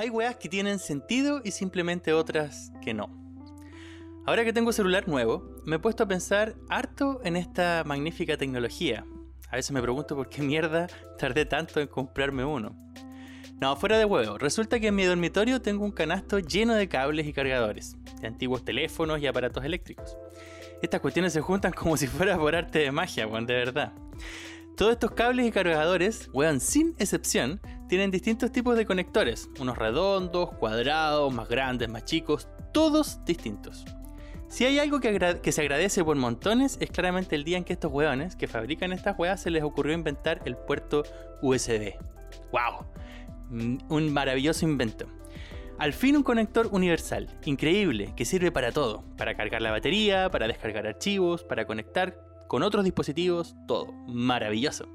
hay weas que tienen sentido y simplemente otras que no. Ahora que tengo celular nuevo, me he puesto a pensar harto en esta magnífica tecnología. A veces me pregunto por qué mierda tardé tanto en comprarme uno. No, fuera de huevo, resulta que en mi dormitorio tengo un canasto lleno de cables y cargadores, de antiguos teléfonos y aparatos eléctricos. Estas cuestiones se juntan como si fuera por arte de magia, weón, de verdad. Todos estos cables y cargadores, weón, sin excepción, tienen distintos tipos de conectores. Unos redondos, cuadrados, más grandes, más chicos, todos distintos. Si hay algo que, se agradece por montones, es claramente el día en que estos weones que fabrican estas weas se les ocurrió inventar el puerto USB. ¡Wow! Mm, un maravilloso invento. Al fin un conector universal, increíble, que sirve para todo, para cargar la batería, para descargar archivos, para conectar con otros dispositivos, todo. Maravilloso.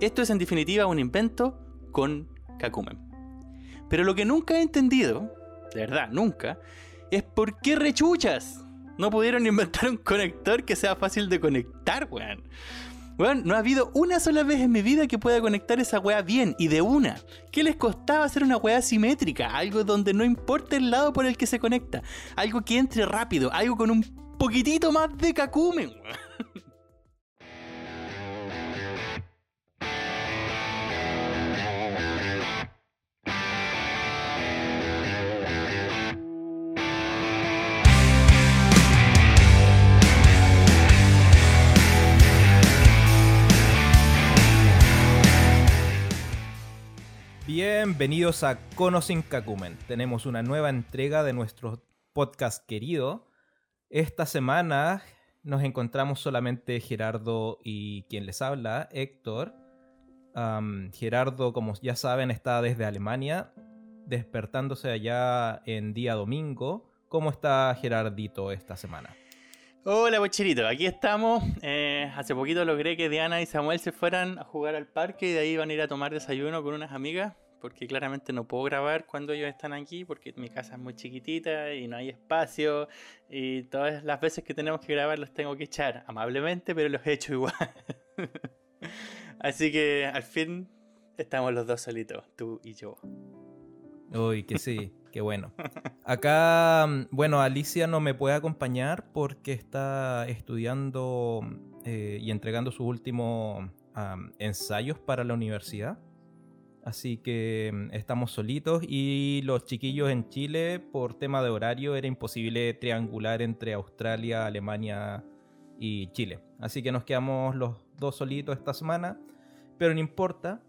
Esto es en definitiva un invento con Kakumen. Pero lo que nunca he entendido, de verdad, nunca, es por qué rechuchas no pudieron inventar un conector que sea fácil de conectar, weón. Weón, no ha habido una sola vez en mi vida que pueda conectar esa weá bien y de una. ¿Qué les costaba hacer una weá simétrica? Algo donde no importa el lado por el que se conecta. Algo que entre rápido, algo con un poquitito más de Kakumen, weón. Bienvenidos a Conosin Kakumen. Tenemos una nueva entrega de nuestro podcast querido. Esta semana nos encontramos solamente Gerardo y quien les habla, Héctor. Gerardo, como ya saben, está desde Alemania, despertándose allá en día domingo. ¿Cómo está Gerardito esta semana? Hola, bocherito, aquí estamos. Eh, hace poquito logré que Diana y Samuel se fueran a jugar al parque y de ahí van a ir a tomar desayuno con unas amigas porque claramente no puedo grabar cuando ellos están aquí porque mi casa es muy chiquitita y no hay espacio y todas las veces que tenemos que grabar los tengo que echar amablemente, pero los he hecho igual. Así que al fin estamos los dos solitos, tú y yo. Uy, que sí, qué bueno. Acá, bueno, Alicia no me puede acompañar porque está estudiando eh, y entregando sus últimos ensayos para la universidad. Así que mm, estamos solitos y los chiquillos en Chile, por tema de horario, era imposible triangular entre Australia, Alemania y Chile. Así que nos quedamos los dos solitos esta semana, pero no importa,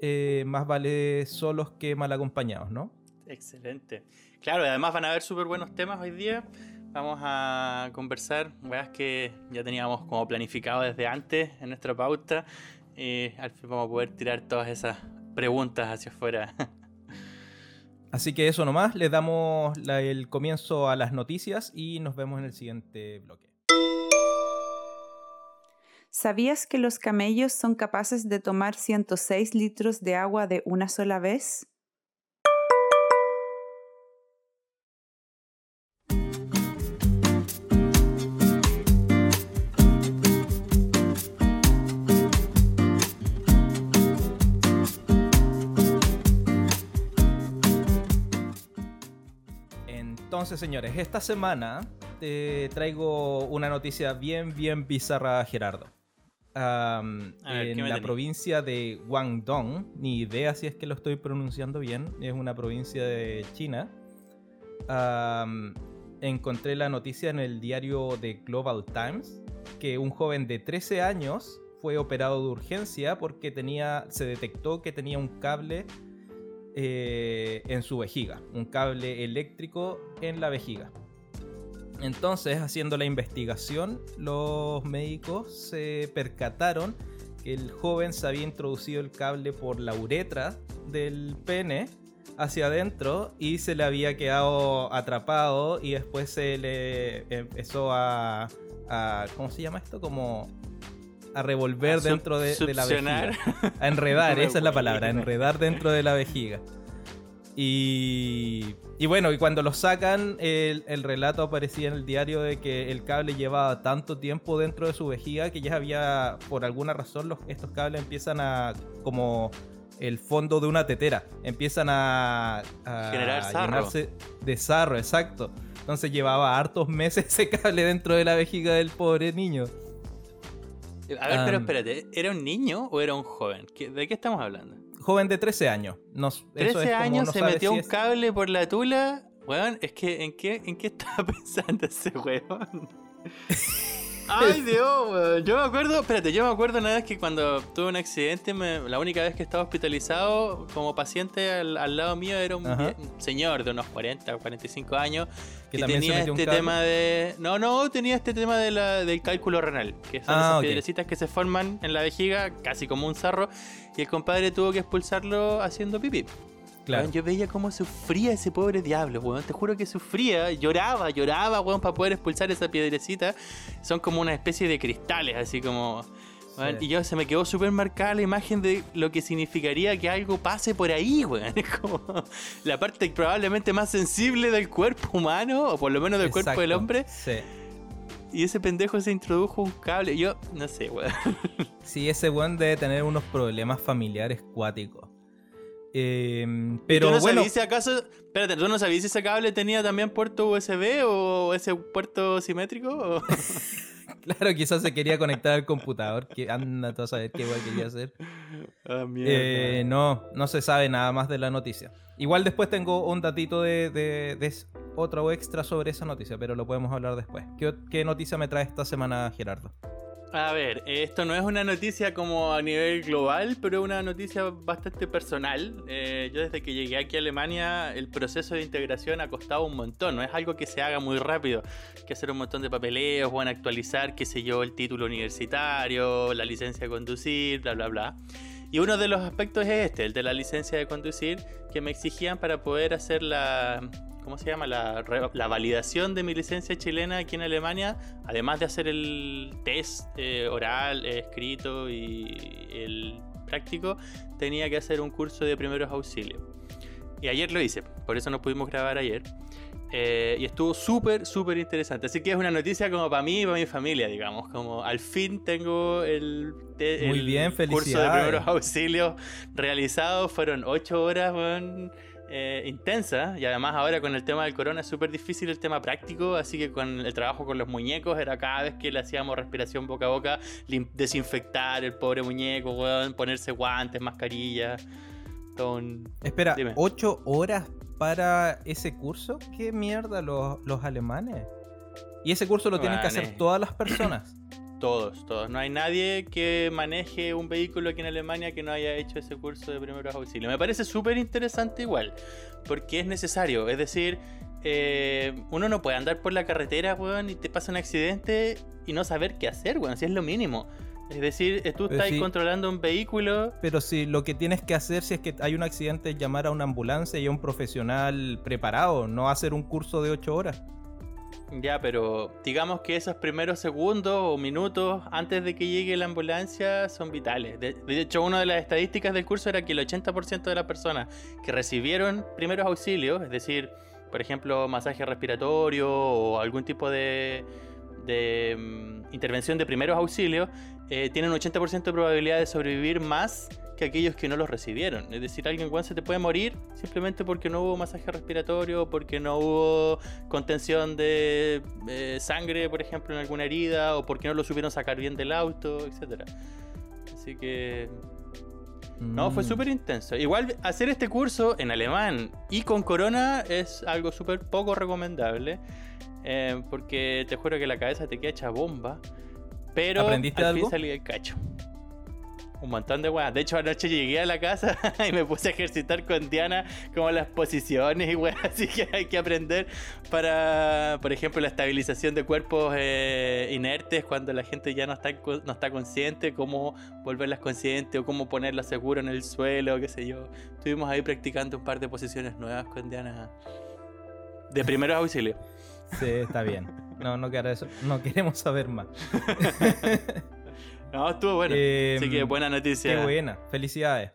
eh, más vale solos que mal acompañados, ¿no? Excelente. Claro, además van a haber súper buenos temas hoy día. Vamos a conversar, veas que ya teníamos como planificado desde antes en nuestra pauta. Y al fin vamos a poder tirar todas esas preguntas hacia afuera. Así que eso nomás, les damos el comienzo a las noticias y nos vemos en el siguiente bloque. ¿Sabías que los camellos son capaces de tomar 106 litros de agua de una sola vez? Entonces, señores, esta semana te traigo una noticia bien, bien bizarra, Gerardo. en la provincia de Guangdong, ni idea si es que lo estoy pronunciando bien, es una provincia de China. encontré la noticia en el diario de Global Times que un joven de 13 años fue operado de urgencia porque tenía, se detectó que tenía un cable eh, en su vejiga, un cable eléctrico en la vejiga. Entonces, haciendo la investigación, los médicos se percataron que el joven se había introducido el cable por la uretra del pene hacia adentro y se le había quedado atrapado y después se le empezó a, a ¿cómo se llama esto? Como a revolver dentro de, la vejiga. A enredar, esa es la palabra, a enredar dentro de la vejiga. Y, y bueno, y cuando lo sacan, el, el, relato aparecía en el diario de que el cable llevaba tanto tiempo dentro de su vejiga que ya había, por alguna razón, los, estos cables empiezan a como el fondo de una tetera. Empiezan a, a Generar sarro. llenarse de sarro, exacto. Entonces llevaba hartos meses ese cable dentro de la vejiga del pobre niño. A ver, pero espérate, ¿era un niño o era un joven? ¿Qué- ¿De qué estamos hablando? Joven de 13 años. Nos, eso es 13 como años se metió si un es- cable por la tula. Weón, es que ¿en qué, ¿en qué estaba pensando ese weón? Ay Dios, weón. Yo me acuerdo, espérate, yo me acuerdo una vez que cuando tuve un accidente, me- la única vez que estaba hospitalizado como paciente al, al lado mío era un, un señor de unos 40 o 45 años Que tenía este tema de... No, no, tenía este tema de la, del cálculo renal, que son Ah, esas piedrecitas que se forman en la vejiga, casi como un sarro, y el compadre tuvo que expulsarlo haciendo pipí. Claro. Weón, yo veía cómo sufría ese pobre diablo, weón. Te juro que sufría, lloraba, lloraba, weón, para poder expulsar esa piedrecita. Son como una especie de cristales, así como. Sí. Y yo se me quedó súper marcada la imagen de lo que significaría que algo pase por ahí, weón. Es como la parte probablemente más sensible del cuerpo humano, o por lo menos del cuerpo del hombre. Sí. Y ese pendejo se introdujo un cable. Yo, no sé, weón. Sí, ese weón debe tener unos problemas familiares cuáticos. Eh, ¿Tú pero no bueno, sabías si acaso. Espérate, ¿tú no sabías si ese cable tenía también puerto USB o ese puerto simétrico? o- claro, quizás se quería conectar al computador. Que anda tú a saber qué weón quería hacer. Ah, mierda. Eh, no, no se sabe nada más de la noticia. Igual después tengo un datito de, de- de otro extra sobre esa noticia, pero lo podemos hablar después. ¿Qué, qué noticia me trae esta semana, Gerardo? A ver, esto no es una noticia como a nivel global, pero es una noticia bastante personal. Eh, yo desde que llegué aquí a Alemania, el proceso de integración ha costado un montón. No es algo que se haga muy rápido. Que hacer un montón de papeleos, van a actualizar, qué sé yo, el título universitario, la licencia de conducir, bla, bla, bla. Y uno de los aspectos es este, el de la licencia de conducir, que me exigían para poder hacer la, ¿cómo se llama? La, validación de mi licencia chilena aquí en Alemania, además de hacer el test eh, oral, eh, escrito y el práctico, tenía que hacer un curso de primeros auxilios. Y ayer lo hice, por eso no pudimos grabar ayer. Eh, y estuvo súper, súper interesante. Así que es una noticia como para mí y para mi familia, digamos. Como al fin tengo el, te- Muy el bien, curso de primeros auxilios realizado. Fueron ocho horas, eh, intensas. Y además ahora con el tema del corona es súper difícil el tema práctico. Así que con el trabajo con los muñecos era cada vez que le hacíamos respiración boca a boca, desinfectar el pobre muñeco, ponerse guantes, mascarilla. Todo un- Espera, Dime. ¿ocho horas para ese curso? ¿Qué mierda los, los alemanes? Y ese curso lo tienen que hacer todas las personas. Todos, todos. No hay nadie que maneje un vehículo aquí en Alemania que no haya hecho ese curso de primeros auxilios. Me parece súper interesante igual, porque es necesario. Es decir, eh, uno no puede andar por la carretera, weón, y te pasa un accidente y no saber qué hacer, weón, si es lo mínimo. Es decir, eh, tú estás controlando un vehículo Pero si lo que tienes que hacer si es que hay un accidente es llamar a una ambulancia y a un profesional preparado, no hacer un curso de ocho horas. Ya, pero digamos que esos primeros segundos o minutos antes de que llegue la ambulancia son vitales. De, de hecho, una de las estadísticas del curso era que el 80% de las personas que recibieron primeros auxilios, es decir, por ejemplo, masaje respiratorio o algún tipo de, de, mm, intervención de primeros auxilios, eh, tienen un 80% de probabilidad de sobrevivir más que aquellos que no los recibieron. Es decir, alguien se te puede morir simplemente porque no hubo masaje respiratorio, porque no hubo contención de eh, sangre, por ejemplo, en alguna herida, o porque no lo supieron sacar bien del auto, etc. Así que no, fue Mm. súper intenso. Igual hacer este curso en alemán y con corona es algo súper poco recomendable. Eh, porque te juro que la cabeza te queda hecha bomba. Pero ¿Aprendiste al fin algo? salí del cacho. Un montón de weas. De hecho, anoche llegué a la casa y me puse a ejercitar con Diana como las posiciones y weas. Así que hay que aprender para, por ejemplo, la estabilización de cuerpos eh, inertes cuando la gente ya no está, no está consciente, cómo volverlas conscientes o cómo ponerlas seguro en el suelo, qué sé yo. Estuvimos ahí practicando un par de posiciones nuevas con Diana de primeros auxilios. Sí, está bien. No, no, quero- no queremos saber más. No, estuvo bueno. Eh, Así que buena noticia. Qué buena, felicidades.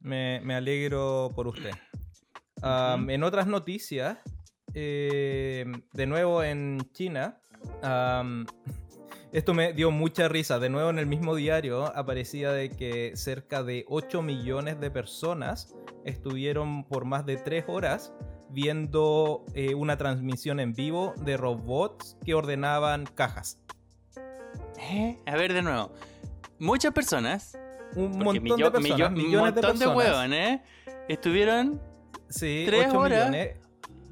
Me, me alegro por usted. En otras noticias, eh, de nuevo en China, Esto me dio mucha risa. De nuevo en el mismo diario aparecía de que cerca de 8 millones de personas estuvieron por más de 3 horas viendo eh, una transmisión en vivo de robots que ordenaban cajas. ¿Eh? A ver de nuevo. Muchas personas. Un montón de personas, un millones de montón de personas. estuvieron. Sí, ¿Tres 8 horas? millones.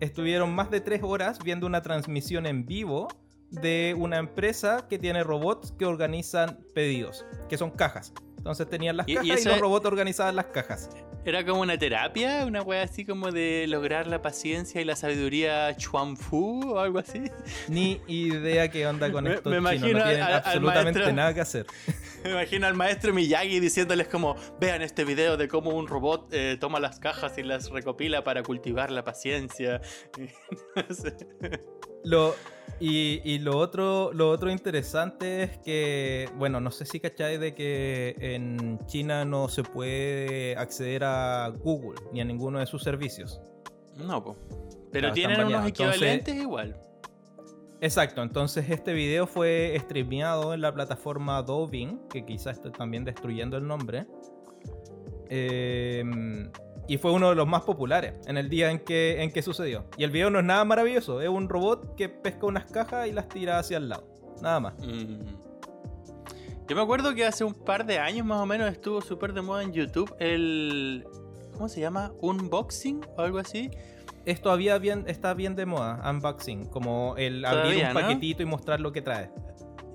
Estuvieron más de 3 horas viendo una transmisión en vivo de una empresa que tiene robots que organizan pedidos, que son cajas. Entonces tenían las Y- y cajas y, eso los robots organizaban las cajas. Era como una terapia, una wea así como de lograr la paciencia y la sabiduría Chuan Fu o algo así. Ni idea qué onda con Me- estos me chinos, imagino no tienen al- al absolutamente maestro. nada que hacer. Me imagino al maestro Miyagi diciéndoles como, vean este video de cómo un robot eh, toma las cajas y las recopila para cultivar la paciencia. No sé. Lo, y, y lo otro, lo otro interesante es que, bueno, no sé si cacháis de que en China no se puede acceder a Google ni a ninguno de sus servicios. No, po. Pero Claro, tienen unos. Entonces- equivalentes igual. Exacto, entonces este video fue streameado en la plataforma Douyin, que quizás estoy también destruyendo el nombre. Eh, y fue uno de los más populares en el día en que, en que sucedió. Y el video no es nada maravilloso, es un robot que pesca unas cajas y las tira hacia el lado. Nada más. Mm. Yo me acuerdo que hace un par de años más o menos estuvo súper de moda en YouTube el... ¿Cómo se llama? ¿Unboxing o algo así? Esto había bien, está bien de moda, unboxing, como el abrir un ¿no? paquetito y mostrar lo que trae.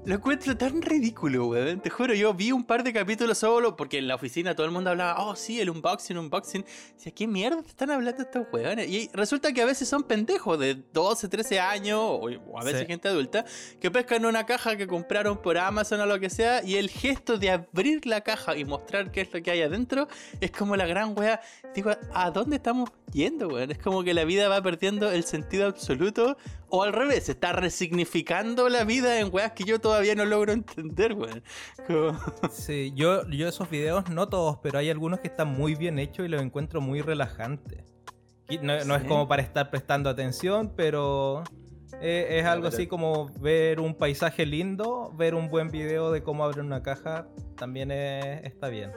Lo encuentro tan ridículo, weón. Te juro, yo vi un par de capítulos solo porque en la oficina todo el mundo hablaba, oh sí, el unboxing, unboxing. Decía, ¿qué mierda te están hablando estos weones? Y resulta que a veces son pendejos de 12, 13 años, o, o a veces Sí. gente adulta, que pescan una caja que compraron por Amazon o lo que sea, y el gesto de abrir la caja y mostrar qué es lo que hay adentro es como la gran wea. Digo, ¿a dónde estamos yendo, weón? Es como que la vida va perdiendo el sentido absoluto, o al revés, se está resignificando la vida en weas que yo todavía no logro entender, weón. Como- Sí, yo, yo esos videos, no todos, pero hay algunos que están muy bien hechos y los encuentro muy relajantes. No, no es como para estar prestando atención, pero eh, es algo así como ver un paisaje lindo, ver un buen video de cómo abrir una caja, también es- está bien.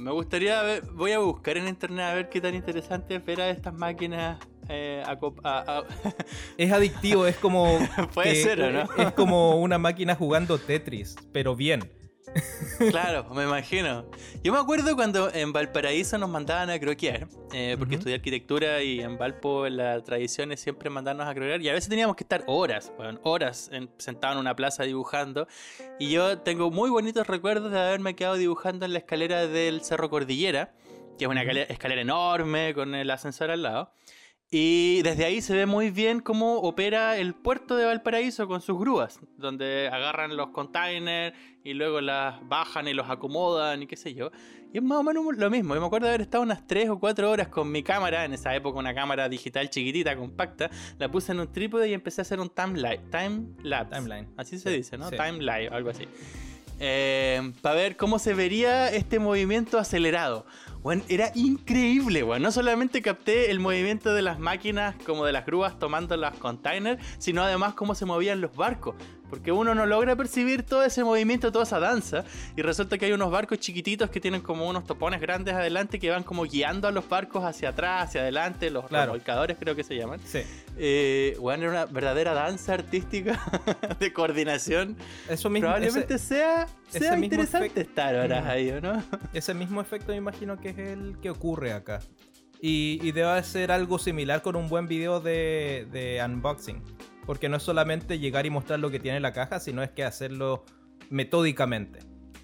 Me gustaría ver, voy a buscar en internet a ver qué tan interesante es ver a estas máquinas. Eh, a cop- a- a- Es adictivo, es como... Puede que- ser, ¿o no? Es como una máquina jugando Tetris, pero bien. Claro, me imagino. Yo me acuerdo cuando en Valparaíso nos mandaban a croquear, eh, porque Ujú. estudié arquitectura y en Valpo la tradición es siempre mandarnos a croquear, y a veces teníamos que estar horas, bueno, horas en- sentado en una plaza dibujando. Y yo tengo muy bonitos recuerdos de haberme quedado dibujando en la escalera del Cerro Cordillera, que es una escalera enorme con el ascensor al lado. Y desde ahí se ve muy bien cómo opera el puerto de Valparaíso con sus grúas, donde agarran los containers y luego las bajan y los acomodan y qué sé yo. Y es más o menos lo mismo. Yo me acuerdo de haber estado unas 3 o 4 horas con mi cámara, en esa época una cámara digital chiquitita, compacta, la puse en un trípode y empecé a hacer un time, li- time lapse. Timeline. Así se Sí, dice, ¿no? sí. Time live, algo así. para ver cómo se vería este movimiento acelerado. Bueno, era increíble, weón. No solamente capté el movimiento de las máquinas como de las grúas tomando los containers, sino además cómo se movían los barcos. Porque uno no logra percibir todo ese movimiento, toda esa danza. Y resulta que hay unos barcos chiquititos que tienen como unos topones grandes adelante que van como guiando a los barcos hacia atrás, hacia adelante, los Claro. remolcadores creo que se llaman. Sí. Eh, bueno, era una verdadera danza artística de coordinación. Eso mismo, Probablemente ese, sea, sea interesante estar horas ahí, ¿o no? ese mismo efecto me imagino que es el que ocurre acá. Y, y debe ser algo similar con un buen video de, de unboxing. Porque no es solamente llegar y mostrar lo que tiene la caja, sino es que hacerlo metódicamente.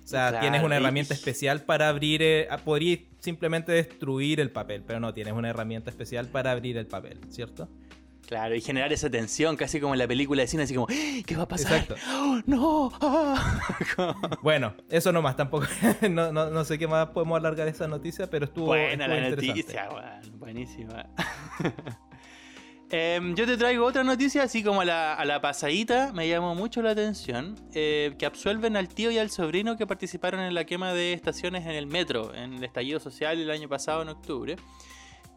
O sea, Claro, tienes una y- herramienta especial para abrir... eh, ah, podrías simplemente destruir el papel, pero no, tienes una herramienta especial para abrir el papel, ¿cierto? Claro, y generar esa tensión, casi como en la película de cine, así como, "¡Ah! ¿qué va a pasar? Exacto. ¡Oh, ¡No! ¡Ah! Bueno, eso nomás, tampoco. no, no, no sé qué más podemos alargar esa noticia, pero estuvo. Buena estuvo la noticia, weón, buenísima. Em, yo te traigo otra noticia, así como a la, a la pasadita, me llamó mucho la atención, eh, que absuelven al tío y al sobrino que participaron en la quema de estaciones en el metro, en el estallido social el año pasado, en octubre.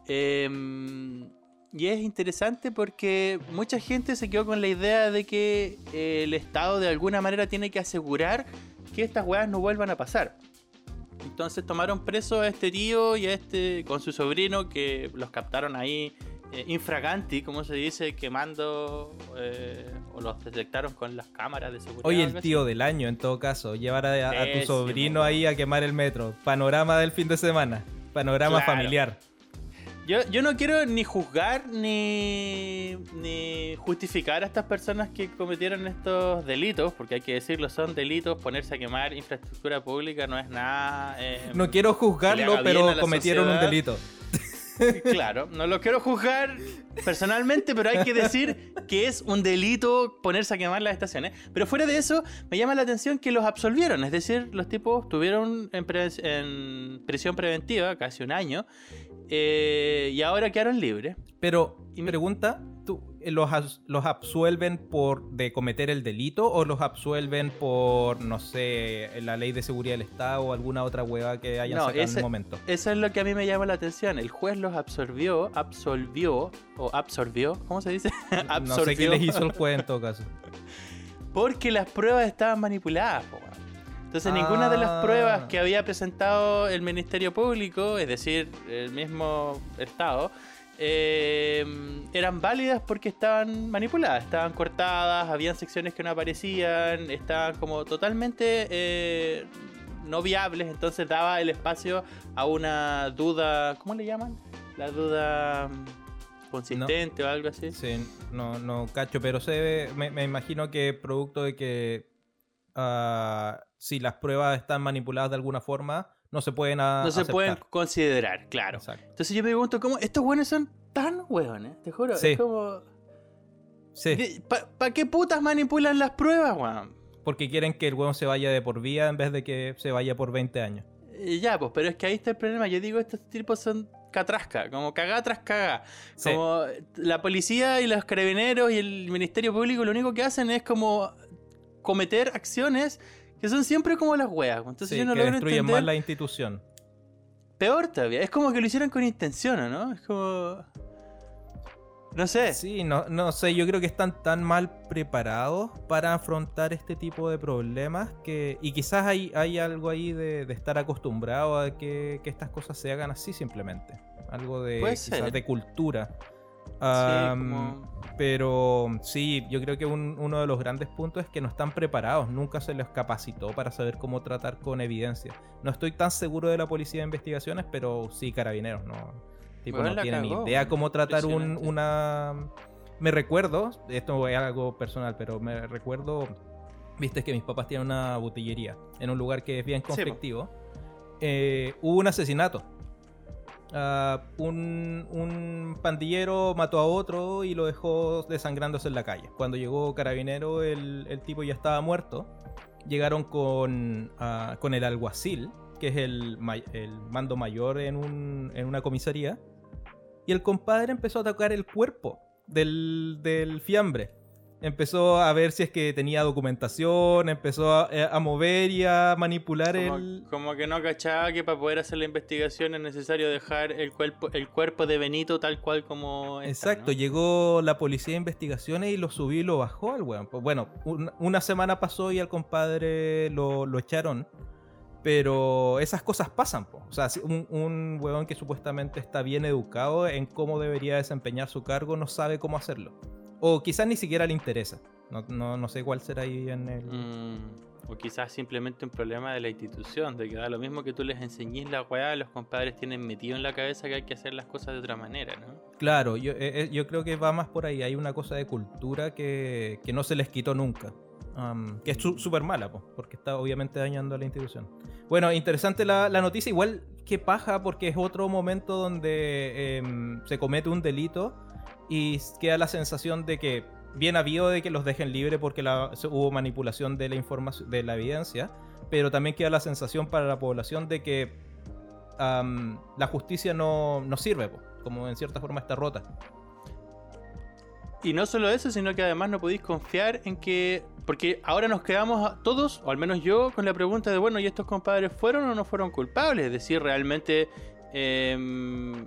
Em, y es interesante porque mucha gente se quedó con la idea de que eh, el Estado de alguna manera tiene que asegurar que estas weas no vuelvan a pasar. Entonces tomaron preso a este tío y a este con su sobrino que los captaron ahí eh, infraganti, como se dice, quemando eh, o los detectaron con las cámaras de seguridad. Oye, algo el tío del año, en todo caso, llevar a, a tu sobrino ahí a quemar el metro. Panorama del fin de semana. Panorama Claro. familiar. Yo, yo no quiero ni juzgar ni, ni justificar a estas personas que cometieron estos delitos, porque hay que decirlo, son delitos. Ponerse a quemar infraestructura pública no es nada. eh, No quiero juzgarlo, pero cometieron un delito. Claro, no lo quiero juzgar personalmente, pero hay que decir que es un delito ponerse a quemar las estaciones. Pero fuera de eso, me llama la atención que los absolvieron, es decir, los tipos estuvieron en, pre- en prisión preventiva casi un año eh, y ahora quedaron libres. Pero, Y me- pregunta, ¿tú, eh, los, ¿los absuelven por de cometer el delito o los absuelven por, no sé, la ley de seguridad del Estado o alguna otra hueva que hayan No, sacado en el momento? Eso es lo que a mí me llama la atención. El juez los absorbió, absolvió, o absorbió, ¿cómo se dice? No sé qué les hizo el juez en todo caso. Porque las pruebas estaban manipuladas. po, Entonces ninguna de las Ah. pruebas que había presentado el Ministerio Público, es decir, el mismo Estado, eh, eran válidas porque estaban manipuladas, estaban cortadas, habían secciones que no aparecían, estaban como totalmente eh, no viables, entonces daba el espacio a una duda, ¿cómo le llaman? La duda mm, consistente o algo así. Sí, no, no cacho, pero se ve- me, me imagino que producto de que ah, si las pruebas están manipuladas de alguna forma, no se pueden a- No se aceptar. pueden considerar, claro. Exacto. Entonces yo me pregunto, ¿cómo estos buenos son tan hueones? Te juro, Sí. es como... Sí, ¿Para qué putas manipulan las pruebas, weón? porque quieren que el huevo se vaya de por vida en vez de que se vaya por 20 años. Ya, pues, pero es que ahí está el problema. Yo digo, estos tipos son catrasca, como cagá tras cagá. Sí. Como la policía y los carabineros y el Ministerio Público lo único que hacen es como cometer acciones que son siempre como las weas. Entonces Sí, yo no que logro destruyen entender. más la institución. Peor todavía. Es como que lo hicieron con intención, ¿o ¿no? Es como... No sé. Sí, no, no sé, yo creo que están tan mal preparados para afrontar este tipo de problemas que... Y quizás hay, hay algo ahí de, de estar acostumbrado a que, que estas cosas se hagan así simplemente. Algo de, quizás de cultura. Sí, Am, como- Pero sí, yo creo que un- uno de los grandes puntos es que no están preparados, nunca se les capacitó para saber cómo tratar con evidencia. No estoy tan seguro de la policía de investigaciones, pero sí carabineros, no, tipo, Bueno, no tienen ni idea cómo tratar un- una... Me recuerdo, esto es algo personal, pero me recuerdo, viste que mis papás tienen una botillería en un lugar que es bien conflictivo. Eh, hubo un asesinato. Ah, un, pandillero mató a otro y lo dejó desangrándose en la calle. Cuando llegó Carabinero, el, tipo ya estaba muerto. Llegaron con, ah, con el alguacil, que es el, ma- el mando mayor en, en una comisaría. Y el compadre empezó a tocar el cuerpo del, del fiambre. Empezó a ver si es que tenía documentación, empezó a, eh, a mover y a manipular Como, el, como que no cachaba que para poder hacer la investigación es necesario dejar el cuerpo, el cuerpo de Benito tal cual como está, Exacto, ¿no? llegó la policía de investigaciones y lo subió y lo bajó al weón. Pues bueno, un- una semana pasó y al compadre lo, lo echaron. Pero esas cosas pasan, po. O sea, un, un weón que supuestamente está bien educado en cómo debería desempeñar su cargo no sabe cómo hacerlo. O quizás ni siquiera le interesa. No, no, no sé cuál será ahí en el... Mm, o quizás simplemente un problema de la institución, de que da lo mismo que tú les enseñes la weá, los compadres tienen metido en la cabeza que hay que hacer las cosas de otra manera, ¿no? Claro, yo, eh, eh, yo creo que va más por ahí. Hay una cosa de cultura que, que no se les quitó nunca. Am, que es su- súper mala, po, porque está obviamente dañando a la institución. Bueno, interesante la, la noticia. Igual que paja, porque es otro momento donde em, se comete un delito y queda la sensación de que bien habido de que los dejen libre porque hubo manipulación de la información, de la evidencia, pero también queda la sensación para la población de que la justicia no, no sirve, como en cierta forma está rota. Y no solo eso, sino que además no podéis confiar en que. Porque ahora nos quedamos todos, o al menos yo, con la pregunta de: bueno, ¿y estos compadres fueron o no fueron culpables? Es decir, realmente. em,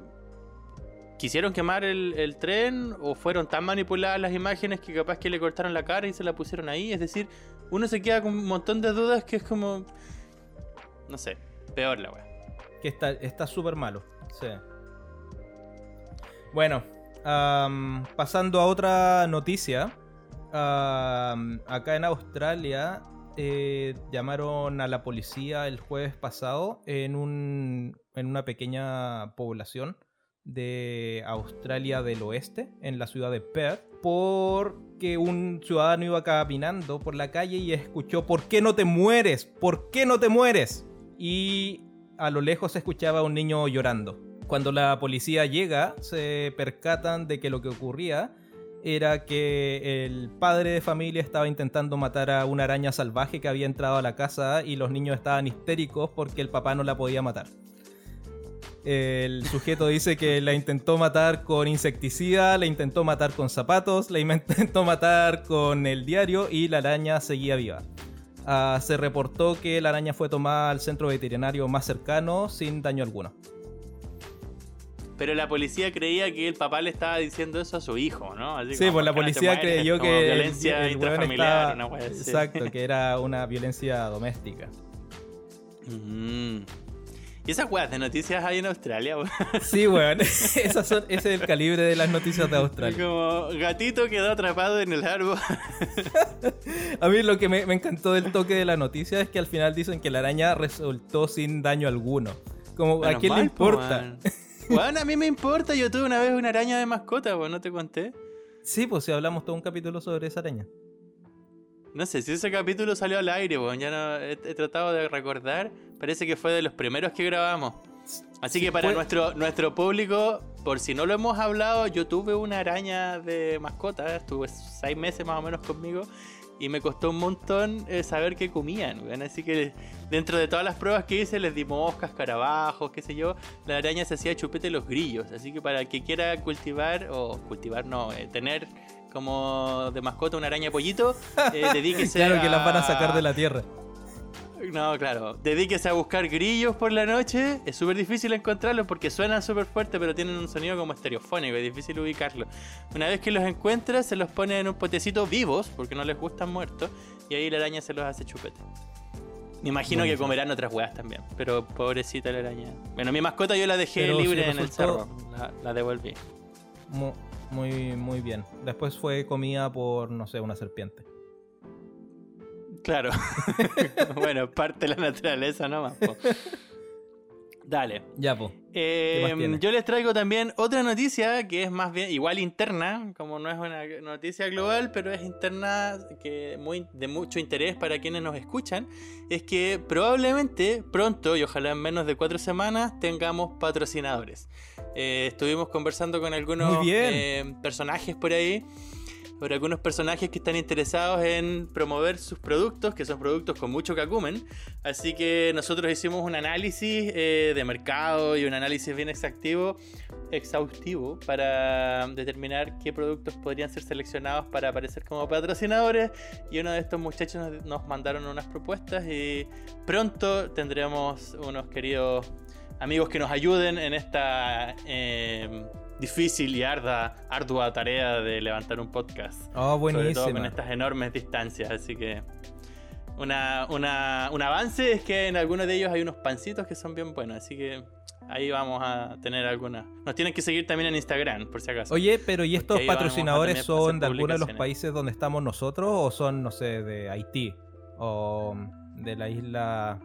quisieron quemar el, tren o fueron tan manipuladas las imágenes que capaz que le cortaron la cara y se la pusieron ahí. Es decir, uno se queda con un montón de dudas que es como. No sé, peor la weá. Que está está súper malo. Sí. Bueno, pasando a otra noticia. acá en Australia eh, llamaron a la policía el jueves pasado en, un, en una pequeña población de Australia del Oeste, en la ciudad de Perth, porque un ciudadano iba caminando por la calle y escuchó ¿Por qué no te mueres? ¿Por qué no te mueres? Y a lo lejos se escuchaba a un niño llorando. Cuando la policía llega, se percatan de que lo que ocurría era que el padre de familia estaba intentando matar a una araña salvaje que había entrado a la casa y los niños estaban histéricos porque el papá no la podía matar. El sujeto dice que la intentó matar con insecticida, la intentó matar con zapatos, la intentó matar con el diario y la araña seguía viva. Ah, se reportó que la araña fue tomada al centro veterinario más cercano sin daño alguno. Pero la policía creía que el papá le estaba diciendo eso a su hijo, ¿no? Así Sí, pues la "¿Por qué no te policía mueres?", creyó que violencia el intrafamiliar, estaba- una. Exacto, que era una violencia doméstica. Mm. ¿Y esas weas de noticias hay en Australia? weón? Sí, weón. Esas son, ese es el calibre de las noticias de Australia. Como gatito quedó atrapado en el árbol. A mí lo que me, me encantó del toque de la noticia es que al final dicen que la araña resultó sin daño alguno. Como, ¿a quién le mal, importa? Weón, a mí me importa. Yo tuve una vez una araña de mascota, weón, ¿no te conté? Sí, pues si hablamos todo un capítulo sobre esa araña. No sé si ese capítulo salió al aire, weón. Ya no he, he tratado de recordar. Parece que fue de los primeros que grabamos. Así que para fue- nuestro, nuestro público, por si no lo hemos hablado, yo tuve una araña de mascota. Estuve seis meses más o menos conmigo. Y me costó un montón eh, saber qué comían, weón. Así que dentro de todas las pruebas que hice, les di moscas, carabajos, qué sé yo. La araña se hacía chupete de los grillos. Así que para el que quiera cultivar, o cultivar no, eh, tener como de mascota una araña pollito, eh, dedíquese Claro que las van a sacar de la tierra. no, claro. Dedíquese a buscar grillos por la noche. Es súper difícil encontrarlos porque suenan súper fuerte, pero tienen un sonido como estereofónico. Es difícil ubicarlos. Una vez que los encuentra, se los pone en un potecito vivos, porque no les gustan muertos. Y ahí la araña se los hace chupete. Me imagino que comerán otras weas también. Pero pobrecita la araña. Bueno, mi mascota yo la dejé Pero libre en el cerro. La, la devolví. Muy, muy bien. Después fue comida por, no sé, una serpiente. Claro. bueno, parte de la naturaleza nomás. po. Dale. Ya. Eh, más tiene? yo les traigo también otra noticia que es más bien igual interna, como no es una noticia global, pero es interna que muy de mucho interés para quienes nos escuchan, es que probablemente pronto y ojalá en menos de cuatro semanas tengamos patrocinadores. Eh, estuvimos conversando con algunos eh, personajes por ahí. Por algunos personajes que están interesados en promover sus productos, que son productos con mucho cacumen. Así que nosotros hicimos un análisis eh, de mercado y un análisis bien exhaustivo, exhaustivo para determinar qué productos podrían ser seleccionados para aparecer como patrocinadores. Y uno de estos muchachos nos, nos mandaron unas propuestas y pronto tendremos unos queridos amigos que nos ayuden en esta eh, difícil y arda, ardua tarea de levantar un podcast. Oh, Sobre todo buenísima. con estas enormes distancias, así que una, una- un avance es que en algunos de ellos hay unos pancitos que son bien buenos, así que ahí vamos a tener algunas. Nos tienen que seguir también en Instagram, por si acaso. Oye, pero ¿y estos patrocinadores son de alguno de los países donde estamos nosotros o son, no sé, de Haití? O de la isla...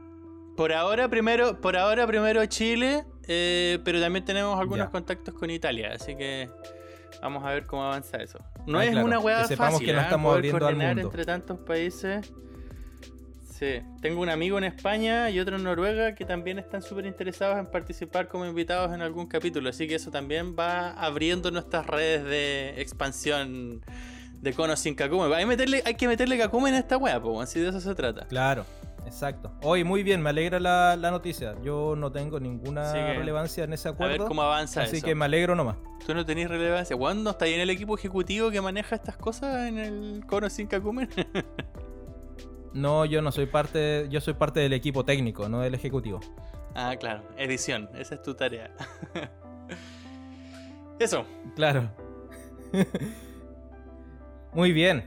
Por ahora primero, por ahora primero Chile, eh, pero también tenemos algunos Ya. contactos con Italia, así que vamos a ver cómo avanza eso. No Ah, es claro, una hueá fácil, que no ¿ah? estamos Poder abriendo al coordinar mundo. entre tantos países. Sí, tengo un amigo en España y otro en Noruega que también están súper interesados en participar como invitados en algún capítulo, así que eso también va abriendo nuestras redes de expansión de conos sin cacumen. Hay, meterle, hay que meterle cacumen a esta hueá, po, así de eso se trata. Claro, exacto. Oye, muy bien, me alegra la, la noticia. Yo no tengo ninguna Así que, relevancia en ese A ver acuerdo. cómo avanza Así eso. que me alegro nomás. Tú no tenés relevancia. ¿Cuándo está ahí en el equipo ejecutivo que maneja estas cosas en el cono sin cacumen? No, yo no soy parte, yo soy parte del equipo técnico, no del ejecutivo. ah, claro. Edición. Esa es tu tarea. Eso. Claro. Muy bien.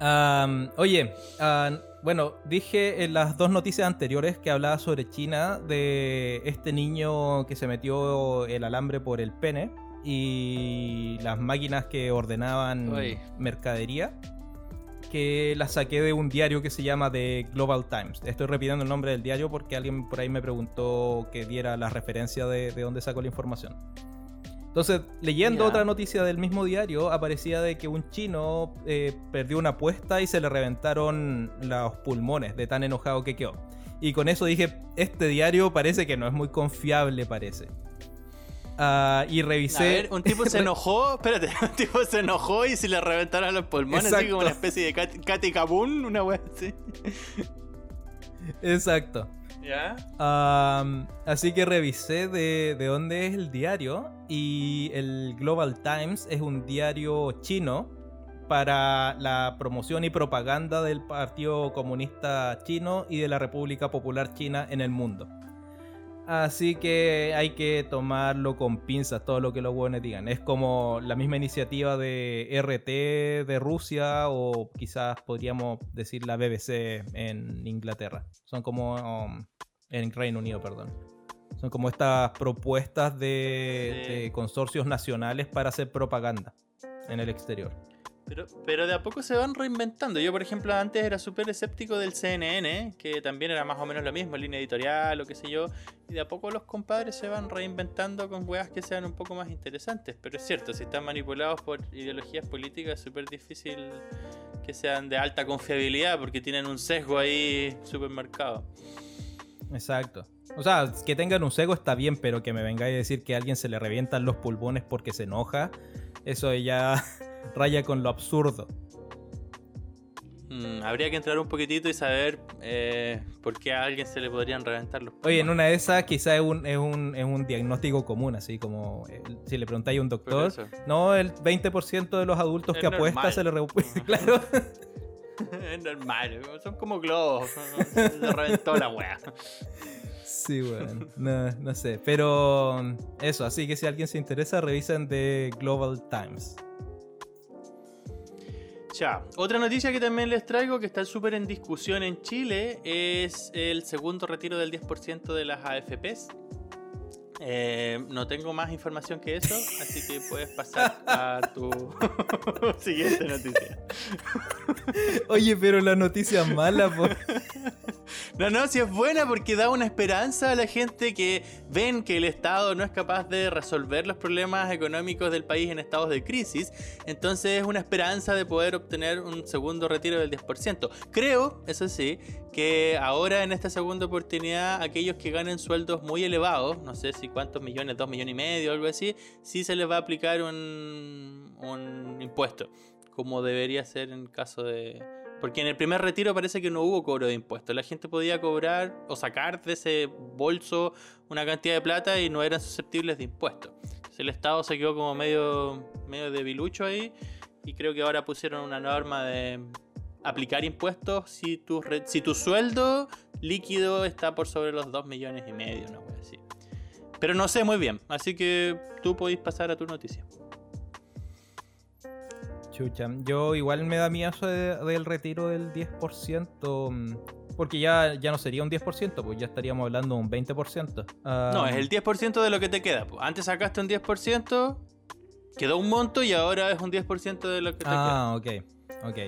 Am, oye, ah, bueno, dije en las dos noticias anteriores que hablaba sobre China de este niño que se metió el alambre por el pene y las máquinas que ordenaban Uy. mercadería que las saqué de un diario que se llama The Global Times. Estoy repitiendo el nombre del diario porque alguien por ahí me preguntó que diera la referencia de, de dónde sacó la información. Entonces, leyendo otra noticia del mismo diario, aparecía de que un chino eh, perdió una apuesta y se le reventaron los pulmones de tan enojado que quedó. Y con eso dije, este diario parece que no es muy confiable, parece. Ah, y A revisé... ver, un tipo se enojó, espérate, un tipo se enojó y se le reventaron los pulmones, así Exacto. como una especie de Kat- Katy Kabun, una wea así. Exacto. Am, así que revisé de, de dónde es el diario y el Global Times es un diario chino para la promoción y propaganda del Partido Comunista Chino y de la República Popular China en el mundo. Así que hay que tomarlo con pinzas todo lo que los buenos digan. Es como la misma iniciativa de RT de Rusia o quizás podríamos decir la BBC en Inglaterra. Son como um, en Reino Unido, perdón. Son como estas propuestas de, Sí. de consorcios nacionales para hacer propaganda en el exterior. Pero, pero de a poco se van reinventando. Yo, por ejemplo, antes era súper escéptico del CNN, que también era más o menos lo mismo, línea editorial o qué sé yo. Y de a poco los compadres se van reinventando con weas que sean un poco más interesantes. Pero es cierto, si están manipulados por ideologías políticas, es súper difícil que sean de alta confiabilidad porque tienen un sesgo ahí súper marcado. Exacto. O sea, que tengan un cego está bien, pero que me vengáis a decir que a alguien se le revientan los pulmones porque se enoja, eso ya raya con lo absurdo. Mm, habría que entrar un poquitito y saber eh, por qué a alguien se le podrían reventar los Oye, en pulmones. una de esas quizás es un, es, un, es un diagnóstico común, así como eh, si le preguntáis a un doctor, no, el 20% de los adultos Es que apuesta normal. se le re- Claro. es normal, son como globos. Se le reventó la wea. Sí, bueno, no, no sé. Pero eso, así que si alguien se interesa, revisen The Global Times. Ya, otra noticia que también les traigo que está súper en discusión en Chile es el segundo retiro del 10% de las AFPs. Eh, no tengo más información que eso, así que puedes pasar a tu siguiente noticia. Oye, pero la noticia mala, po. No, no, si es buena porque da una esperanza a la gente que ven que el Estado no es capaz de resolver los problemas económicos del país en estados de crisis. Entonces es una esperanza de poder obtener un segundo retiro del 10%. Creo, eso sí, que ahora en esta segunda oportunidad aquellos que ganen sueldos muy elevados, no sé si cuántos millones, dos millones y medio, algo así, sí se les va a aplicar un, un impuesto, como debería ser en caso de... Porque en el primer retiro parece que no hubo cobro de impuestos. La gente podía cobrar o sacar de ese bolso una cantidad de plata y no eran susceptibles de impuestos. Entonces el Estado se quedó como medio, medio debilucho ahí y creo que ahora pusieron una norma de aplicar impuestos si tu, re- si tu sueldo líquido está por sobre los 2 millones y medio, una wea así. Pero no sé muy bien, así que tú podéis pasar a tu noticia. Chucha, yo igual me da miedo eso de- del retiro del 10%, mm, porque ya, ya no sería un 10%, pues ya estaríamos hablando de un 20%. Ah, No, es el 10% de lo que te queda. po. Antes sacaste un 10%, quedó un monto y ahora es un 10% de lo que te Ah, ok, ok.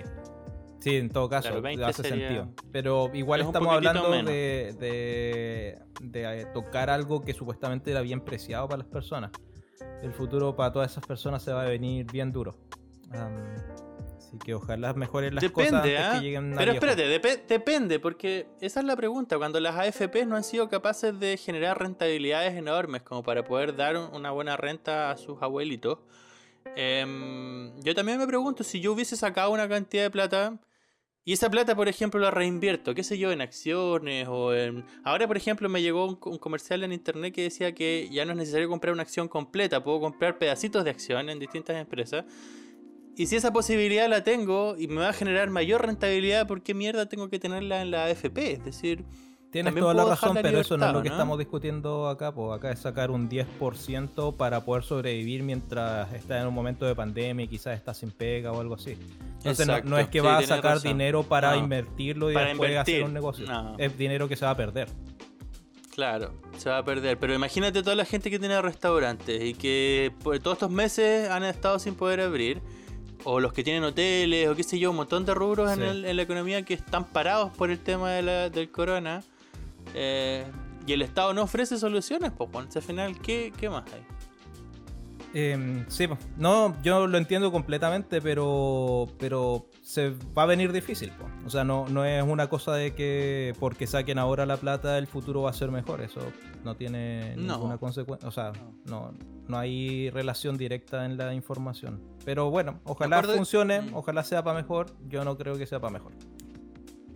Sí, en todo caso, Claro, 20 hace sería- sentido. Pero igual es estamos hablando de, de, eh, tocar algo que supuestamente era bien preciado para las personas. El futuro para todas esas personas se va a venir bien duro. Así que ojalá mejoren las cosas Depende, antes ¿ah? que lleguen a Pero viejo. espérate, depe- depende, porque esa es la pregunta. Cuando las AFPs no han sido capaces de generar rentabilidades enormes como para poder dar un- una buena renta a sus abuelitos, em, yo también me pregunto si yo hubiese sacado una cantidad de plata y esa plata, por ejemplo, la reinvierto, qué sé yo, en acciones o en... Ahora, por ejemplo, me llegó un, un comercial en internet que decía que ya no es necesario comprar una acción completa, puedo comprar pedacitos de acción en distintas empresas. Y si esa posibilidad la tengo y me va a generar mayor rentabilidad, ¿por qué mierda tengo que tenerla en la AFP? Es decir, Tienes También toda la razón, la pero eso no es lo que ¿no? estamos discutiendo acá. Pues acá es sacar un 10% para poder sobrevivir mientras estás en un momento de pandemia y quizás estás sin pega o algo así. Entonces no, no es que sí, vas a sacar razón. dinero para No. invertirlo y Para después invertir, hacer un negocio. no. Es dinero que se va a perder. Claro, se va a perder. Pero imagínate toda la gente que tiene restaurantes y que por todos estos meses han estado sin poder abrir. O los que tienen hoteles, o qué sé yo, un montón de rubros en, el- en la economía que están parados por el tema de la- del corona. Eh, y el Estado no ofrece soluciones, pues, al final, ¿qué, qué más hay? Em, sí, pues. no, yo lo entiendo completamente, pero pero se va a venir difícil. po. O sea, no, no es una cosa de que porque saquen ahora la plata el futuro va a ser mejor. Eso no tiene No. ninguna consecuencia. O sea, no, no hay relación directa en la información. Pero bueno, ojalá funcione, Mm. ojalá sea para mejor. Yo no creo que sea para mejor.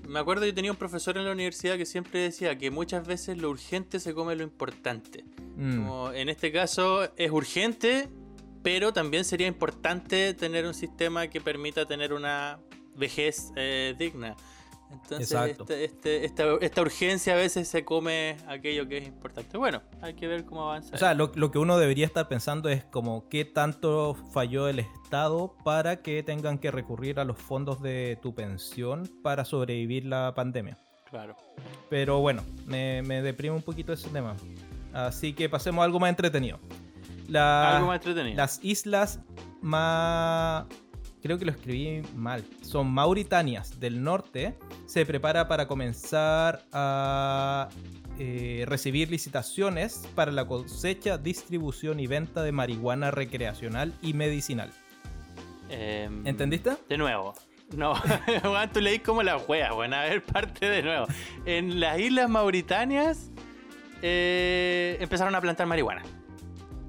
Me acuerdo yo tenía un profesor en la universidad que siempre decía que muchas veces lo urgente se come lo importante. Mm, Como en este caso es urgente, pero también sería importante tener un sistema que permita tener una vejez eh, digna. Entonces este- este- esta, esta urgencia a veces se come aquello que es importante. Bueno, hay que ver cómo avanza. O sea, lo, lo que uno debería estar pensando es como qué tanto falló el Estado para que tengan que recurrir a los fondos de tu pensión para sobrevivir la pandemia. claro. Pero bueno, me, me deprime un poquito ese tema. Así que pasemos a algo más entretenido. La- Algo más entretenido. las islas más... Creo que lo escribí mal. Son Mauritanias del norte. Se prepara para comenzar a eh, recibir licitaciones para la cosecha, distribución y venta de marihuana recreacional y medicinal. Em, ¿Entendiste? De nuevo. No, tú leí como la wea, bueno, a ver, parte de nuevo. En las islas Mauritanias eh, empezaron a plantar marihuana.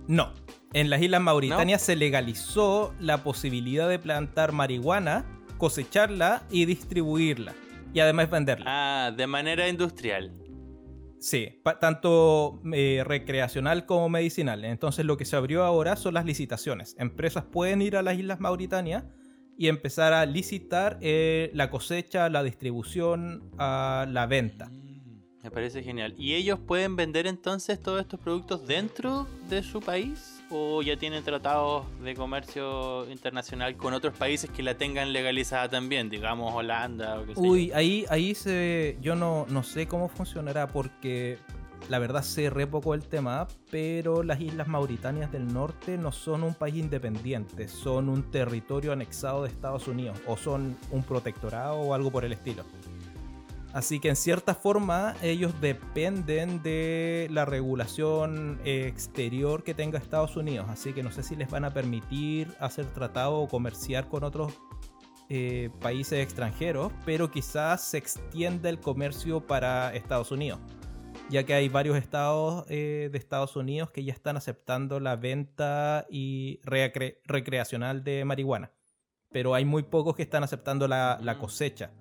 No. En las Islas Mauritanias se legalizó la posibilidad de plantar marihuana, cosecharla y distribuirla. Y además venderla. Ah, de manera industrial. Sí, tanto eh, recreacional como medicinal. Entonces lo que se abrió ahora son las licitaciones. Empresas pueden ir a las Islas Mauritanias y empezar a licitar eh, la cosecha, la distribución, a la venta. Mm, Me parece genial. ¿Y ellos pueden vender entonces todos estos productos dentro de su país? ¿O ya tienen tratados de comercio internacional con otros países que la tengan legalizada también? Digamos Holanda o qué sé yo. Uy, ahí, ahí se. Yo no, no sé cómo funcionará porque la verdad sé re poco el tema, pero las Islas Mauritanias del Norte no son un país independiente, son un territorio anexado de Estados Unidos o son un protectorado o algo por el estilo. Así que en cierta forma ellos dependen de la regulación exterior que tenga Estados Unidos. Así que no sé si les van a permitir hacer tratado o comerciar con otros eh, países extranjeros, pero quizás se extienda el comercio para Estados Unidos, ya que hay varios estados eh, de Estados Unidos que ya están aceptando la venta y recre- recreacional de marihuana, pero hay muy pocos que están aceptando la, la cosecha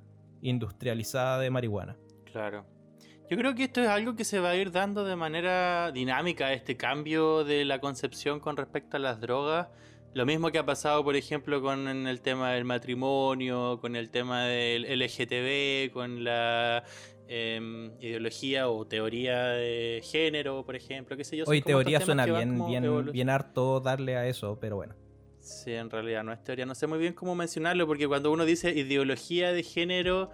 industrializada de marihuana. Claro. Yo creo que esto es algo que se va a ir dando de manera dinámica, este cambio de la concepción con respecto a las drogas. Lo mismo que ha pasado, por ejemplo, con el tema del matrimonio, con el tema del LGTB, con la em, ideología o teoría de género, por ejemplo, qué sé yo. Hoy teoría suena bien, bien, bien harto darle a eso, pero bueno. Sí, en realidad no es teoría. No sé muy bien cómo mencionarlo, porque cuando uno dice ideología de género,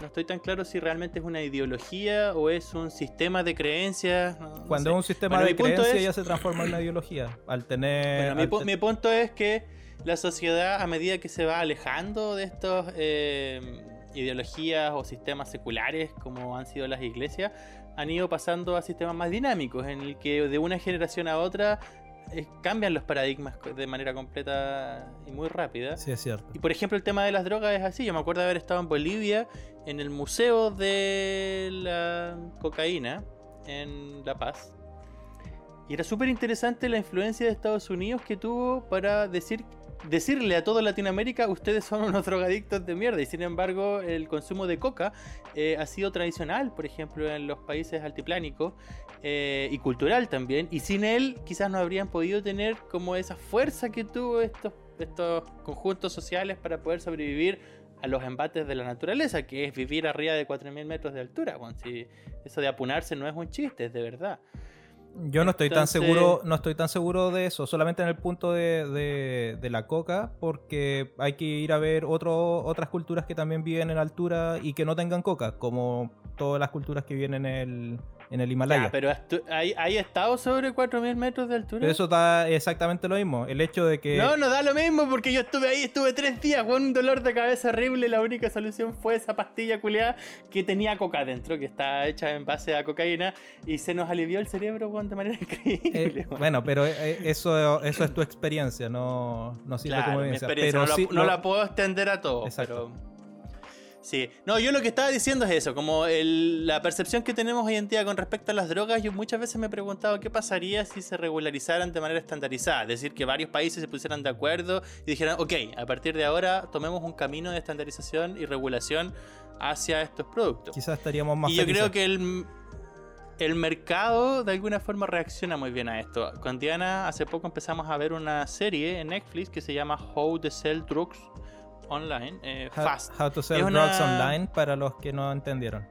no estoy tan claro si realmente es una ideología o es un sistema de creencias. no- no Cuando sé. es un sistema Bueno, de mi punto creencia es- ya se transforma en una ideología. Al tener. Bueno, mi, pu- mi punto es que la sociedad, a medida que se va alejando de estos eh, ideologías o sistemas seculares, como han sido las iglesias, han ido pasando a sistemas más dinámicos, en el que de una generación a otra eh, cambian los paradigmas de manera completa y muy rápida. Sí, es cierto. Y por ejemplo, el tema de las drogas es así. Yo me acuerdo de haber estado en Bolivia, en el Museo de la Cocaína, en La Paz. Y era súper interesante la influencia de Estados Unidos que tuvo para decir, decirle a toda Latinoamérica, ustedes son unos drogadictos de mierda. Y sin embargo, el consumo de coca eh, ha sido tradicional, por ejemplo, en los países altiplánicos eh, y cultural también. Y sin él, quizás no habrían podido tener como esa fuerza que tuvo estos, estos conjuntos sociales para poder sobrevivir a los embates de la naturaleza, que es vivir arriba de 4.000 metros de altura. Bueno, si eso de apunarse no es un chiste, es de verdad. Yo no estoy tan seguro, no estoy tan seguro de eso, solamente en el punto de, de, la coca, porque hay que ir a ver otro, otras culturas que también viven en altura y que no tengan coca, como todas las culturas que viven en el, en el Himalaya. pero ¿hay, ¿hay estado sobre 4.000 metros de altura? eso da exactamente lo mismo. El hecho de que. No, no da lo mismo porque yo estuve ahí, estuve tres días con un dolor de cabeza horrible. La única solución fue esa pastilla culeada que tenía coca dentro, que está hecha en base a cocaína y se nos alivió el cerebro de manera increíble. Eh, bueno, pero eh, eso, eso es tu experiencia, no, no sirve como evidencia. Pero no, la, puedo extender a todos. Exacto. Sí, no, yo lo que estaba diciendo es eso, como la percepción que tenemos hoy en día con respecto a las drogas, yo muchas veces me he preguntado qué pasaría si se regularizaran de manera estandarizada, es decir, que varios países se pusieran de acuerdo y dijeran, ok, a partir de ahora tomemos un camino de estandarización y regulación hacia estos productos. Quizás estaríamos más... Y yo creo que el, el mercado de alguna forma reacciona muy bien a esto. Con Diana hace poco empezamos a ver una serie en Netflix que se llama How to Sell Drugs online, eh, Fast. How to Sell Drugs Online para los que no entendieron.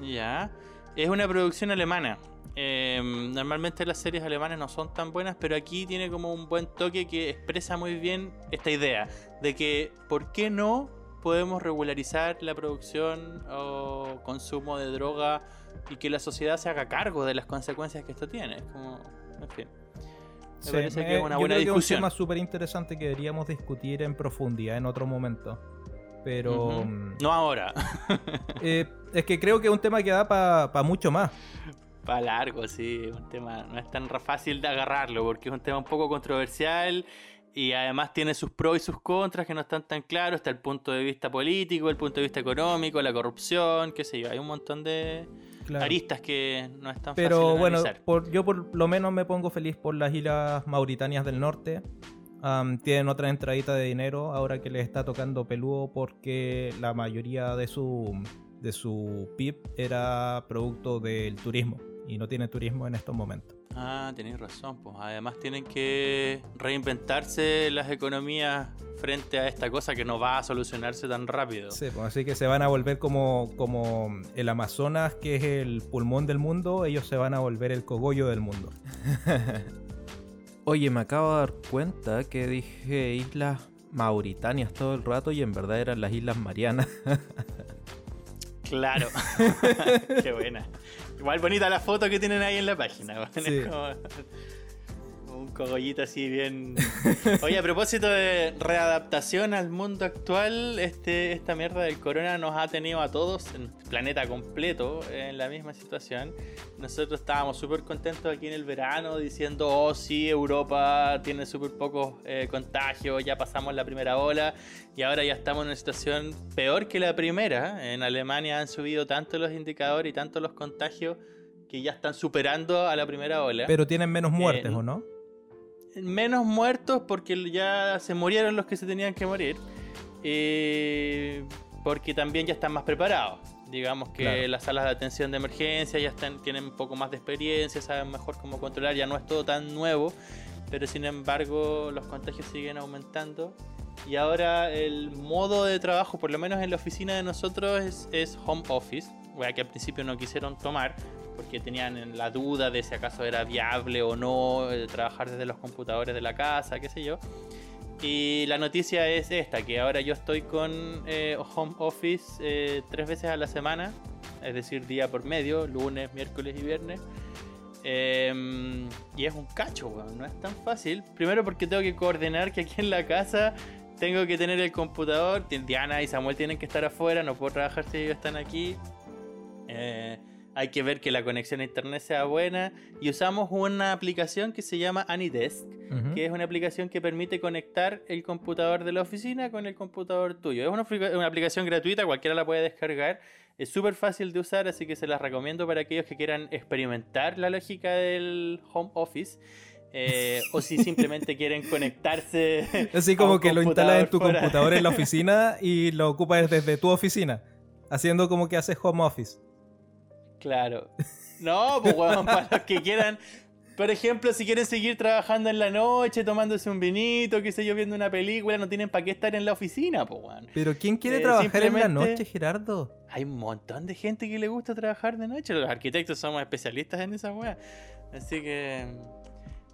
Ya. Es una producción alemana. Em, normalmente las series alemanas no son tan buenas, pero aquí tiene como un buen toque que expresa muy bien esta idea de que, ¿por qué no podemos regularizar la producción o consumo de droga y que la sociedad se haga cargo de las consecuencias que esto tiene? Como, en fin. Me parece que es una buena discusión. es un tema súper interesante que deberíamos discutir en profundidad en otro momento. Pero. Mm, no ahora. Eh, es que creo que es un tema que da para mucho más. Para largo, sí. Un tema no es tan fácil de agarrarlo porque es un tema un poco controversial y además tiene sus pros y sus contras que no están tan claros. Está el punto de vista político, el punto de vista económico, la corrupción, qué sé yo. Hay un montón de, aristas que no están Pero bueno, yo por lo menos me pongo feliz por las islas Mauritanias del Norte. tienen otra entradita de dinero ahora que les está tocando peludo porque la mayoría de su, de su PIB era producto del turismo y no tiene turismo en estos momentos. Ah, tenéis razón. Pues además tienen que reinventarse las economías frente a esta cosa que no va a solucionarse tan rápido. Sí, pues así que se van a volver como, como el Amazonas, que es el pulmón del mundo, ellos se van a volver el cogollo del mundo. Oye, me acabo de dar cuenta que dije islas Mauritanias todo el rato y en verdad eran las Islas Marianas. claro. Qué buena. Igual bonita la foto que tienen ahí en la página. Un cogollito así bien. Oye, a propósito de readaptación al mundo actual, este, esta mierda del corona nos ha tenido a todos, en el planeta completo, en la misma situación. Nosotros estábamos súper contentos aquí en el verano diciendo, oh sí, Europa tiene súper pocos eh, contagios, ya pasamos la primera ola y ahora ya estamos en una situación peor que la primera. En Alemania han subido tanto los indicadores y tanto los contagios que ya están superando a la primera ola. Pero tienen menos muertes, ¿o no? Menos muertos porque ya se murieron los que se tenían que morir. Eh, porque también ya están más preparados. Digamos que las salas de atención de emergencia ya están, tienen un poco más de experiencia, saben mejor cómo controlar, ya no es todo tan nuevo, pero sin embargo los contagios siguen aumentando. Y ahora el modo de trabajo, por lo menos en la oficina de nosotros, es, es home office, que al principio no quisieron tomar, porque tenían la duda de si acaso era viable o no eh, trabajar desde los computadores de la casa, qué sé yo. Y la noticia es esta, que ahora yo estoy con eh, home office eh, tres veces a la semana, es decir, día por medio, lunes, miércoles y viernes. Em, y es un cacho, no es tan fácil. Primero porque tengo que coordinar que aquí en la casa tengo que tener el computador. Diana y Samuel tienen que estar afuera, no puedo trabajar si ellos están aquí. Eh, hay que ver que la conexión a internet sea buena y usamos una aplicación que se llama Anydesk, que es una aplicación que permite conectar el computador de la oficina con el computador tuyo. Es una, aplicación gratuita, cualquiera la puede descargar. Es súper fácil de usar, así que se las recomiendo para aquellos que quieran experimentar la lógica del home office. Eh, o si simplemente quieren conectarse. Así como que lo instalas en tu computador en la oficina y lo ocupas desde tu oficina, haciendo como que haces home office. Claro. No, pues weón, para los que quieran Por ejemplo, si quieren seguir trabajando en la noche, tomándose un vinito, qué sé yo, viendo una película, no tienen para qué estar en la oficina, pues, weón. Pero ¿quién quiere Eh, trabajar en la noche, Gerardo? Hay un montón de gente que le gusta trabajar de noche. Los arquitectos somos especialistas en esa weá. Así que.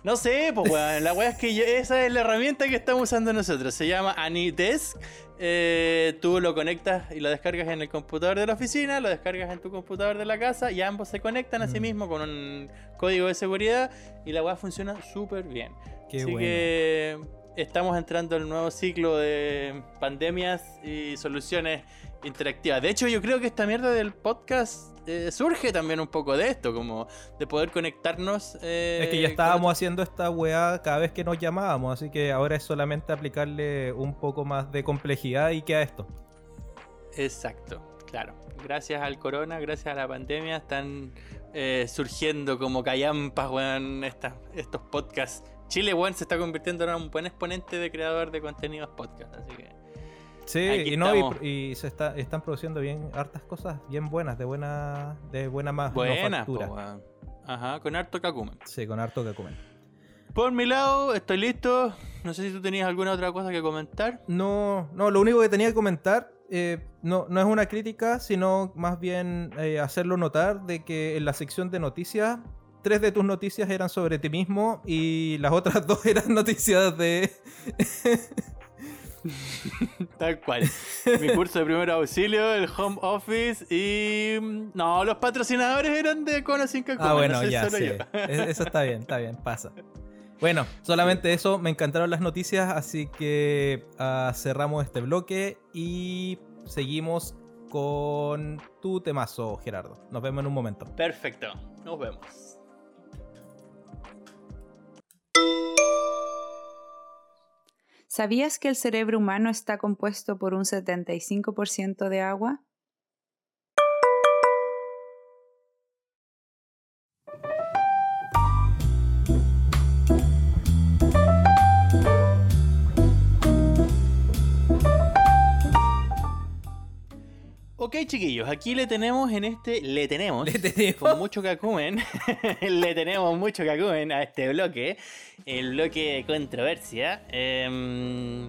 No sé, pues weón. La weá es que yo- esa es la herramienta que estamos usando nosotros. Se llama AnyDesk. Eh, tú lo conectas y lo descargas en el computador de la oficina, lo descargas en tu computador de la casa y ambos se conectan a sí Mm. mismos con un código de seguridad y la weá funciona súper bien. Qué Así bueno. que estamos entrando al nuevo ciclo de pandemias y soluciones interactivas. De hecho, yo creo que esta mierda del podcast eh, surge también un poco de esto, como de poder conectarnos. eh, Es que ya estábamos haciendo esta weá cada vez que nos llamábamos, así que ahora es solamente aplicarle un poco más de complejidad y queda esto. Exacto, claro. Gracias al corona, gracias a la pandemia, están eh, surgiendo como callampas, weón, estas- estos podcasts. Chile, weón, se está convirtiendo en un buen exponente de creador de contenidos podcast, así que... Sí, y, no, y, se está, están produciendo bien hartas cosas bien buenas, de buena, de buena más Buenas, manufactura. Ajá, con harto cacumen. Sí, con harto que comen. Por mi lado, estoy listo. No sé si tú tenías alguna otra cosa que comentar. No, no, lo único que tenía que comentar eh, no, no es una crítica, sino más bien eh, hacerlo notar de que en la sección de noticias, tres de tus noticias eran sobre ti mismo y las otras dos eran noticias de... Tal cual. Mi curso de primer auxilio, el home office y... mm, No, los patrocinadores eran de Cono sin. Ah, no bueno, ya, sí. E- Eso está bien, está bien, pasa. Bueno, solamente eso, me encantaron las noticias, así que ah, cerramos este bloque y seguimos con tu temazo, Gerardo. Nos vemos en un momento. Perfecto. Nos vemos. ¿Sabías que el cerebro humano está compuesto por un 75% de agua? Ok, chiquillos, aquí le tenemos en este. Le tenemos. Le tenemos. Con mucho cacumen. le tenemos mucho cacumen a este bloque. El bloque de controversia. Em,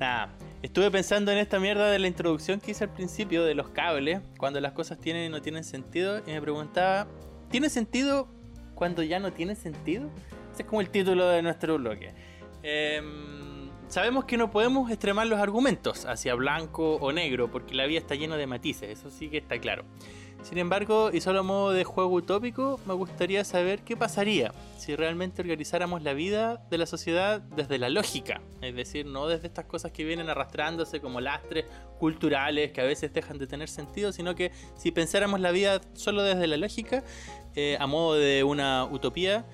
nada. Estuve pensando en esta mierda de la introducción que hice al principio de los cables. Cuando las cosas tienen y no tienen sentido. Y me preguntaba: ¿Tiene sentido cuando ya no tiene sentido? Ese es como el título de nuestro bloque. Em, sabemos que no podemos extremar los argumentos hacia blanco o negro, porque la vida está llena de matices, eso sí que está claro. Sin embargo, y solo a modo de juego utópico, me gustaría saber qué pasaría si realmente organizáramos la vida de la sociedad desde la lógica, es decir, no desde estas cosas que vienen arrastrándose como lastres culturales que a veces dejan de tener sentido, sino que si pensáramos la vida solo desde la lógica, eh, a modo de una utopía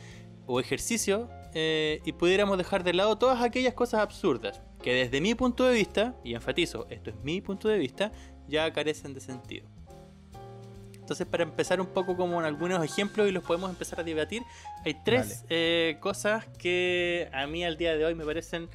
o ejercicio, eh, y pudiéramos dejar de lado todas aquellas cosas absurdas que desde mi punto de vista, y enfatizo, esto es mi punto de vista, ya carecen de sentido. Entonces, para empezar un poco como en algunos ejemplos y los podemos empezar a debatir, hay tres eh, cosas que a mí al día de hoy me parecen,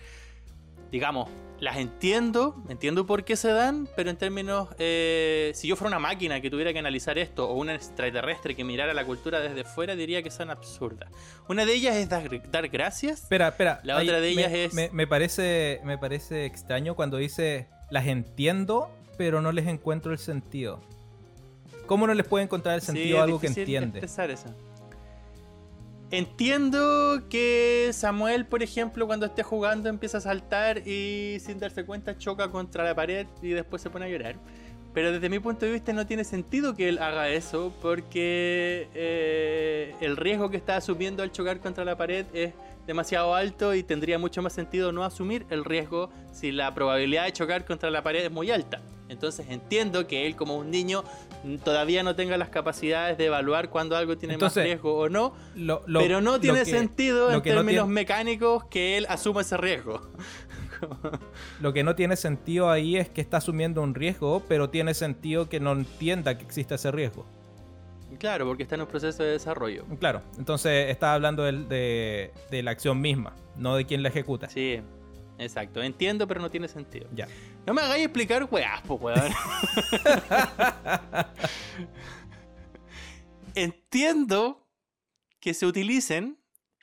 digamos, las entiendo, entiendo por qué se dan, pero en términos, eh, si yo fuera una máquina que tuviera que analizar esto o un extraterrestre que mirara la cultura desde fuera, diría que son absurdas. Una de ellas es dar, dar gracias. Espera, espera. La otra de ellas me, es- Me, me parece, me parece extraño cuando dice las entiendo, pero no les encuentro el sentido. ¿Cómo no les puede encontrar el Sí, sentido a algo que entiende? expresar eso. Entiendo que Samuel, por ejemplo, cuando esté jugando empieza a saltar y sin darse cuenta choca contra la pared y después se pone a llorar. Pero desde mi punto de vista no tiene sentido que él haga eso porque eh, el riesgo que está asumiendo al chocar contra la pared es demasiado alto y tendría mucho más sentido no asumir el riesgo si la probabilidad de chocar contra la pared es muy alta. Entonces entiendo que él como un niño todavía no tenga las capacidades de evaluar cuando algo tiene Entonces, más riesgo o no, Lo- lo- pero no tiene que- sentido en no términos tiene- mecánicos que él asuma ese riesgo. Lo que no tiene sentido ahí es que está asumiendo un riesgo, pero tiene sentido que no entienda que existe ese riesgo. Claro, porque está en un proceso de desarrollo. Claro, entonces está hablando de, de la acción misma, no de quién la ejecuta. Sí, exacto. Entiendo, pero no tiene sentido. Ya. No me hagáis explicar weás, po, weón. Entiendo que se utilicen,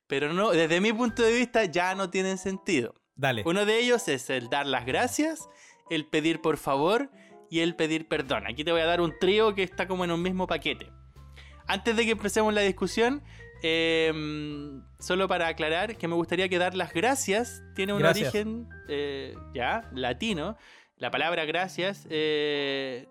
pero no, desde mi punto de vista ya no tienen sentido. Dale. Uno de ellos es el dar las gracias, el pedir por favor y el pedir perdón. Aquí te voy a dar un trío que está como en un mismo paquete. Antes de que empecemos la discusión, em, solo para aclarar que me gustaría que dar las gracias tiene un Gracias. origen eh, ya latino. La palabra gracias, eh,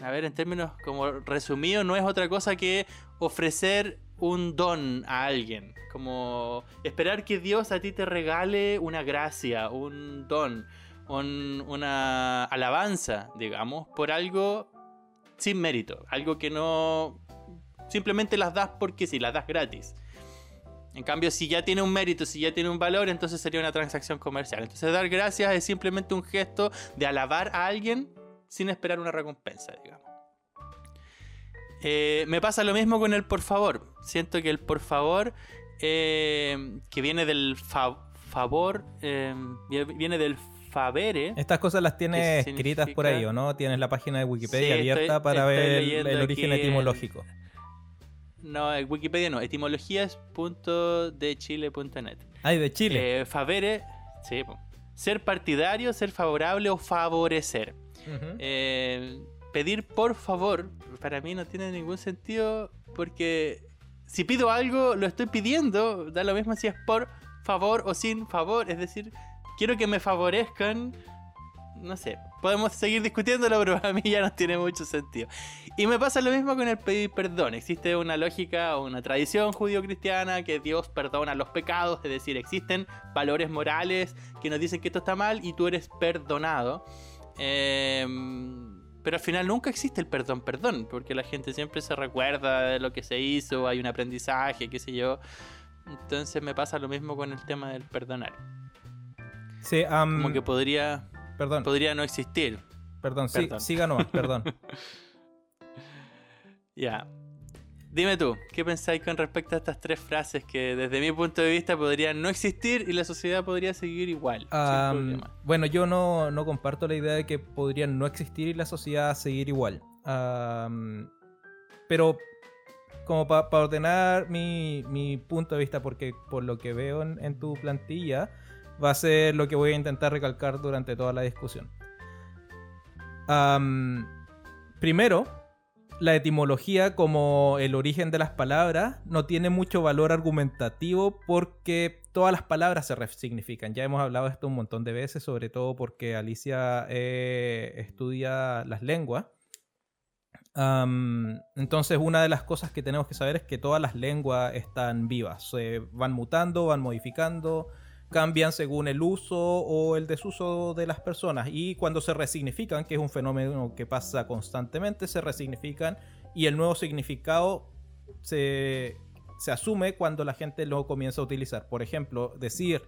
a ver, en términos como resumido, no es otra cosa que ofrecer un don a alguien. Como esperar que Dios a ti te regale una gracia, un don, un- una alabanza, digamos, por algo sin mérito. Algo que no simplemente las das porque sí, las das gratis. En cambio, si ya tiene un mérito, si ya tiene un valor, entonces sería una transacción comercial. Entonces, dar gracias es simplemente un gesto de alabar a alguien sin esperar una recompensa, digamos. Eh, me pasa lo mismo con el por favor. Siento que el por favor, eh, que viene del fa- favor, eh, viene del favere. Estas cosas las tienes ¿Qué escritas por ahí, ¿o no? Tienes la página de Wikipedia Sí, abierta estoy- para estoy ver el, origen aquí etimológico. No, en Wikipedia no, etimologías.dechile.net. Ay, de Chile. Eh, favere, sí, ser partidario, ser favorable o favorecer. Eh, pedir por favor, para mí no tiene ningún sentido porque si pido algo, lo estoy pidiendo, da lo mismo si es por favor o sin favor, es decir, quiero que me favorezcan, no sé, podemos seguir discutiéndolo, pero a mí ya no tiene mucho sentido. Y me pasa lo mismo con el pedir perdón, existe una lógica o una tradición judío-cristiana que Dios perdona los pecados, es decir, existen valores morales que nos dicen que esto está mal y tú eres perdonado. Em, pero al final nunca existe el perdón, perdón, porque la gente siempre se recuerda de lo que se hizo, hay un aprendizaje, qué sé yo. Entonces me pasa lo mismo con el tema del perdonar. Sí, Como que podría, perdón, podría no existir. perdón, sí, perdón. siga nomás, perdón. Ya. Dime tú, ¿qué pensáis con respecto a estas tres frases que desde mi punto de vista podrían no existir y la sociedad podría seguir igual? bueno, yo no, no comparto la idea de que podrían no existir y la sociedad seguir igual. Pero como para ordenar mi, mi punto de vista, porque por lo que veo en, en tu plantilla, va a ser lo que voy a intentar recalcar durante toda la discusión. Primero, la etimología como el origen de las palabras no tiene mucho valor argumentativo porque todas las palabras se resignifican. Ya hemos hablado de esto un montón de veces, sobre todo porque Alicia eh, estudia las lenguas. Entonces una de las cosas que tenemos que saber es que todas las lenguas están vivas, se van mutando, van modificando, cambian según el uso o el desuso de las personas y cuando se resignifican, que es un fenómeno que pasa constantemente, se resignifican y el nuevo significado se, se asume cuando la gente lo comienza a utilizar. Por ejemplo, decir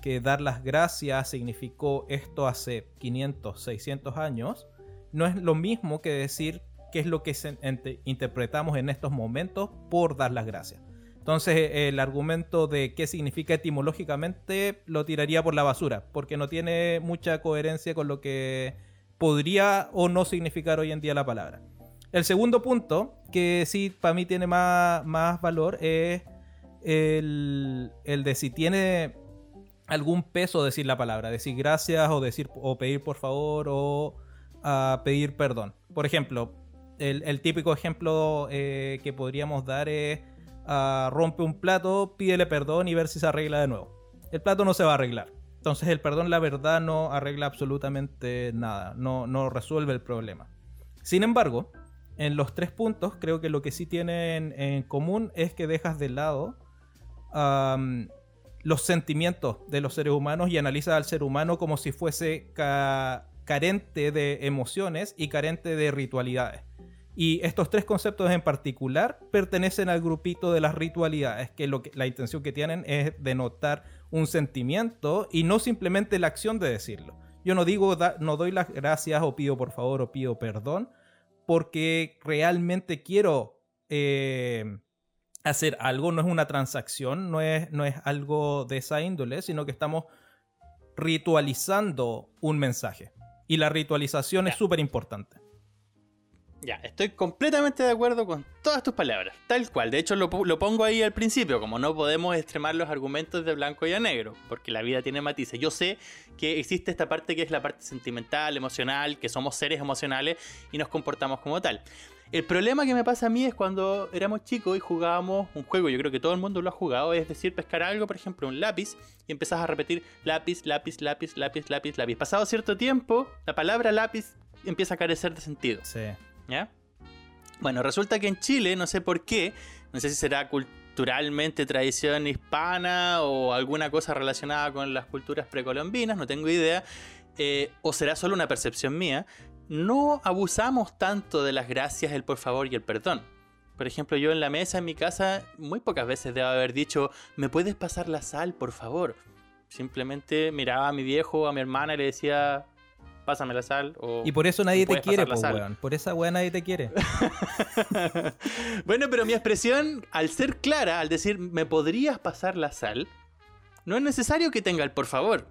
que dar las gracias significó esto hace 500, 600 años, no es lo mismo que decir qué es lo que interpretamos en estos momentos por dar las gracias. Entonces eh, el argumento de qué significa etimológicamente lo tiraría por la basura, porque no tiene mucha coherencia con lo que podría o no significar hoy en día la palabra. El segundo punto, que sí para mí tiene más, más valor, es el, el de si tiene algún peso decir la palabra, decir gracias o decir o pedir por favor o ah, pedir perdón. Por ejemplo, el, el típico ejemplo eh, que podríamos dar es ah, rompe un plato, pídele perdón y ver si se arregla de nuevo. El plato no se va a arreglar. Entonces el perdón, la verdad, no arregla absolutamente nada, no, resuelve el problema. Sin embargo, en los tres puntos, creo que lo que sí tienen en común es que dejas de lado los sentimientos de los seres humanos y analizas al ser humano como si fuese ca- carente de emociones y carente de ritualidades. Y estos tres conceptos en particular pertenecen al grupito de las ritualidades, que, lo que la intención que tienen es denotar un sentimiento y no simplemente la acción de decirlo. Yo no digo, da- no doy las gracias o pido por favor o pido perdón, porque realmente quiero eh, hacer algo, no es una transacción, no es, no es algo de esa índole, sino que estamos ritualizando un mensaje. Y la ritualización es súper importante. Ya, estoy completamente de acuerdo con todas tus palabras, tal cual. De hecho, lo, lo, pongo ahí al principio, como no podemos extremar los argumentos de blanco y a negro, porque la vida tiene matices. Yo sé que existe esta parte que es la parte sentimental, emocional, que somos seres emocionales y nos comportamos como tal. El problema que me pasa a mí es cuando éramos chicos y jugábamos un juego, yo creo que todo el mundo lo ha jugado, es decir, pescar algo, por ejemplo, un lápiz, y empezás a repetir lápiz, lápiz, lápiz, lápiz, lápiz, lápiz. Pasado cierto tiempo, la palabra lápiz empieza a carecer de sentido. Sí. Bueno, resulta que en Chile, no sé por qué, no sé si será culturalmente tradición hispana o alguna cosa relacionada con las culturas precolombinas, no tengo idea, eh, o será solo una percepción mía, no abusamos tanto de las gracias, el por favor y el perdón. Por ejemplo, yo en la mesa en mi casa muy pocas veces debo haber dicho, ¿me puedes pasar la sal, por favor? Simplemente miraba a mi viejo, a mi hermana y le decía, pásame la sal. O y por eso nadie te quiere, weón. Por esa weón nadie te quiere. bueno, pero mi expresión, al ser clara, al decir, ¿me podrías pasar la sal? No es necesario que tenga el por favor.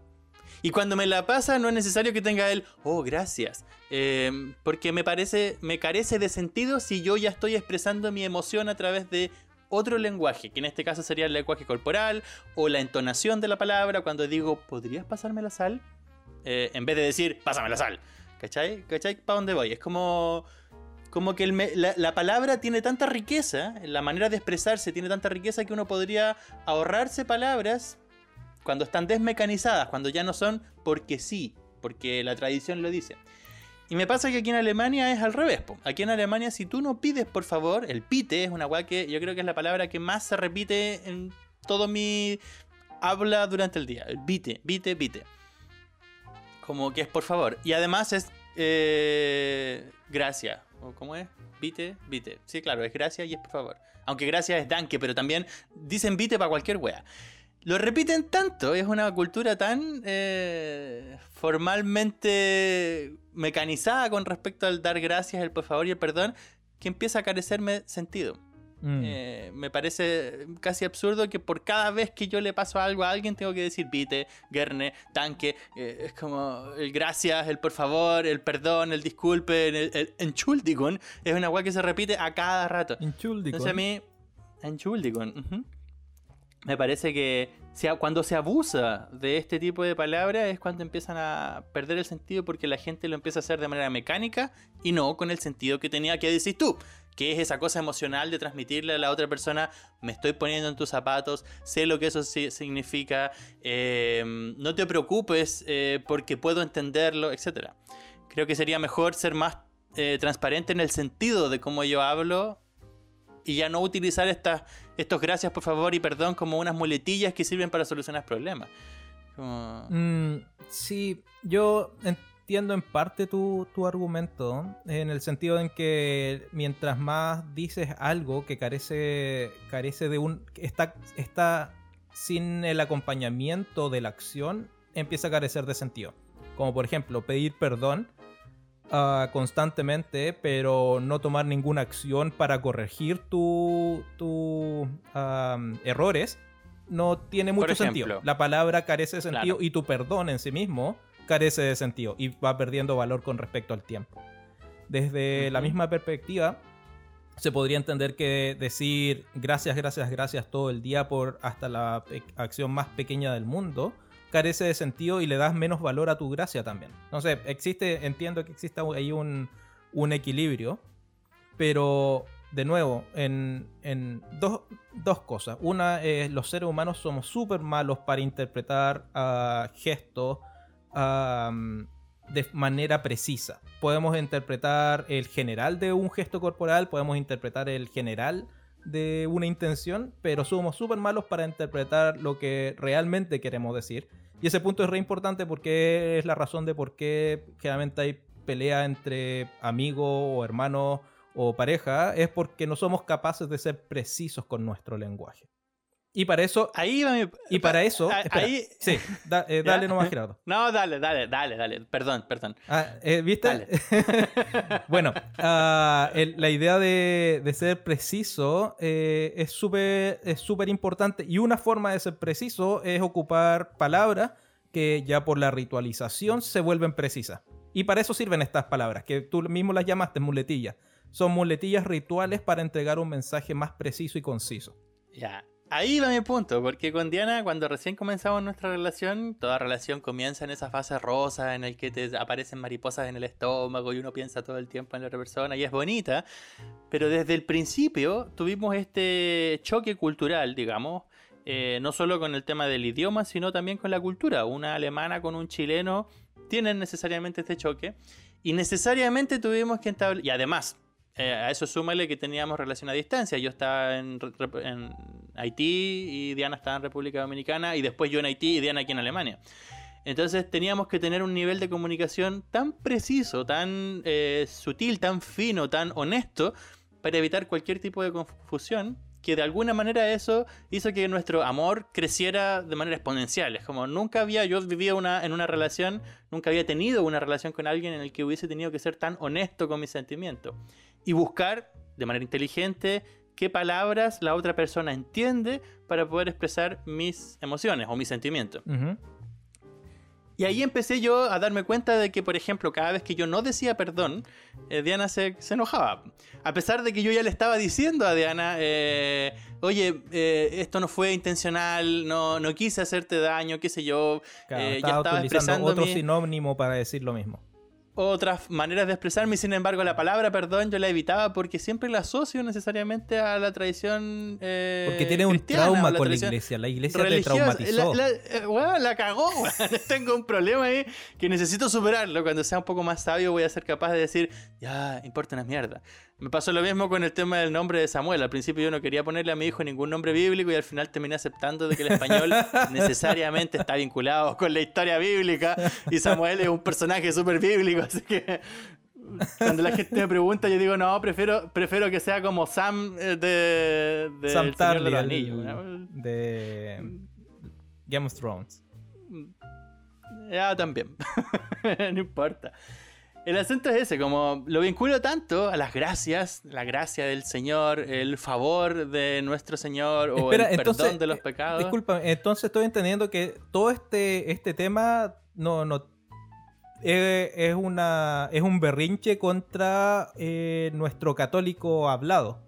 Y cuando me la pasa, no es necesario que tenga el, oh, gracias. Em, porque me parece, me carece de sentido si yo ya estoy expresando mi emoción a través de otro lenguaje, que en este caso sería el lenguaje corporal o la entonación de la palabra. Cuando digo, ¿podrías pasarme la sal? Eh, en vez de decir, pásame la sal. ¿Cachai? ¿Cachai? ¿Para dónde voy? Es como. Como que la, palabra tiene tanta riqueza, la manera de expresarse tiene tanta riqueza que uno podría ahorrarse palabras cuando están desmecanizadas, cuando ya no son porque sí, porque la tradición lo dice. Y me pasa que aquí en Alemania es al revés. Aquí en Alemania, si tú no pides por favor, el pite es una weá que yo creo que es la palabra que más se repite en todo mi habla durante el día. El pite, pite, pite. Como que es por favor. Y además es eh, gracias. ¿O cómo es? Vite, vite. Sí, claro, es gracias y es por favor. Aunque gracias es danke, pero también dicen vite para cualquier wea. Lo repiten tanto, es una cultura tan eh, formalmente mecanizada con respecto al dar gracias, el por favor y el perdón, que empieza a carecerme sentido. Mm. Eh, me parece casi absurdo que por cada vez que yo le paso algo a alguien tengo que decir pite, gerne, tanque. Eh, es como el gracias, el por favor, el perdón, el disculpe, el, el entschuldigung. Es una weá que se repite a cada rato. Entonces a mí, entschuldigung. Me parece que cuando se abusa de este tipo de palabras es cuando empiezan a perder el sentido porque la gente lo empieza a hacer de manera mecánica y no con el sentido que tenía que decir tú que es esa cosa emocional de transmitirle a la otra persona, me estoy poniendo en tus zapatos, sé lo que eso significa, eh, no te preocupes eh, porque puedo entenderlo, etc. Creo que sería mejor ser más eh, transparente en el sentido de cómo yo hablo y ya no utilizar estas, estos gracias por favor y perdón como unas muletillas que sirven para solucionar problemas. Mm, sí, yo entiendo en parte tu, argumento, en el sentido en que mientras más dices algo que carece, carece de un... Está, está sin el acompañamiento de la acción, empieza a carecer de sentido. Como por ejemplo, pedir perdón ah, constantemente, pero no tomar ninguna acción para corregir tus tu, errores, no tiene mucho sentido. La palabra carece de sentido y tu perdón en sí mismo carece de sentido y va perdiendo valor con respecto al tiempo. Desde la misma perspectiva, se podría entender que decir gracias, gracias, gracias todo el día por hasta la acción más pequeña del mundo carece de sentido y le das menos valor a tu gracia también. No sé, existe, entiendo que existe ahí un, un equilibrio, pero de nuevo, en, en dos, dos, cosas. Una es los seres humanos somos súper malos para interpretar uh, gestos, de manera precisa. Podemos interpretar el general de un gesto corporal, podemos interpretar el general de una intención, pero somos súper malos para interpretar lo que realmente queremos decir. Y ese punto es re importante porque es la razón de por qué generalmente hay pelea entre amigos o hermanos o pareja, es porque no somos capaces de ser precisos con nuestro lenguaje. Y para eso. Ahí va mi, Y para eso. ahí, sí, eh, dale nomás, Gerardo. No, dale, dale, dale, dale. Perdón, perdón. Ah, eh, ¿Viste? bueno, ah, la idea de, de ser preciso eh, es súper es importante. Y una forma de ser preciso es ocupar palabras que ya por la ritualización se vuelven precisas. Y para eso sirven estas palabras, que tú mismo las llamaste muletillas son muletillas rituales para entregar un mensaje más preciso y conciso. Ya, Ahí va mi punto, porque con Diana, cuando recién comenzamos nuestra relación, toda relación comienza en esa fase rosa en el que te aparecen mariposas en el estómago y uno piensa todo el tiempo en la otra persona y es bonita, pero desde el principio tuvimos este choque cultural, digamos, eh, no solo con el tema del idioma, sino también con la cultura. Una alemana con un chileno tienen necesariamente este choque y necesariamente tuvimos que establecer, y además, eh, a eso súmale que teníamos relación a distancia. Yo estaba en, Haití y Diana estaba en República Dominicana y después yo en Haití y Diana aquí en Alemania. Entonces teníamos que tener un nivel de comunicación tan preciso, tan eh, sutil, tan fino, tan honesto para evitar cualquier tipo de confusión que de alguna manera eso hizo que nuestro amor creciera de manera exponencial. Es como nunca había, yo vivía una, en una relación, nunca había tenido una relación con alguien en el que hubiese tenido que ser tan honesto con mis sentimientos y buscar de manera inteligente qué palabras la otra persona entiende para poder expresar mis emociones o mis sentimientos. Y ahí empecé yo a darme cuenta de que, por ejemplo, cada vez que yo no decía perdón, eh, Diana se, enojaba. A pesar de que yo ya le estaba diciendo a Diana, eh, oye, eh, esto no fue intencional, no, no quise hacerte daño, qué sé yo. ya estaba utilizando otro sinónimo para decir lo mismo otras maneras de expresarme, sin embargo la palabra perdón yo la evitaba porque siempre la asocio necesariamente a la tradición eh, Porque tiene un trauma con la iglesia, la iglesia te traumatizó. La, eh, la cagó, tengo un problema ahí que necesito superarlo. Cuando sea un poco más sabio voy a ser capaz de decir, ya, importa una mierda. Me pasó lo mismo con el tema del nombre de Samuel. Al principio yo no quería ponerle a mi hijo ningún nombre bíblico y al final terminé aceptando de que el español necesariamente está vinculado con la historia bíblica y Samuel es un personaje súper bíblico, así que cuando la gente me pregunta yo digo no, prefiero, prefiero que sea como Sam eh, de, de Sam Tarly, de, de Game of Thrones. Ya también, no importa. El asunto es ese, como lo vinculo tanto a las gracias, la gracia del Señor, el favor de nuestro Señor o el perdón de los eh, pecados. Disculpa, entonces estoy entendiendo que todo este, este tema no, no eh, es, una, es un berrinche contra eh, nuestro católico hablado.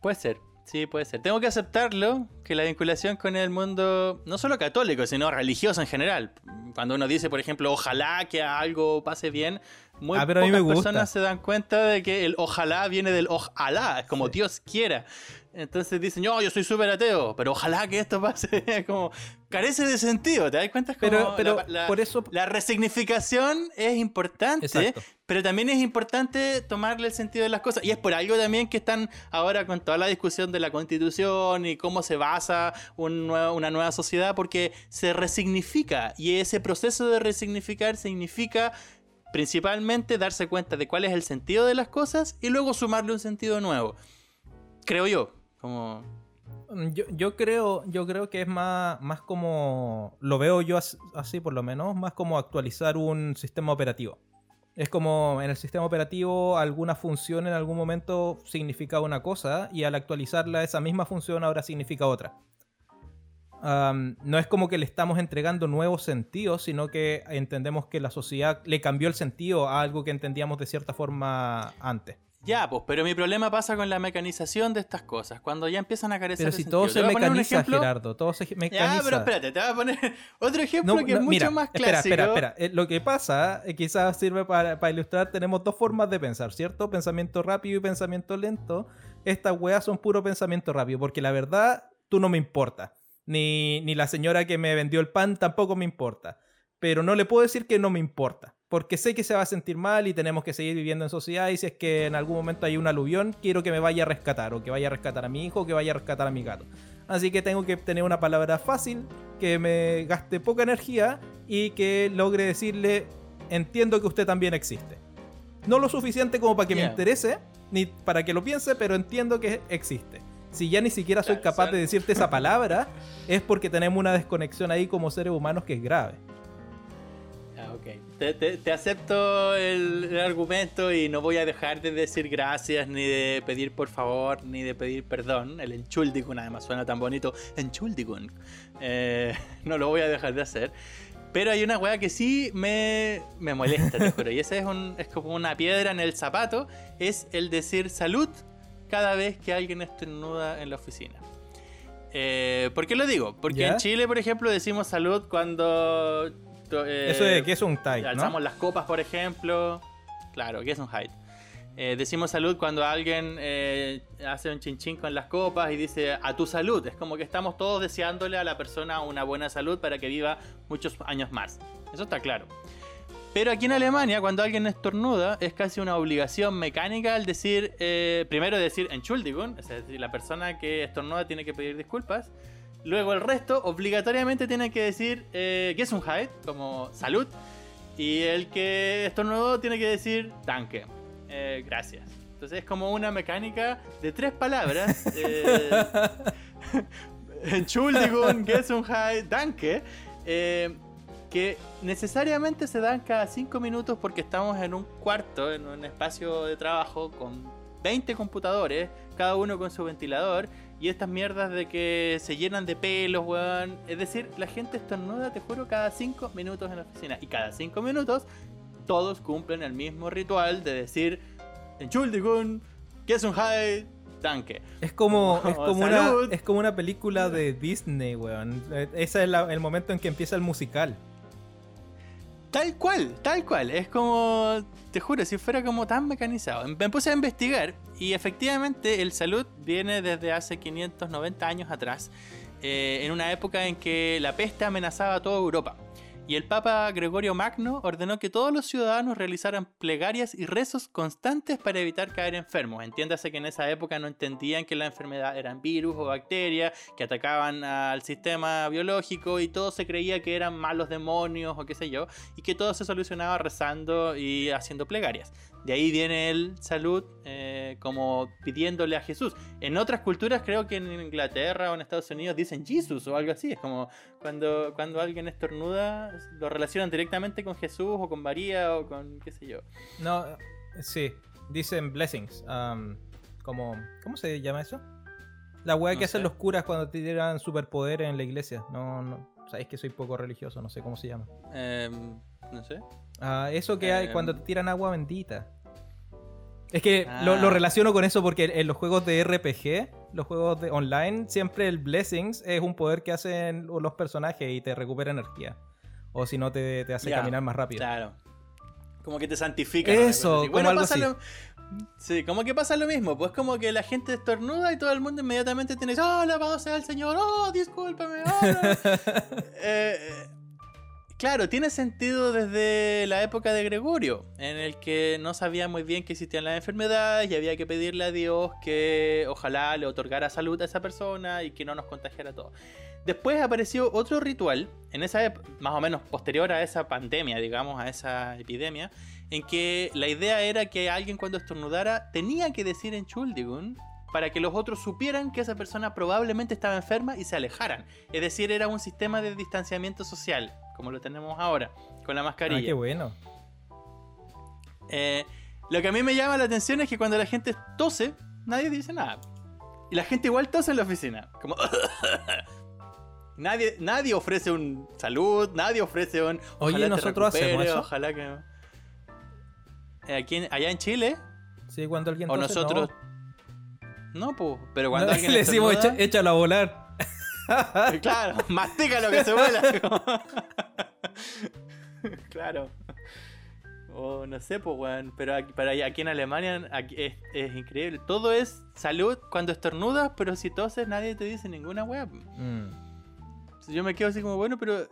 Puede ser. Sí, puede ser. Tengo que aceptarlo, que la vinculación con el mundo, no solo católico, sino religioso en general. Cuando uno dice, por ejemplo, ojalá que algo pase bien, muy ah, pocas personas se dan cuenta de que el ojalá viene del ojalá, es como Dios quiera. Entonces dicen, yo, yo soy súper ateo, pero ojalá que esto pase. como, carece de sentido, ¿te das cuenta? pero, pero la, por eso... La resignificación es importante, pero también es importante tomarle el sentido de las cosas. Y es por algo también que están ahora con toda la discusión de la constitución y cómo se basa una nueva sociedad, porque se resignifica. Y ese proceso de resignificar significa principalmente darse cuenta de cuál es el sentido de las cosas y luego sumarle un sentido nuevo. Creo yo. Mm, yo, creo, yo creo que es más, más como, lo veo yo así por lo menos, más como actualizar un sistema operativo. Es como en el sistema operativo alguna función en algún momento significaba una cosa y al actualizarla esa misma función ahora significa otra. no es como que le estamos entregando nuevos sentidos, sino que entendemos que la sociedad le cambió el sentido a algo que entendíamos de cierta forma antes. Ya, pues, pero mi problema pasa con la mecanización de estas cosas. Cuando ya empiezan a carecer Pero si todo se mecaniza, Gerardo, todo se mecaniza. Ya, pero espérate, te voy a poner otro ejemplo que es mucho más clásico. Espera, espera, espera. Eh, lo que pasa, eh, quizás sirve para, ilustrar, tenemos dos formas de pensar, ¿cierto? Pensamiento rápido y pensamiento lento. Estas weas son puro pensamiento rápido, porque la verdad, tú no me importa. Ni, ni la señora que me vendió el pan tampoco me importa. Pero no le puedo decir que no me importa porque sé que se va a sentir mal y tenemos que seguir viviendo en sociedad y si es que en algún momento hay un aluvión, quiero que me vaya a rescatar o que vaya a rescatar a mi hijo o que vaya a rescatar a mi gato. Así que tengo que tener una palabra fácil, que me gaste poca energía y que logre decirle, entiendo que usted también existe. No lo suficiente como para que me interese, ni para que lo piense, pero entiendo que existe. Si ya ni siquiera soy capaz de decirte esa palabra, es porque tenemos una desconexión ahí como seres humanos que es grave te, acepto el, argumento y no voy a dejar de decir gracias, ni de pedir por favor, ni de pedir perdón. El enchuldigun además suena tan bonito. Enchuldigun. Eh, no lo voy a dejar de hacer. Pero hay una weá que sí me, me molesta, te juro. Y esa es, un, es como una piedra en el zapato. Es el decir salud cada vez que alguien estornuda en la oficina. Eh, ¿Por qué lo digo? Porque en Chile, por ejemplo, decimos salud cuando... eh, Eso de que es un type, Alzamos ¿no? las copas, por ejemplo. Claro, que es un height. Eh, decimos salud cuando alguien eh, hace un chinchín con las copas y dice a tu salud. Es como que estamos todos deseándole a la persona una buena salud para que viva muchos años más. Eso está claro. Pero aquí en Alemania, cuando alguien estornuda, es casi una obligación mecánica el decir, eh, primero decir Entschuldigung, es decir, la persona que estornuda tiene que pedir disculpas. Luego el resto obligatoriamente tiene que decir eh, Gesundheit, como salud. Y el que estornudó tiene que decir Danke, eh, gracias. Entonces es como una mecánica de tres palabras. eh, Entschuldigung, Gesundheit, Danke. eh, que necesariamente se dan cada 5 minutos porque estamos en un cuarto, en un espacio de trabajo con 20 computadores, cada uno con su ventilador, y estas mierdas de que se llenan de pelos, weón. Es decir, la gente estornuda, te juro, cada 5 minutos en la oficina. Y cada 5 minutos todos cumplen el mismo ritual de decir Entschuldigung, Gesundheit, Danke. Es como, es, como salud. una, es como una película de Disney, weón. Ese es la- el momento en que empieza el musical. Tal cual, tal cual. Es como, te juro, si fuera como tan mecanizado. Me puse a investigar y efectivamente el salud viene desde hace 590 años atrás, eh, en una época en que la peste amenazaba a toda Europa. Y el Papa Gregorio Magno ordenó que todos los ciudadanos realizaran plegarias y rezos constantes para evitar caer enfermos. Entiéndase que en esa época no entendían que la enfermedad eran virus o bacterias que atacaban al sistema biológico y todo se creía que eran malos demonios o qué sé yo, y que todo se solucionaba rezando y haciendo plegarias. De ahí viene el salud eh, como pidiéndole a Jesús. En otras culturas creo que en Inglaterra o en Estados Unidos dicen Jesus o algo así. Es como cuando, cuando alguien estornuda lo relacionan directamente con Jesús o con María o con qué sé yo. No, sí, dicen blessings. am, como, ¿Cómo se llama eso? La weá No que hacen los curas cuando te tiran superpoderes en la iglesia. No, no. Sabéis que soy poco religioso, no sé cómo se llama. Em, no sé. Ah, eso que hay Em. cuando te tiran agua bendita. Es que lo, Ah. lo relaciono con eso porque en los juegos de RPG, los juegos de online, siempre el Blessings es un poder que hacen los personajes y te recupera energía. O si no, te, te hace caminar más rápido. Claro. Como que te santifica. Eso, como algo así. Lo... Sí, como que pasa lo mismo. Pues como que la gente estornuda y todo el mundo inmediatamente tiene. ¡Oh, alabado sea el Señor! ¡Oh, discúlpame! ¡Oh, no". Eh, eh, claro, tiene sentido desde la época de Gregorio, en el que no sabía muy bien que existían las enfermedades y había que pedirle a Dios que ojalá le otorgara salud a esa persona y que no nos contagiara todo. Después apareció otro ritual, en esa más o menos posterior a esa pandemia, digamos, a esa epidemia, en que la idea era que alguien cuando estornudara tenía que decir Entschuldigung para que los otros supieran que esa persona probablemente estaba enferma y se alejaran. Es decir, era un sistema de distanciamiento social, como lo tenemos ahora, con la Ah, mascarilla. qué bueno. Eh, lo que a mí me llama la atención es que cuando la gente tose, nadie dice nada. Y la gente igual tose en la oficina. Como. nadie, nadie ofrece un salud, nadie ofrece un. Oye, ojalá te ¿nosotros hacemos eso? Ojalá que. Eh, aquí en- allá en Chile, Sí, cuando alguien o tose, nosotros. no. No, pues. Pero cuando No, alguien. le decimos "Echa- échalo a volar. Claro, mastica lo que se vuela. claro. O no sé, pues, weón. Pero aquí, para allá- aquí en Alemania aquí es, es increíble. Todo es salud cuando estornudas, pero si toses nadie te dice ninguna weá. Mm. Yo me quedo así como, bueno, pero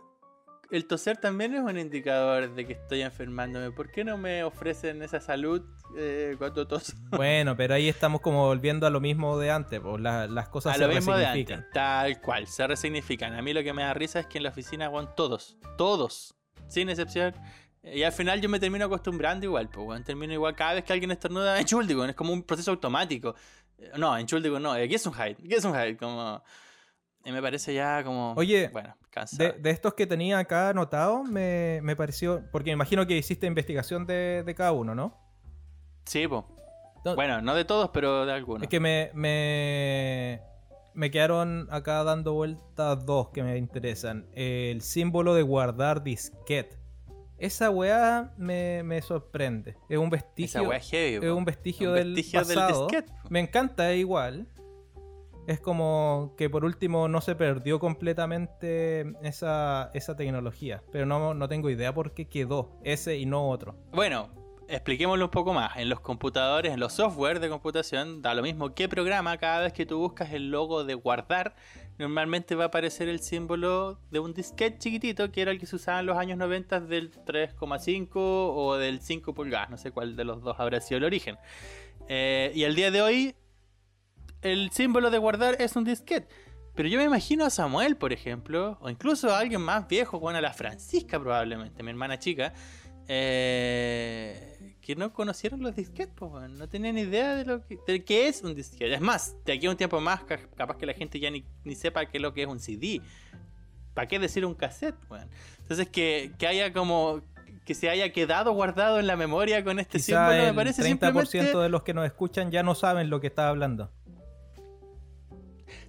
el toser también es un indicador de que estoy enfermándome. ¿Por qué no me ofrecen esa salud eh, cuando toso? Bueno, pero ahí estamos como volviendo a lo mismo de antes, pues la- las cosas A se lo mismo de resignifican. antes, tal cual, se resignifican. A mí lo que me da risa es que en la oficina, weón, todos, todos, sin excepción. Y al final yo me termino acostumbrando igual, pues, weón. Termino igual cada vez que alguien estornuda, Entschuldigung, es como un proceso automático. Eh, No, Entschuldigung no, eh, Gesundheit, Gesundheit, como... Y me parece ya como... Oye, bueno. De, de estos que tenía acá anotado, me, me pareció. Porque me imagino que hiciste investigación de, de cada uno, ¿no? Sí, pues. No, Bueno, no de todos, pero de algunos. Es que me, me, me quedaron acá dando vueltas dos que me interesan. El símbolo de guardar disquete. Esa weá me, me sorprende. Es un vestigio. Esa weá es heavy, es un vestigio, Un del vestigio del pasado. disquete. Me encanta, igual. Es como que por último no se perdió completamente esa, esa tecnología. Pero no, no tengo idea por qué quedó ese y no otro. Bueno, expliquémoslo un poco más. En los computadores, en los software de computación, da lo mismo qué programa, cada vez que tú buscas el logo de guardar, normalmente va a aparecer el símbolo de un disquete chiquitito, que era el que se usaba en los años 90 del 3,5 o del 5 pulgadas, no sé cuál de los dos habrá sido el origen. Eh, y al día de hoy, el símbolo de guardar es un disquete. Pero yo me imagino a Samuel, por ejemplo, o incluso a alguien más viejo, bueno, a la Francisca probablemente, mi hermana chica, eh, que no conocieron los disquetes, weón. no tenían idea de lo que de qué es un disquete. Es más, de aquí a un tiempo más, ca- capaz que la gente ya ni, ni sepa qué es lo que es un CD. ¿Para qué decir un cassette? weón? Entonces, que, que haya como que se haya quedado guardado en la memoria con este Quizá símbolo me el parece 30% simplemente. de los que nos escuchan ya no saben lo que estaba hablando.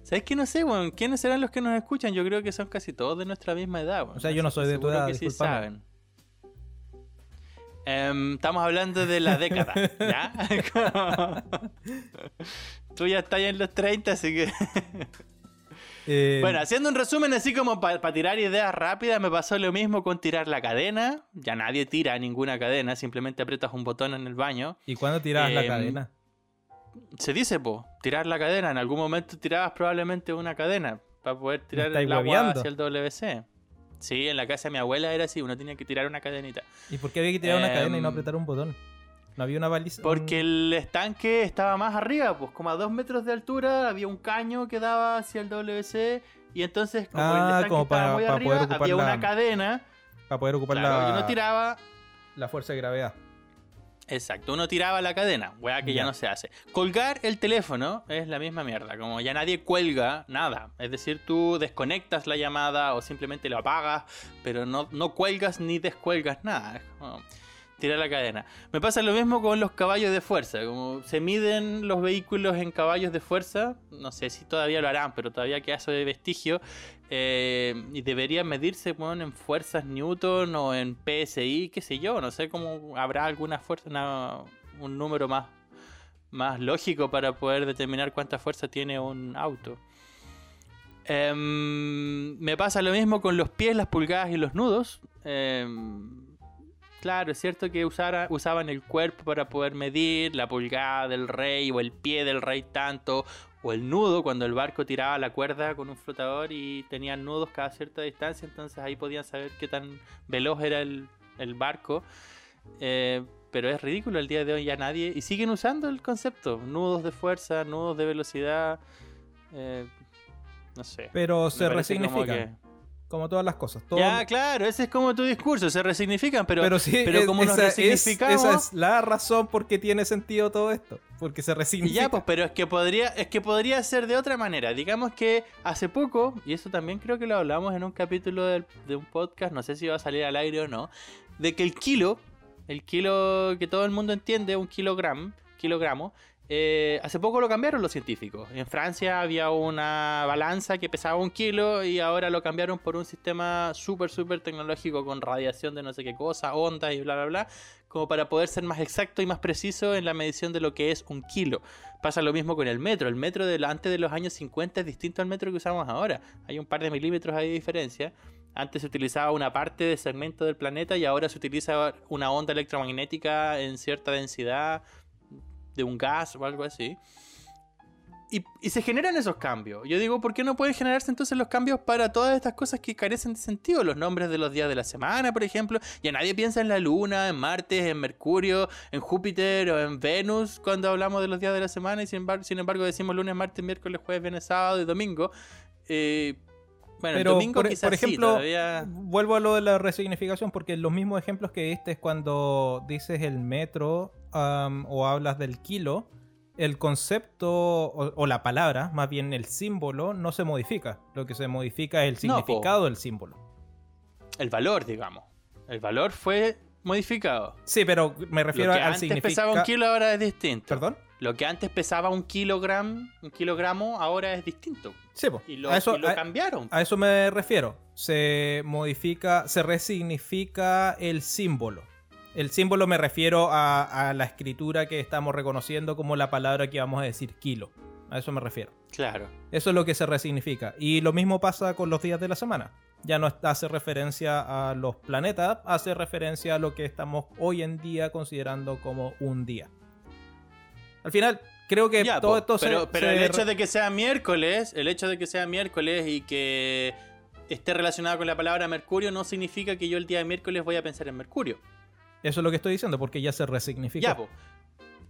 ¿Sabes qué? No sé, weón. ¿Quiénes serán los que nos escuchan? Yo creo que son casi todos de nuestra misma edad, weón. O sea, yo no que soy de tu edad, que sí saben. Em, estamos hablando de la década, ¿ya? Tú ya estás en los 30, así que... Eh, Bueno, haciendo un resumen así como para tirar ideas rápidas, me pasó lo mismo con tirar la cadena. Ya nadie tira ninguna cadena, simplemente aprietas un botón en el baño. ¿Y cuándo tirabas la em, cadena? Se dice, po, tirar la cadena. En algún momento tirabas probablemente una cadena para poder tirar el agua hueveando? hacia el WC. Sí, en la casa de mi abuela era así, uno tenía que tirar una cadenita. ¿Y por qué había que tirar una cadena y no em, apretar un botón? No había una baliza. Porque el estanque estaba más arriba, pues como a dos metros de altura, había un caño que daba hacia el WC. Y entonces, como el Ah, estanque como estaba para- muy para arriba, poder ocupar había la- una cadena. Para poder ocupar Claro, y la, uno tiraba. la fuerza de gravedad. Exacto, uno tiraba la cadena, weá que ya. Ya. no se hace. Colgar el teléfono es la misma mierda, como ya nadie cuelga nada. Es decir, tú desconectas la llamada o simplemente la apagas, pero no, no cuelgas ni descuelgas nada. Es como tirar la cadena. Me pasa lo mismo con los caballos de fuerza, como se miden los vehículos en caballos de fuerza, no sé si todavía lo harán, pero todavía queda eso de vestigio. Eh, y debería medirse en fuerzas Newton o en PSI, qué sé yo, no sé cómo habrá alguna fuerza, un número más, más lógico para poder determinar cuánta fuerza tiene un auto. Em, me pasa lo mismo con los pies, las pulgadas y los nudos. Em, claro, es cierto que usaban el cuerpo para poder medir la pulgada del rey o el pie del rey tanto, o el nudo cuando el barco tiraba la cuerda con un flotador y tenían nudos cada cierta distancia, entonces ahí podían saber qué tan veloz era el, el barco. Eh, pero es ridículo el día de hoy ya nadie. Y siguen usando el concepto: nudos de fuerza, nudos de velocidad. eh, no sé. Pero se resignifican. Como, todas las cosas. Todo- Ya, claro, ese es como tu discurso, se resignifican, pero, pero sí, pero es- como nos esa, es, resignificamos. esa es la razón por qué tiene sentido todo esto. Porque se resignifica. Ya, pues, pero es que podría, es que podría ser de otra manera. Digamos que hace poco, y eso también creo que lo hablamos en un capítulo del- de, un podcast, no sé si va a salir al aire o no, de que el kilo, el kilo que todo el mundo entiende, un kilogram, kilogramo, eh, hace poco lo cambiaron los científicos. En Francia había una balanza que pesaba un kilo y ahora lo cambiaron por un sistema súper, súper tecnológico con radiación de no sé qué cosa, ondas y bla, bla, bla, como para poder ser más exacto y más preciso en la medición de lo que es un kilo. Pasa lo mismo con el metro. El metro antes de los años 50 es distinto al metro que usamos ahora. Hay un par de milímetros ahí de diferencia. Antes se utilizaba una parte de segmento del planeta y ahora se utiliza una onda electromagnética en cierta densidad de un gas o algo así. Y, y se generan esos cambios. Yo digo, ¿por qué no pueden generarse entonces los cambios para todas estas cosas que carecen de sentido? Los nombres de los días de la semana, por ejemplo. Ya nadie piensa en la Luna, en Marte, en Mercurio, en Júpiter o en Venus cuando hablamos de los días de la semana. Y sin embargo, sin embargo decimos lunes, martes, miércoles, jueves, viernes, sábado y domingo. Eh, bueno, el domingo por, quizás por sí, ejemplo, todavía... vuelvo a lo de la resignificación, porque los mismos ejemplos que diste es cuando dices el metro o hablas del kilo, el concepto o, o la palabra, más bien el símbolo, no se modifica. Lo que se modifica es el No, significado del símbolo. El valor, digamos. El valor fue modificado. Sí, pero me Lo refiero que al antes pesaba un significado. kilo ahora es distinto. ¿Perdón? Lo que antes pesaba un kilogramo, un kilogramo ahora es distinto. Sí, po. Y lo, a eso, y lo a- cambiaron. a eso me refiero. Se modifica, se resignifica el símbolo. El símbolo me refiero a, a la escritura que estamos reconociendo como la palabra que vamos a decir kilo. A eso me refiero. Claro. Eso es lo que se resignifica. Y lo mismo pasa con los días de la semana. Ya no hace referencia a los planetas, hace referencia a lo que estamos hoy en día considerando como un día. Al final, creo que Ya, todo esto se- pero, pero se el re- hecho de que sea miércoles, el hecho de que sea miércoles y que esté relacionado con la palabra Mercurio no significa que yo el día de miércoles voy a pensar en Mercurio. Eso es lo que estoy diciendo, porque ya se. Ya, po.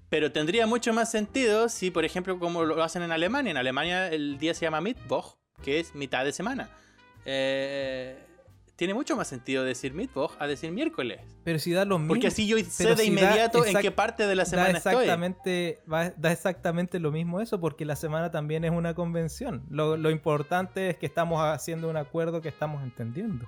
Pero tendría mucho más sentido si, por ejemplo, como lo hacen en Alemania. En Alemania el día se llama Mittwoch, que es mitad de semana. Eh, tiene mucho más sentido decir Mittwoch a decir miércoles. Pero si da lo mismo. Porque así yo sé de si da inmediato en qué parte de la da semana estoy. exactamente, va- da exactamente lo mismo eso, porque la semana también es una convención. Lo, lo importante es que estamos haciendo un acuerdo que estamos entendiendo.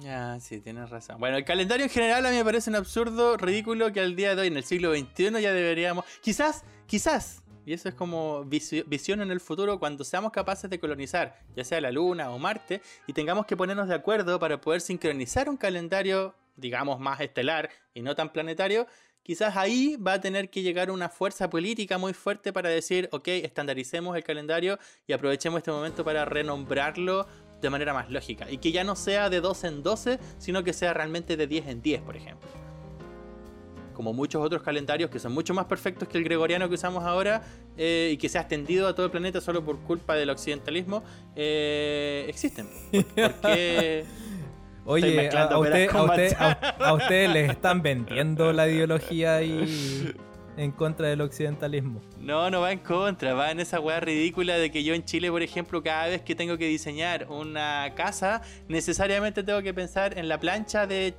Ya, sí, tienes razón. Bueno, el calendario en general a mí me parece un absurdo, ridículo que al día de hoy, en el siglo XXI, ya deberíamos. Quizás, quizás, y eso es como visi- visión en el futuro, cuando seamos capaces de colonizar, ya sea la Luna o Marte, y tengamos que ponernos de acuerdo para poder sincronizar un calendario, digamos, más estelar y no tan planetario. Quizás ahí va a tener que llegar una fuerza política muy fuerte para decir, ok, estandaricemos el calendario y aprovechemos este momento para renombrarlo de manera más lógica. Y que ya no sea de 12 en 12, sino que sea realmente de 10 en 10, por ejemplo. Como muchos otros calendarios que son mucho más perfectos que el gregoriano que usamos ahora eh, y que se ha extendido a todo el planeta solo por culpa del occidentalismo, eh, existen. Porque Oye, a, usted, a, usted- a- ustedes les están vendiendo la ideología ahí en contra del occidentalismo. No, no va en contra, va en esa weá ridícula de que yo en Chile, por ejemplo, cada vez que tengo que diseñar una casa, necesariamente tengo que pensar en la plancha de,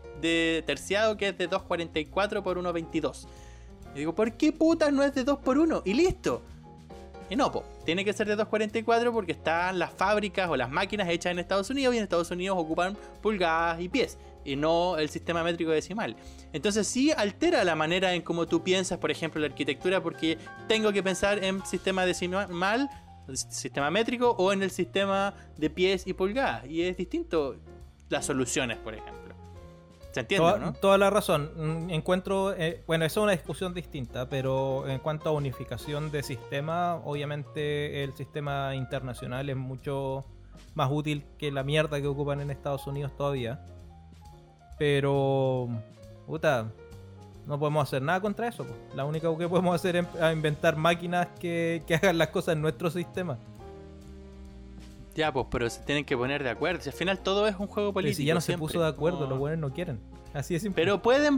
terciado que es de 2.44 por 1.22. Y digo, ¿por qué putas no es de 2 por 1? Y listo. Y no, tiene que ser de 2.44 porque están las fábricas o las máquinas hechas en Estados Unidos y en Estados Unidos ocupan pulgadas y pies y no el sistema métrico decimal. Entonces sí altera la manera en cómo tú piensas, por ejemplo, la arquitectura porque tengo que pensar en sistema decimal, sistema métrico o en el sistema de pies y pulgadas y es distinto las soluciones, por ejemplo. ¿Se entiende, Toda, no? toda la razón. Mm, Encuentro, eh, bueno, eso es una discusión distinta, pero en cuanto a unificación de sistema, obviamente el sistema internacional es mucho más útil que la mierda que ocupan en Estados Unidos todavía. Pero, puta, no podemos hacer nada contra eso. La única que podemos hacer es a inventar máquinas que, que hagan las cosas en nuestro sistema. Ya, pues, pero se tienen que poner de acuerdo. Si al final todo es un juego Pero político. si ya no se puso de acuerdo, No. los buenos no quieren. Así es simple. Pero pueden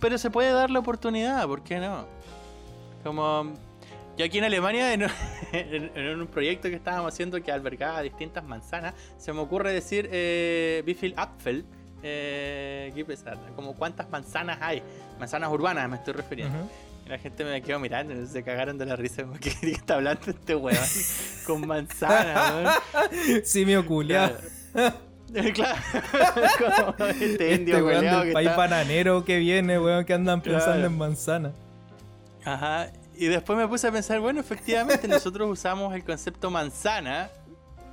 pero se puede dar la oportunidad, ¿por qué no? Como yo aquí en Alemania, en, un proyecto que estábamos haciendo que albergaba distintas manzanas, se me ocurre decir eh, viel Apfel, eh, qué pesar, como cuántas manzanas hay, manzanas urbanas me estoy refiriendo. Y la gente me quedó mirando, y se cagaron de la risa, como que ¿qué está hablando este weón con manzanas, weón? Simio culiao. Claro, como este indio Este weón del que país está- bananero que viene, weón, que andan pensando Claro. en manzana. Ajá. Y después me puse a pensar, bueno, efectivamente nosotros usamos el concepto manzana.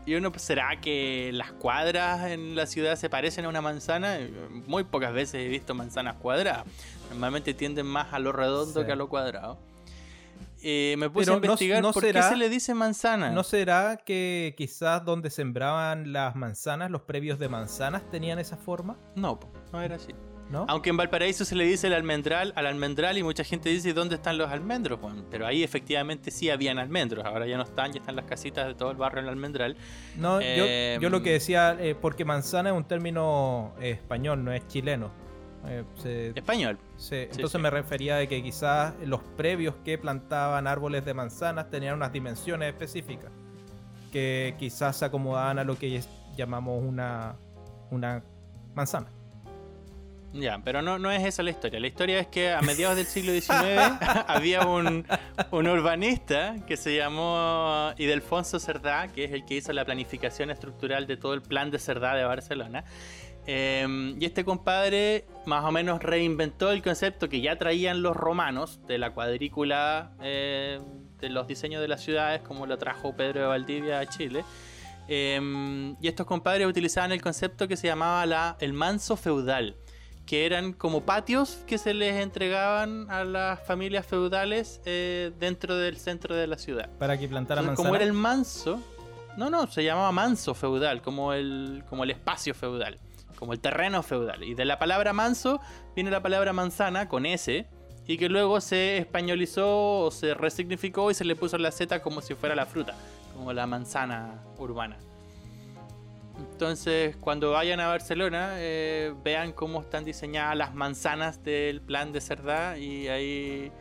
Y uno, pues, ¿será que las cuadras en la ciudad se parecen a una manzana? Muy pocas veces he visto manzanas cuadradas. Normalmente tienden más a lo redondo Sí. que a lo cuadrado. Eh, me puse Pero a investigar no por qué será- se le dice manzana. ¿No será que quizás donde sembraban las manzanas, los previos de manzanas, tenían esa forma? No, no era así. ¿No? Aunque en Valparaíso se le dice el almendral al almendral y mucha gente dice ¿dónde están los almendros? Bueno, pero ahí efectivamente sí habían almendros, ahora ya no están, ya están las casitas de todo el barrio en el almendral. No, yo, Em, yo lo que decía, eh, porque manzana es un término eh, español, no es chileno. Eh, se- Español. se- sí, entonces sí. me refería de que quizás los previos que plantaban árboles de manzanas tenían unas dimensiones específicas que quizás se acomodaban a lo que llamamos una, una manzana. Ya, pero no, no es esa la historia. La historia es que a mediados del siglo XIX había un, un urbanista que se llamó Idelfonso Cerdá, que es el que hizo la planificación estructural de todo el plan de Cerdá de Barcelona. Em, y este compadre más o menos reinventó el concepto que ya traían los romanos de la cuadrícula eh, de los diseños de las ciudades, como lo trajo Pedro de Valdivia a Chile. Em, y estos compadres utilizaban el concepto que se llamaba la, el manso feudal, que eran como patios que se les entregaban a las familias feudales eh, dentro del centro de la ciudad. Para que plantaran Entonces, como era el manso, no, no, se llamaba manso feudal, como el, como el espacio feudal, como el terreno feudal. Y de la palabra manso viene la palabra manzana con S, y que luego se españolizó o se resignificó y se le puso la Z como si fuera la fruta, como la manzana urbana. Entonces, cuando vayan a Barcelona, eh, vean cómo están diseñadas las manzanas del plan de Cerdá y ahí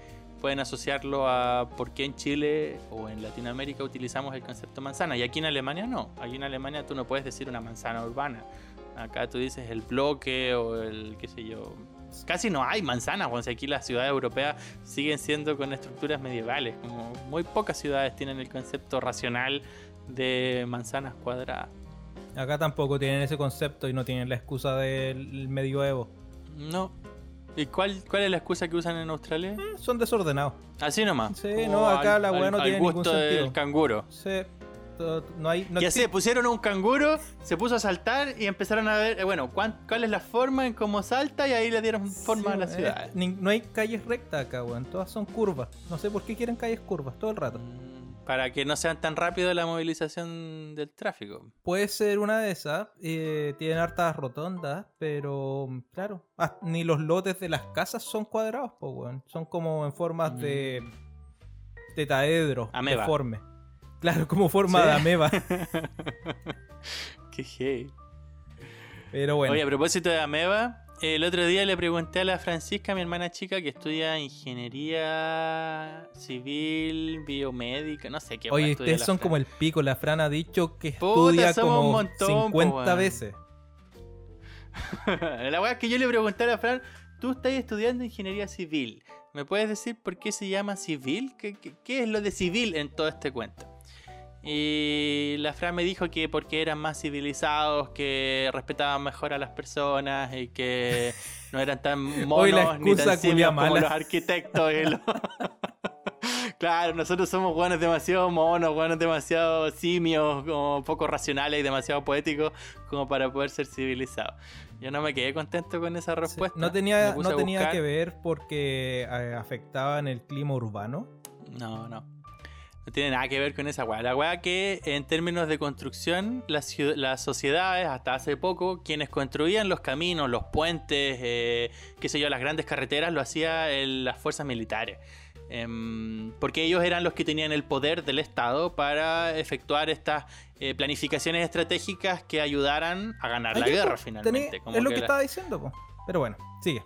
pueden asociarlo a por qué en Chile o en Latinoamérica utilizamos el concepto manzana y aquí en Alemania no. Aquí en Alemania tú no puedes decir una manzana urbana. Acá tú dices el bloque o el qué sé yo. Casi no hay manzanas, o aquí las ciudades europeas siguen siendo con estructuras medievales. Muy pocas ciudades tienen el concepto racional de manzanas cuadradas. Acá tampoco tienen ese concepto y no tienen la excusa del medioevo. No. ¿Y cuál, cuál es la excusa que usan en Australia? Eh, Son desordenados. Así nomás. Sí, no, acá la weá no al tiene ningún gusto del sentido. canguro. Sí, no hay. No y así pusieron un canguro, se puso a saltar y empezaron a ver, eh, bueno, cuán- cuál es la forma en cómo salta y ahí le dieron forma a la ciudad. eh, ni- no hay calles rectas acá, weón. Todas son curvas. No sé por qué quieren calles curvas todo el rato. Mm, Para que no sean tan rápido la movilización del tráfico. Puede ser una de esas. eh, tienen hartas rotondas, pero claro. ah, ni los lotes de las casas son cuadrados, po, weón. Son como en formas de. tetaedro, Mm. Ameba. deforme. Claro, como forma Sí. de ameba. Qué hey. Pero bueno. Oye, a propósito de Ameba, el otro día le pregunté a la Francisca, mi hermana chica, que estudia ingeniería civil, biomédica, no sé qué. Oye, ustedes son Fran. como el pico. La Fran ha dicho que Puta, estudia como montón, po, 50 weón. veces. la weá es que yo le pregunté a la Fran, tú estás estudiando ingeniería civil. ¿Me puedes decir por qué se llama civil? ¿Qué, qué- qué es lo de civil en todo este cuento? Y la Fran me dijo que porque eran más civilizados, que respetaban mejor a las personas y que no eran tan monos ni tan simios como los arquitectos. y los- claro, nosotros somos buenos demasiado monos, buenos demasiado simios, como poco racionales y demasiado poéticos como para poder ser civilizados. Yo no me quedé contento con esa Sí, respuesta. No tenía, no tenía buscar. que ver porque eh, afectaban el clima urbano. No, no. No tiene nada que ver con esa weá. La weá que en términos de construcción, las, las sociedades, hasta hace poco, quienes construían los caminos, los puentes, eh, qué sé yo, las grandes carreteras, lo hacían las fuerzas militares. Em, porque ellos eran los que tenían el poder del Estado para efectuar estas eh, planificaciones estratégicas que ayudaran a ganar la guerra finalmente. tenés- Como es lo que que la- estaba diciendo, po. Pero bueno, sigue.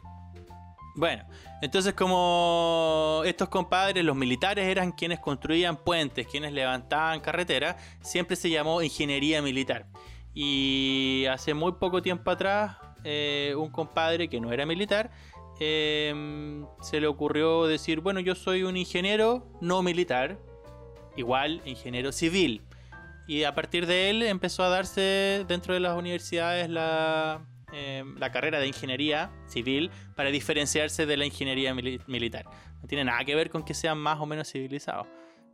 Bueno, entonces como estos compadres, los militares eran quienes construían puentes, quienes levantaban carreteras, siempre se llamó ingeniería militar. Y hace muy poco tiempo atrás, eh, un compadre que no era militar, eh, se le ocurrió decir, bueno, yo soy un ingeniero no militar, igual ingeniero civil. Y a partir de él empezó a darse dentro de las universidades la, eh, la carrera de ingeniería civil para diferenciarse de la ingeniería mili- militar. No tiene nada que ver con que sean más o menos civilizados.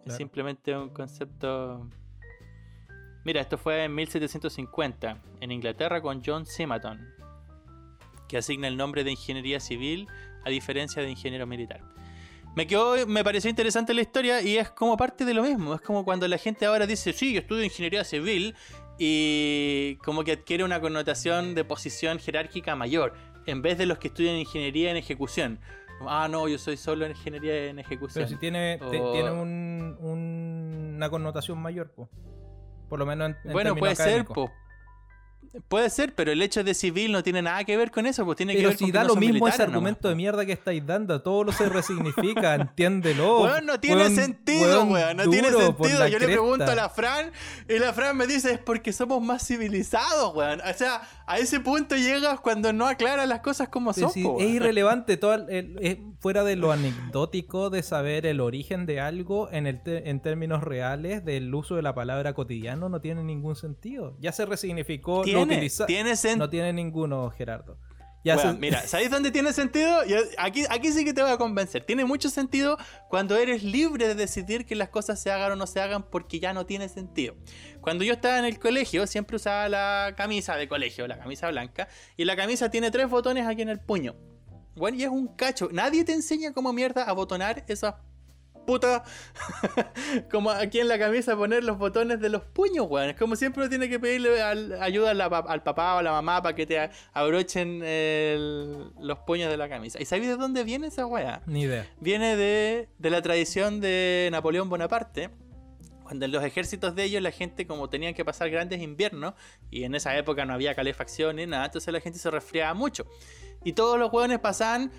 Es simplemente un concepto... Mira, esto fue en 1750, en Inglaterra con John Simaton, que asigna el nombre de ingeniería civil a diferencia de ingeniero militar. Me quedó, me pareció interesante la historia y es como parte de lo mismo. Es como cuando la gente ahora dice, sí, yo estudio ingeniería civil y como que adquiere una connotación de posición jerárquica mayor, en vez de los que estudian ingeniería en ejecución. Ah, no, yo soy solo en ingeniería en ejecución. Pero si tiene, te- tiene un- un- una connotación mayor, po. Por lo menos en, en Bueno, puede ser, académicos. Puede ser, pero el hecho de civil no tiene nada que ver con eso, pues tiene que Pero ver si con que da no lo mismo ese nomás, argumento po. de mierda que estáis dando, todo lo se resignifica, entiéndelo. Weón, no tiene Weón- sentido, weón. No tiene duro sentido. Yo le cresta. pregunto a la Fran y la Fran me dice es porque somos más civilizados, weón. O sea, a ese punto llegas cuando no aclaras las cosas como son. Sí, es irrelevante, todo el- el- es fuera de lo anecdótico de saber el origen de algo en, el te- en términos reales del uso de la palabra cotidiano no tiene ningún sentido. Ya se resignificó, lo Tiene, utiliza- tiene sentido. No tiene ninguno, Gerardo. Ya se- Mira, ¿sabéis dónde tiene sentido? Yo- aquí, aquí sí que te voy a convencer. Tiene mucho sentido cuando eres libre de decidir que las cosas se hagan o no se hagan porque ya no tiene sentido. Cuando yo estaba en el colegio, siempre usaba la camisa de colegio, la camisa blanca, y la camisa tiene tres botones aquí en el puño. Bueno, y es un cacho. Nadie te enseña cómo mierda a botonar esas putas. como aquí en la camisa poner los botones de los puños, weón. Es como siempre uno tiene que pedirle al- ayuda al, al papá o a la mamá para que te abrochen el- los puños de la camisa. ¿Y sabéis de dónde viene esa weá? Ni idea. Viene de, de la tradición de Napoleón Bonaparte. Cuando en los ejércitos de ellos la gente como tenían que pasar grandes inviernos y en esa época no había calefacción ni nada, entonces la gente se resfriaba mucho. Y todos los hueones pasaban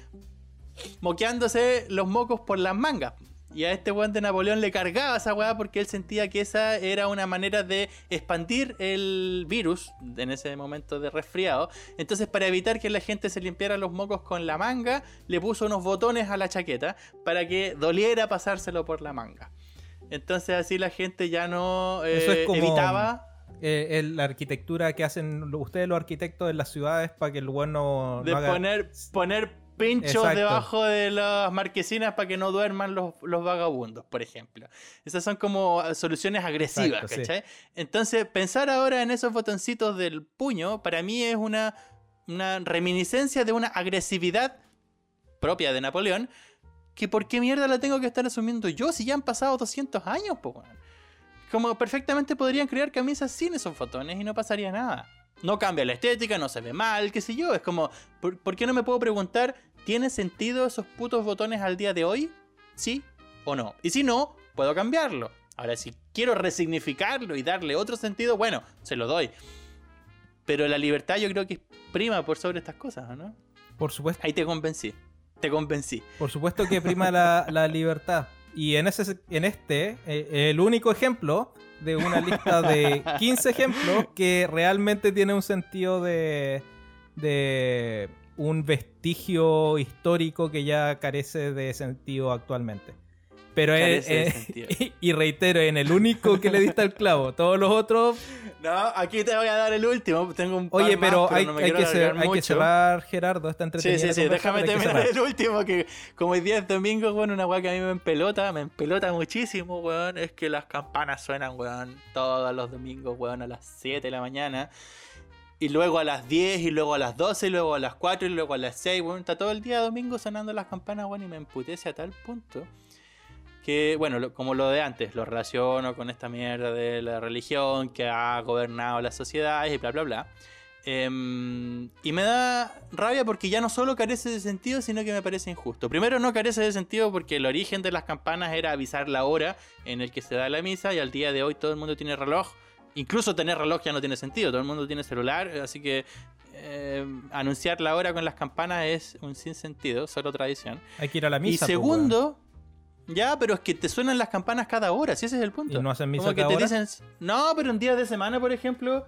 moqueándose los mocos por las mangas. Y a este weón de Napoleón le cargaba esa weá porque él sentía que esa era una manera de expandir el virus en ese momento de resfriado. Entonces, para evitar que la gente se limpiara los mocos con la manga, le puso unos botones a la chaqueta para que doliera pasárselo por la manga. Entonces, así la gente ya no eh, Eso es como- evitaba. Eh, el- la arquitectura que hacen ustedes los arquitectos en las ciudades para que el bueno de no haga- poner, poner pinchos Exacto. debajo de las marquesinas para que no duerman los, los vagabundos, por ejemplo. Esas son como soluciones agresivas, Exacto, sí. ¿cachai? Entonces, pensar ahora en esos botoncitos del puño, para mí es una, una reminiscencia de una agresividad propia de Napoleón, que por qué mierda la tengo que estar asumiendo yo si ya han pasado 200 años, po? Como perfectamente podrían crear camisas sin esos botones y no pasaría nada. No cambia la estética, no se ve mal, qué sé yo. Es como, ¿por, por qué no me puedo preguntar, ¿tiene sentido esos putos botones al día de hoy? ¿Sí o no? Y si no, puedo cambiarlo. Ahora, si quiero resignificarlo y darle otro sentido, bueno, se lo doy. Pero la libertad yo creo que es prima por sobre estas cosas, ¿o ¿no? por supuesto Ahí te convencí. Te convencí. por supuesto que prima la, la libertad y en ese en este eh, el único ejemplo de una lista de 15 ejemplos que realmente tiene un sentido de de un vestigio histórico que ya carece de sentido actualmente pero es, es- sentido. y reitero en el único que le diste al clavo todos los otros No, aquí te voy a dar el último. Tengo un par Oye, más, pero, hay, no me hay que hay cerrar, Gerardo, esta Sí, entretenida sí, sí, conversa, déjame pero terminar el último, que como hoy día es domingo, weón, una weá que a mí me empelota, me empelota muchísimo, weón, es que las campanas suenan, weón, todos los domingos, weón, a las 7 de la mañana, y luego a las 10, y luego a las 12, y luego a las 4, y luego a las 6, weón, está todo el día domingo sonando las campanas, weón, y me emputece a tal punto que, bueno, lo- como lo de antes, lo relaciono con esta mierda de la religión que ha gobernado las sociedades y bla, bla, bla. Em, y me da rabia porque ya no solo carece de sentido, sino que me parece injusto. Primero no carece de sentido porque el origen de las campanas era avisar la hora en el que se da la misa y al día de hoy todo el mundo tiene reloj. Incluso tener reloj ya no tiene sentido, todo el mundo tiene celular, así que em, anunciar la hora con las campanas es un sinsentido, solo tradición. Hay que ir a la misa. y pues, segundo, ya, pero es que te suenan las campanas cada hora, si ese es el punto. ¿Y no hacen misa Como que cada te hora? dicen, no, pero en días de semana, por ejemplo,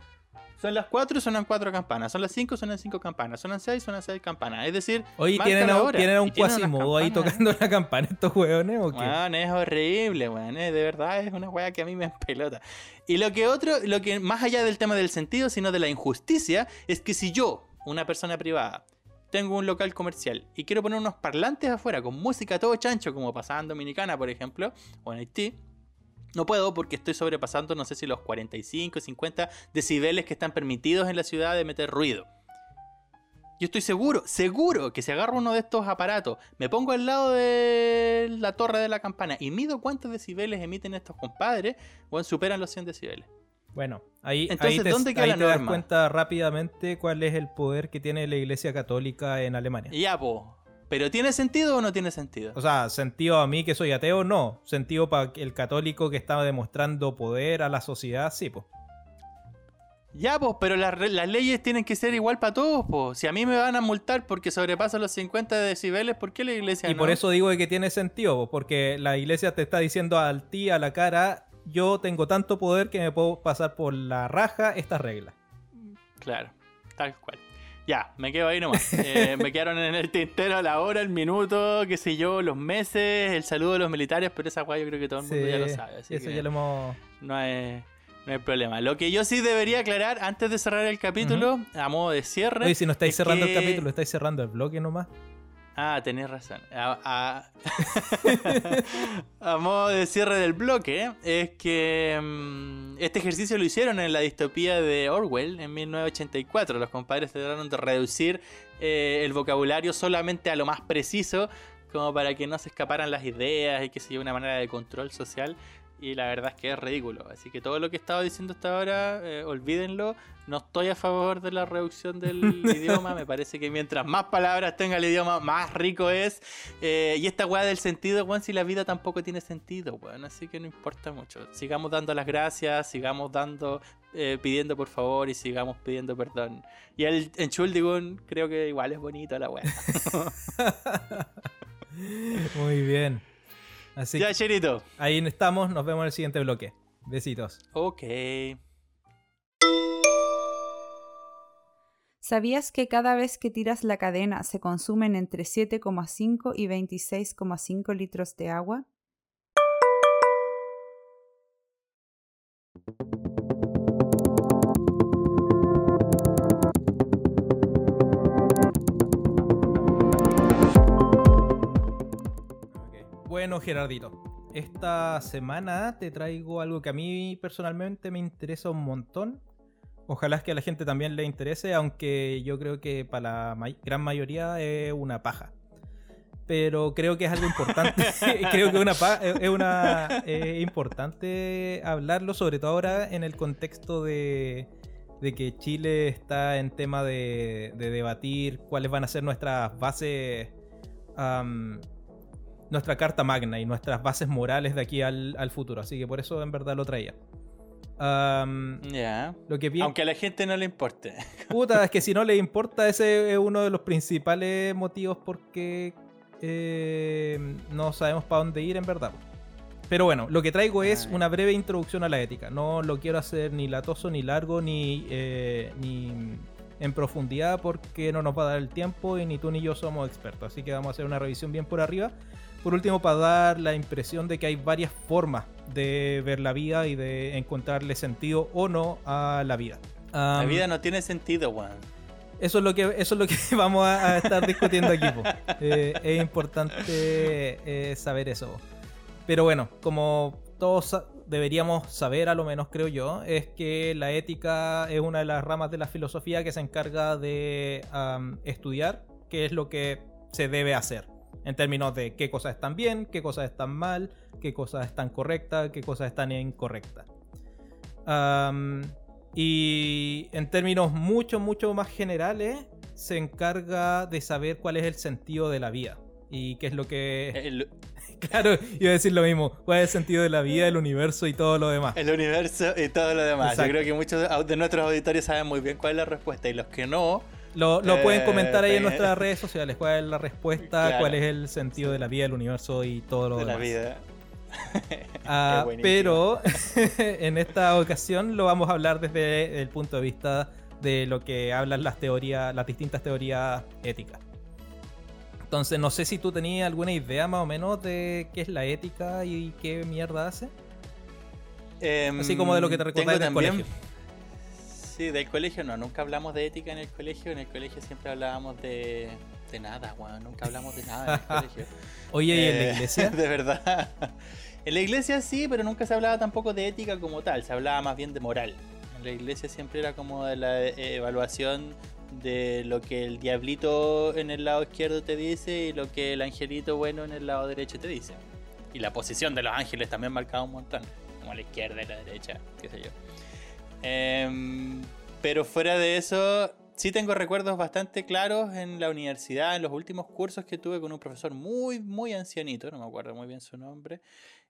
son las 4 suenan 4 campanas, son las 5 suenan 5 campanas, son las 6 suenan 6 campanas. Es decir. Oye, ¿tienen, a- ¿tienen a un Quasimodo ahí tocando la campana estos hueones o qué? Weón, es horrible, weón. eh, De verdad es una weá que a mí me empelota. Y lo que otro, lo que más allá del tema del sentido, sino de la injusticia, es que si yo, una persona privada, tengo un local comercial y quiero poner unos parlantes afuera con música todo chancho, como pasaba en Dominicana, por ejemplo, o en Haití, no puedo porque estoy sobrepasando, no sé si los 45, 50 decibeles que están permitidos en la ciudad de meter ruido. Yo estoy seguro, seguro que si agarro uno de estos aparatos, me pongo al lado de la torre de la campana y mido cuántos decibeles emiten estos compadres, bueno, superan los 100 decibeles. Bueno, ahí, Entonces, ahí te, ¿dónde queda ahí la te das norma? cuenta rápidamente cuál es el poder que tiene la Iglesia Católica en Alemania. Y ya, po. ¿Pero tiene sentido o no tiene sentido? O sea, sentido a mí que soy ateo, no. Sentido para el católico que estaba demostrando poder a la sociedad, sí, pues. Ya, pues, pero las, leyes tienen que ser igual para todos, pues. Si a mí me van a multar porque sobrepaso los 50 decibeles, ¿por qué la iglesia Y no? por eso digo que tiene sentido, po, porque la iglesia te está diciendo al ti a la cara, yo tengo tanto poder que me puedo pasar por la raja esta regla. Claro. tal cual. Ya, me quedo ahí nomás. Eh, me quedaron en el tintero la hora, el minuto, qué sé yo, los meses, el saludo de los militares, pero esa weá yo creo que todo el mundo ya lo sabe. eso ya lo hemos. No hay, no hay problema. Lo que yo sí debería aclarar antes de cerrar el capítulo, a modo de cierre. Oye, si no estáis cerrando el capítulo, estáis cerrando el bloque nomás. Ah, tenés razón. A, modo de cierre del bloque, es que mm, este ejercicio lo hicieron en la distopía de Orwell en 1984. Los compadres trataron de reducir eh, el vocabulario solamente a lo más preciso, como para que no se escaparan las ideas y que se una manera de control social y la verdad es que es ridículo. Así que todo lo que he estado diciendo hasta ahora, eh, olvídenlo. No estoy a favor de la reducción del idioma. Me parece que mientras más palabras tenga el idioma, más rico es. Eh, y esta weá del sentido, weón, si la vida tampoco tiene sentido, weón. Así que no importa mucho. Sigamos dando las gracias, sigamos dando, eh, pidiendo por favor y sigamos pidiendo perdón. Y el Entschuldigung creo que igual es bonito la weá. Muy bien. Así ya, Cherito. Ahí estamos, nos vemos en el siguiente bloque. Besitos. Ok. ¿Sabías que cada vez que tiras la cadena se consumen entre 7,5 y 26,5 litros de agua? Bueno, Gerardito, esta semana te traigo algo que a mí personalmente me interesa un montón. Ojalá es que a la gente también le interese, aunque yo creo que para la gran mayoría es una paja. Pero creo que es algo importante. creo que una es una importante hablarlo, sobre todo ahora en el contexto de, que Chile está en tema de, debatir cuáles van a ser nuestras bases nuestra carta magna y nuestras bases morales de aquí al, futuro. Así que por eso en verdad lo traía. Ya. Aunque a la gente no le importe. Puta, es que si no le importa, ese es uno de los principales motivos por qué eh, no sabemos para dónde ir en verdad. Pero bueno, lo que traigo es una breve introducción a la ética. No lo quiero hacer ni latoso, ni largo, ni, eh, ni en profundidad porque no nos va a dar el tiempo y ni tú ni yo somos expertos. Así que vamos a hacer una revisión bien por arriba por último, para dar la impresión de que hay varias formas de ver la vida y de encontrarle sentido o no a la vida. la vida no tiene sentido, Juan. Eso es lo que, eso es lo que vamos a, estar discutiendo aquí. Eh, es importante eh, saber eso. Pero bueno, como todos deberíamos saber, a lo menos creo yo, es que la ética es una de las ramas de la filosofía que se encarga de estudiar qué es lo que se debe hacer en términos de qué cosas están bien, qué cosas están mal, qué cosas están correctas, qué cosas están incorrectas. y en términos mucho, mucho más generales, se encarga de saber cuál es el sentido de la vida y qué es lo que... Claro, iba a decir lo mismo. ¿Cuál es el sentido de la vida, el universo y todo lo demás? El universo y todo lo demás. Yo creo que muchos de nuestros auditores saben muy bien cuál es la respuesta y los que no, lo, pueden comentar ahí en nuestras redes sociales. ¿Cuál es la respuesta? ¿Cuál es el sentido de la vida, del universo y todo lo de demás? la vida. Ah, pero en esta ocasión lo vamos a hablar desde el punto de vista de lo que hablan las teorías, las distintas teorías éticas. Entonces, no sé si tú tenías alguna idea más o menos de qué es la ética y qué mierda hace. Em, Así como de lo que te recuerdas del colegio. Sí, del colegio no, nunca hablamos de ética en el colegio. En el colegio siempre hablábamos de, de nada, weón. Nunca hablamos de nada en el colegio. Oye, ¿y en la eh, iglesia? De verdad. En la iglesia sí, pero nunca se hablaba tampoco de ética como tal. Se hablaba más bien de moral. En la iglesia siempre era como de la eh, evaluación de lo que el diablito en el lado izquierdo te dice y lo que el angelito bueno en el lado derecho te dice. Y la posición de los ángeles también marcaba un montón. Como la izquierda y la derecha, qué sé yo. Em, pero fuera de eso, sí tengo recuerdos bastante claros en la universidad, en los últimos cursos que tuve con un profesor muy, muy ancianito, no me acuerdo muy bien su nombre,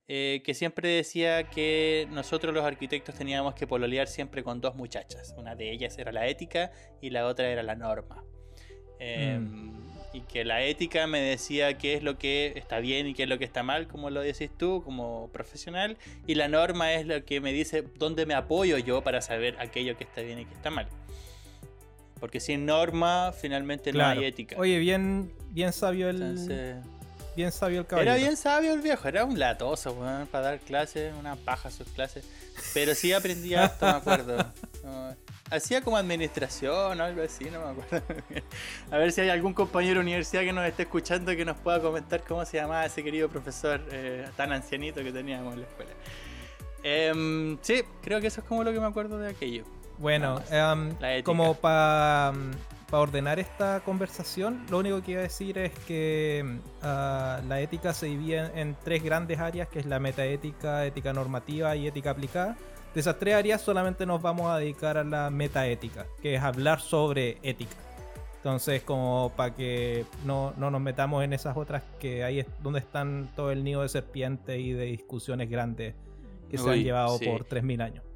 eh, que siempre decía que nosotros los arquitectos teníamos que pololear siempre con dos muchachas. Una de ellas era la ética y la otra era la norma. Em, mm y que la ética me decía qué es lo que está bien y qué es lo que está mal, como lo decís tú, como profesional, y la norma es lo que me dice dónde me apoyo yo para saber aquello que está bien y que está mal. Porque sin norma, finalmente no hay ética. Oye, bien, bien sabio el. Bien sabio el caballero. Era bien sabio el viejo, era un latoso, weón, para dar clases, una paja sus clases. Pero sí aprendía esto, me acuerdo. hacía como administración o algo así, no me acuerdo. A ver si hay algún compañero de universidad que nos esté escuchando que nos pueda comentar cómo se llamaba ese querido profesor eh, tan ancianito que teníamos en la escuela. Em, sí, creo que eso es como lo que me acuerdo de aquello. Bueno, em, como para ordenar esta conversación, lo único que iba a decir es que ah, la ética se divide en, tres grandes áreas, que es la metaética, ética normativa y ética aplicada. De esas tres áreas solamente nos vamos a dedicar a la metaética, que es hablar sobre ética. Entonces, como para que no, nos metamos en esas otras que ahí es donde están todo el nido de serpiente y de discusiones grandes que se han llevado por 3.000 años.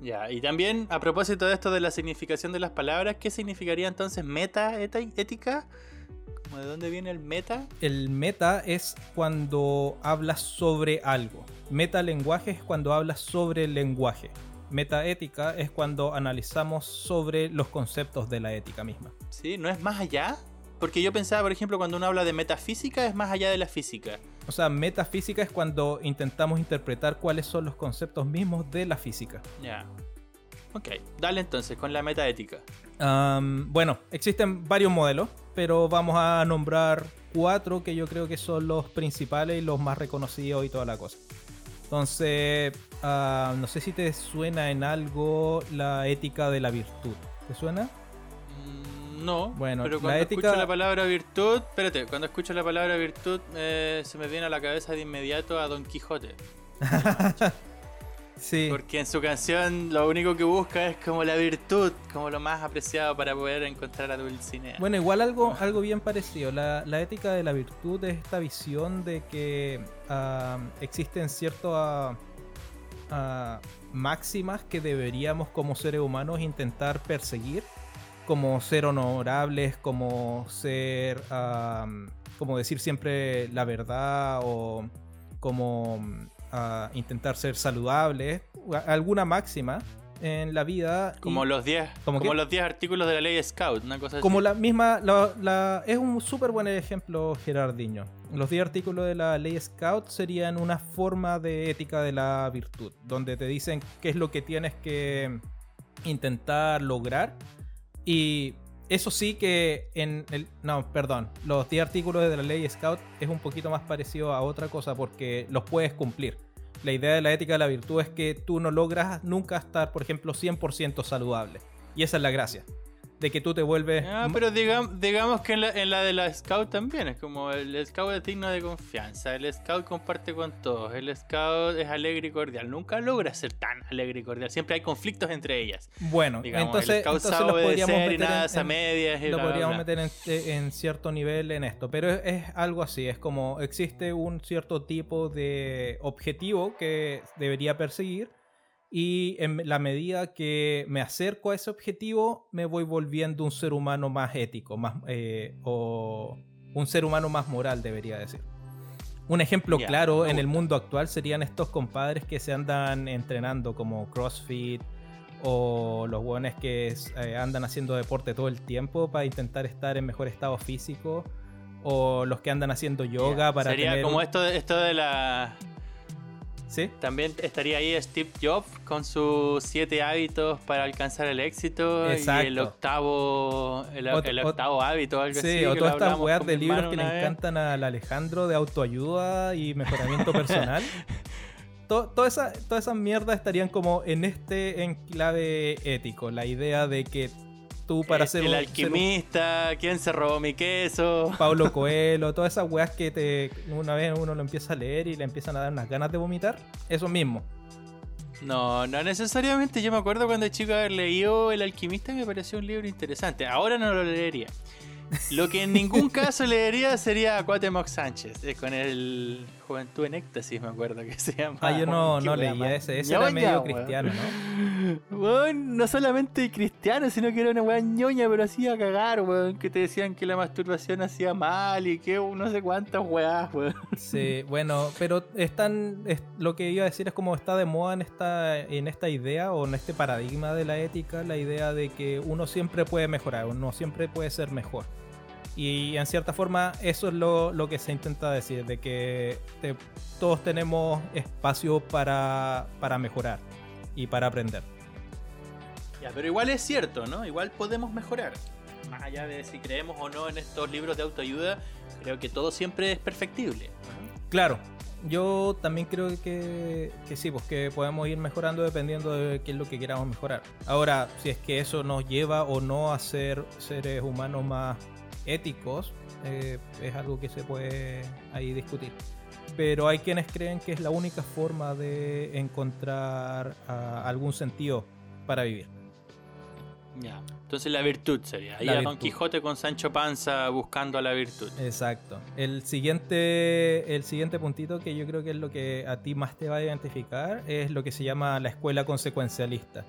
Ya, y también a propósito de esto de la significación de las palabras, ¿qué significaría entonces meta ética? ¿De dónde viene el meta? El meta es cuando hablas sobre algo. Metalenguaje es cuando hablas sobre el lenguaje. Metaética es cuando analizamos sobre los conceptos de la ética misma. Sí, ¿no es más allá? Porque yo pensaba, por ejemplo, cuando uno habla de metafísica es más allá de la física. O sea, metafísica es cuando intentamos interpretar cuáles son los conceptos mismos de la física. Ya. Ok, dale entonces con la metaética. bueno, existen varios modelos, pero vamos a nombrar cuatro que yo creo que son los principales y los más reconocidos y toda la cosa. Entonces, no sé si te suena en algo la ética de la virtud. ¿Te suena? No, bueno, pero cuando escucho la palabra virtud, espérate, cuando escucho la palabra virtud eh, se me viene a la cabeza de inmediato a Don Quijote. sí. Porque en su canción lo único que busca es como la virtud, como lo más apreciado para poder encontrar a Dulcinea. Bueno, igual algo, algo bien parecido. La, ética de la virtud es esta visión de que uh, existen ciertas máximas que deberíamos como seres humanos intentar perseguir como ser honorables, como ser, como decir siempre la verdad o como intentar ser saludables, alguna máxima en la vida. Como los 10 como, los 10 artículos de la ley Scout, una cosa Como la misma, la, es un súper buen ejemplo Gerardiño. Los 10 artículos de la ley Scout serían una forma de ética de la virtud, donde te dicen qué es lo que tienes que intentar lograr y eso sí que en el... No, perdón. Los 10 artículos de la ley Scout es un poquito más parecido a otra cosa porque los puedes cumplir. La idea de la ética de la virtud es que tú no logras nunca estar, por ejemplo, 100% saludable. Y esa es la gracia de que tú te vuelves. Ah, pero digamos, digamos que en la, de la Scout también es como el Scout es digno de confianza, el Scout comparte con todos, el Scout es alegre y cordial, nunca logra ser tan alegre y cordial, siempre hay conflictos entre ellas. Bueno, entonces, entonces lo podríamos meter, en, medias lo podríamos meter en, cierto nivel en esto, pero es algo así, es como existe un cierto tipo de objetivo que debería perseguir y en la medida que me acerco a ese objetivo, me voy volviendo un ser humano más ético, más, eh, o un ser humano más moral, debería decir. Un ejemplo claro en el mundo actual serían estos compadres que se andan entrenando como CrossFit o los buenos que eh, andan haciendo deporte todo el tiempo para intentar estar en mejor estado físico o los que andan haciendo yoga para Sería como esto, esto de la también estaría ahí Steve Jobs con sus siete hábitos para alcanzar el éxito y el octavo, el, octavo hábito, algo así. Sí, o todas estas weas de libros que le encantan al Alejandro de autoayuda y mejoramiento personal. Todas esas mierdas estarían como en este enclave ético. La idea de que tú para eh, ser el alquimista, quién se robó mi queso. Pablo Coelho, todas esas weas que te una vez uno lo empieza a leer y le empiezan a dar unas ganas de vomitar, eso mismo. No, no necesariamente. Yo me acuerdo cuando chico haber leído El alquimista me pareció un libro interesante. Ahora no lo leería. Lo que en ningún caso leería sería a Cuauhtémoc Sánchez, eh, con el Juventud en Éxtasis, me acuerdo que se llama. Ah, yo no, no leía ese. Ese era medio weón. cristiano, ¿no? Weón, no solamente cristiano, sino que era una weá ñoña, pero así a cagar, weón. Que te decían que la masturbación hacía mal y que no sé cuántas weás, weón. Sí, bueno, pero están, es- lo que iba a decir es como está de moda en esta, en esta idea o en este paradigma de la ética, la idea de que uno siempre puede mejorar, uno siempre puede ser mejor. Y en cierta forma eso es lo, lo que se intenta decir, de que te- todos tenemos espacio para, para mejorar y para aprender. Ya, pero igual es cierto, ¿no? Igual podemos mejorar. Más allá de si creemos o no en estos libros de autoayuda, creo que todo siempre es perfectible. Claro, yo también creo que, que sí, pues que podemos ir mejorando dependiendo de qué es lo que queramos mejorar. Ahora, si es que eso nos lleva o no a ser seres humanos más éticos, eh, es algo que se puede ahí discutir. Pero hay quienes creen que es la única forma de encontrar ah, algún sentido para vivir. Ya. Entonces la virtud sería. Ahí a Don. Quijote con Sancho Panza buscando a la virtud. Exacto. El siguiente, el siguiente puntito que yo creo que es lo que a ti más te va a identificar es lo que se llama la escuela consecuencialista.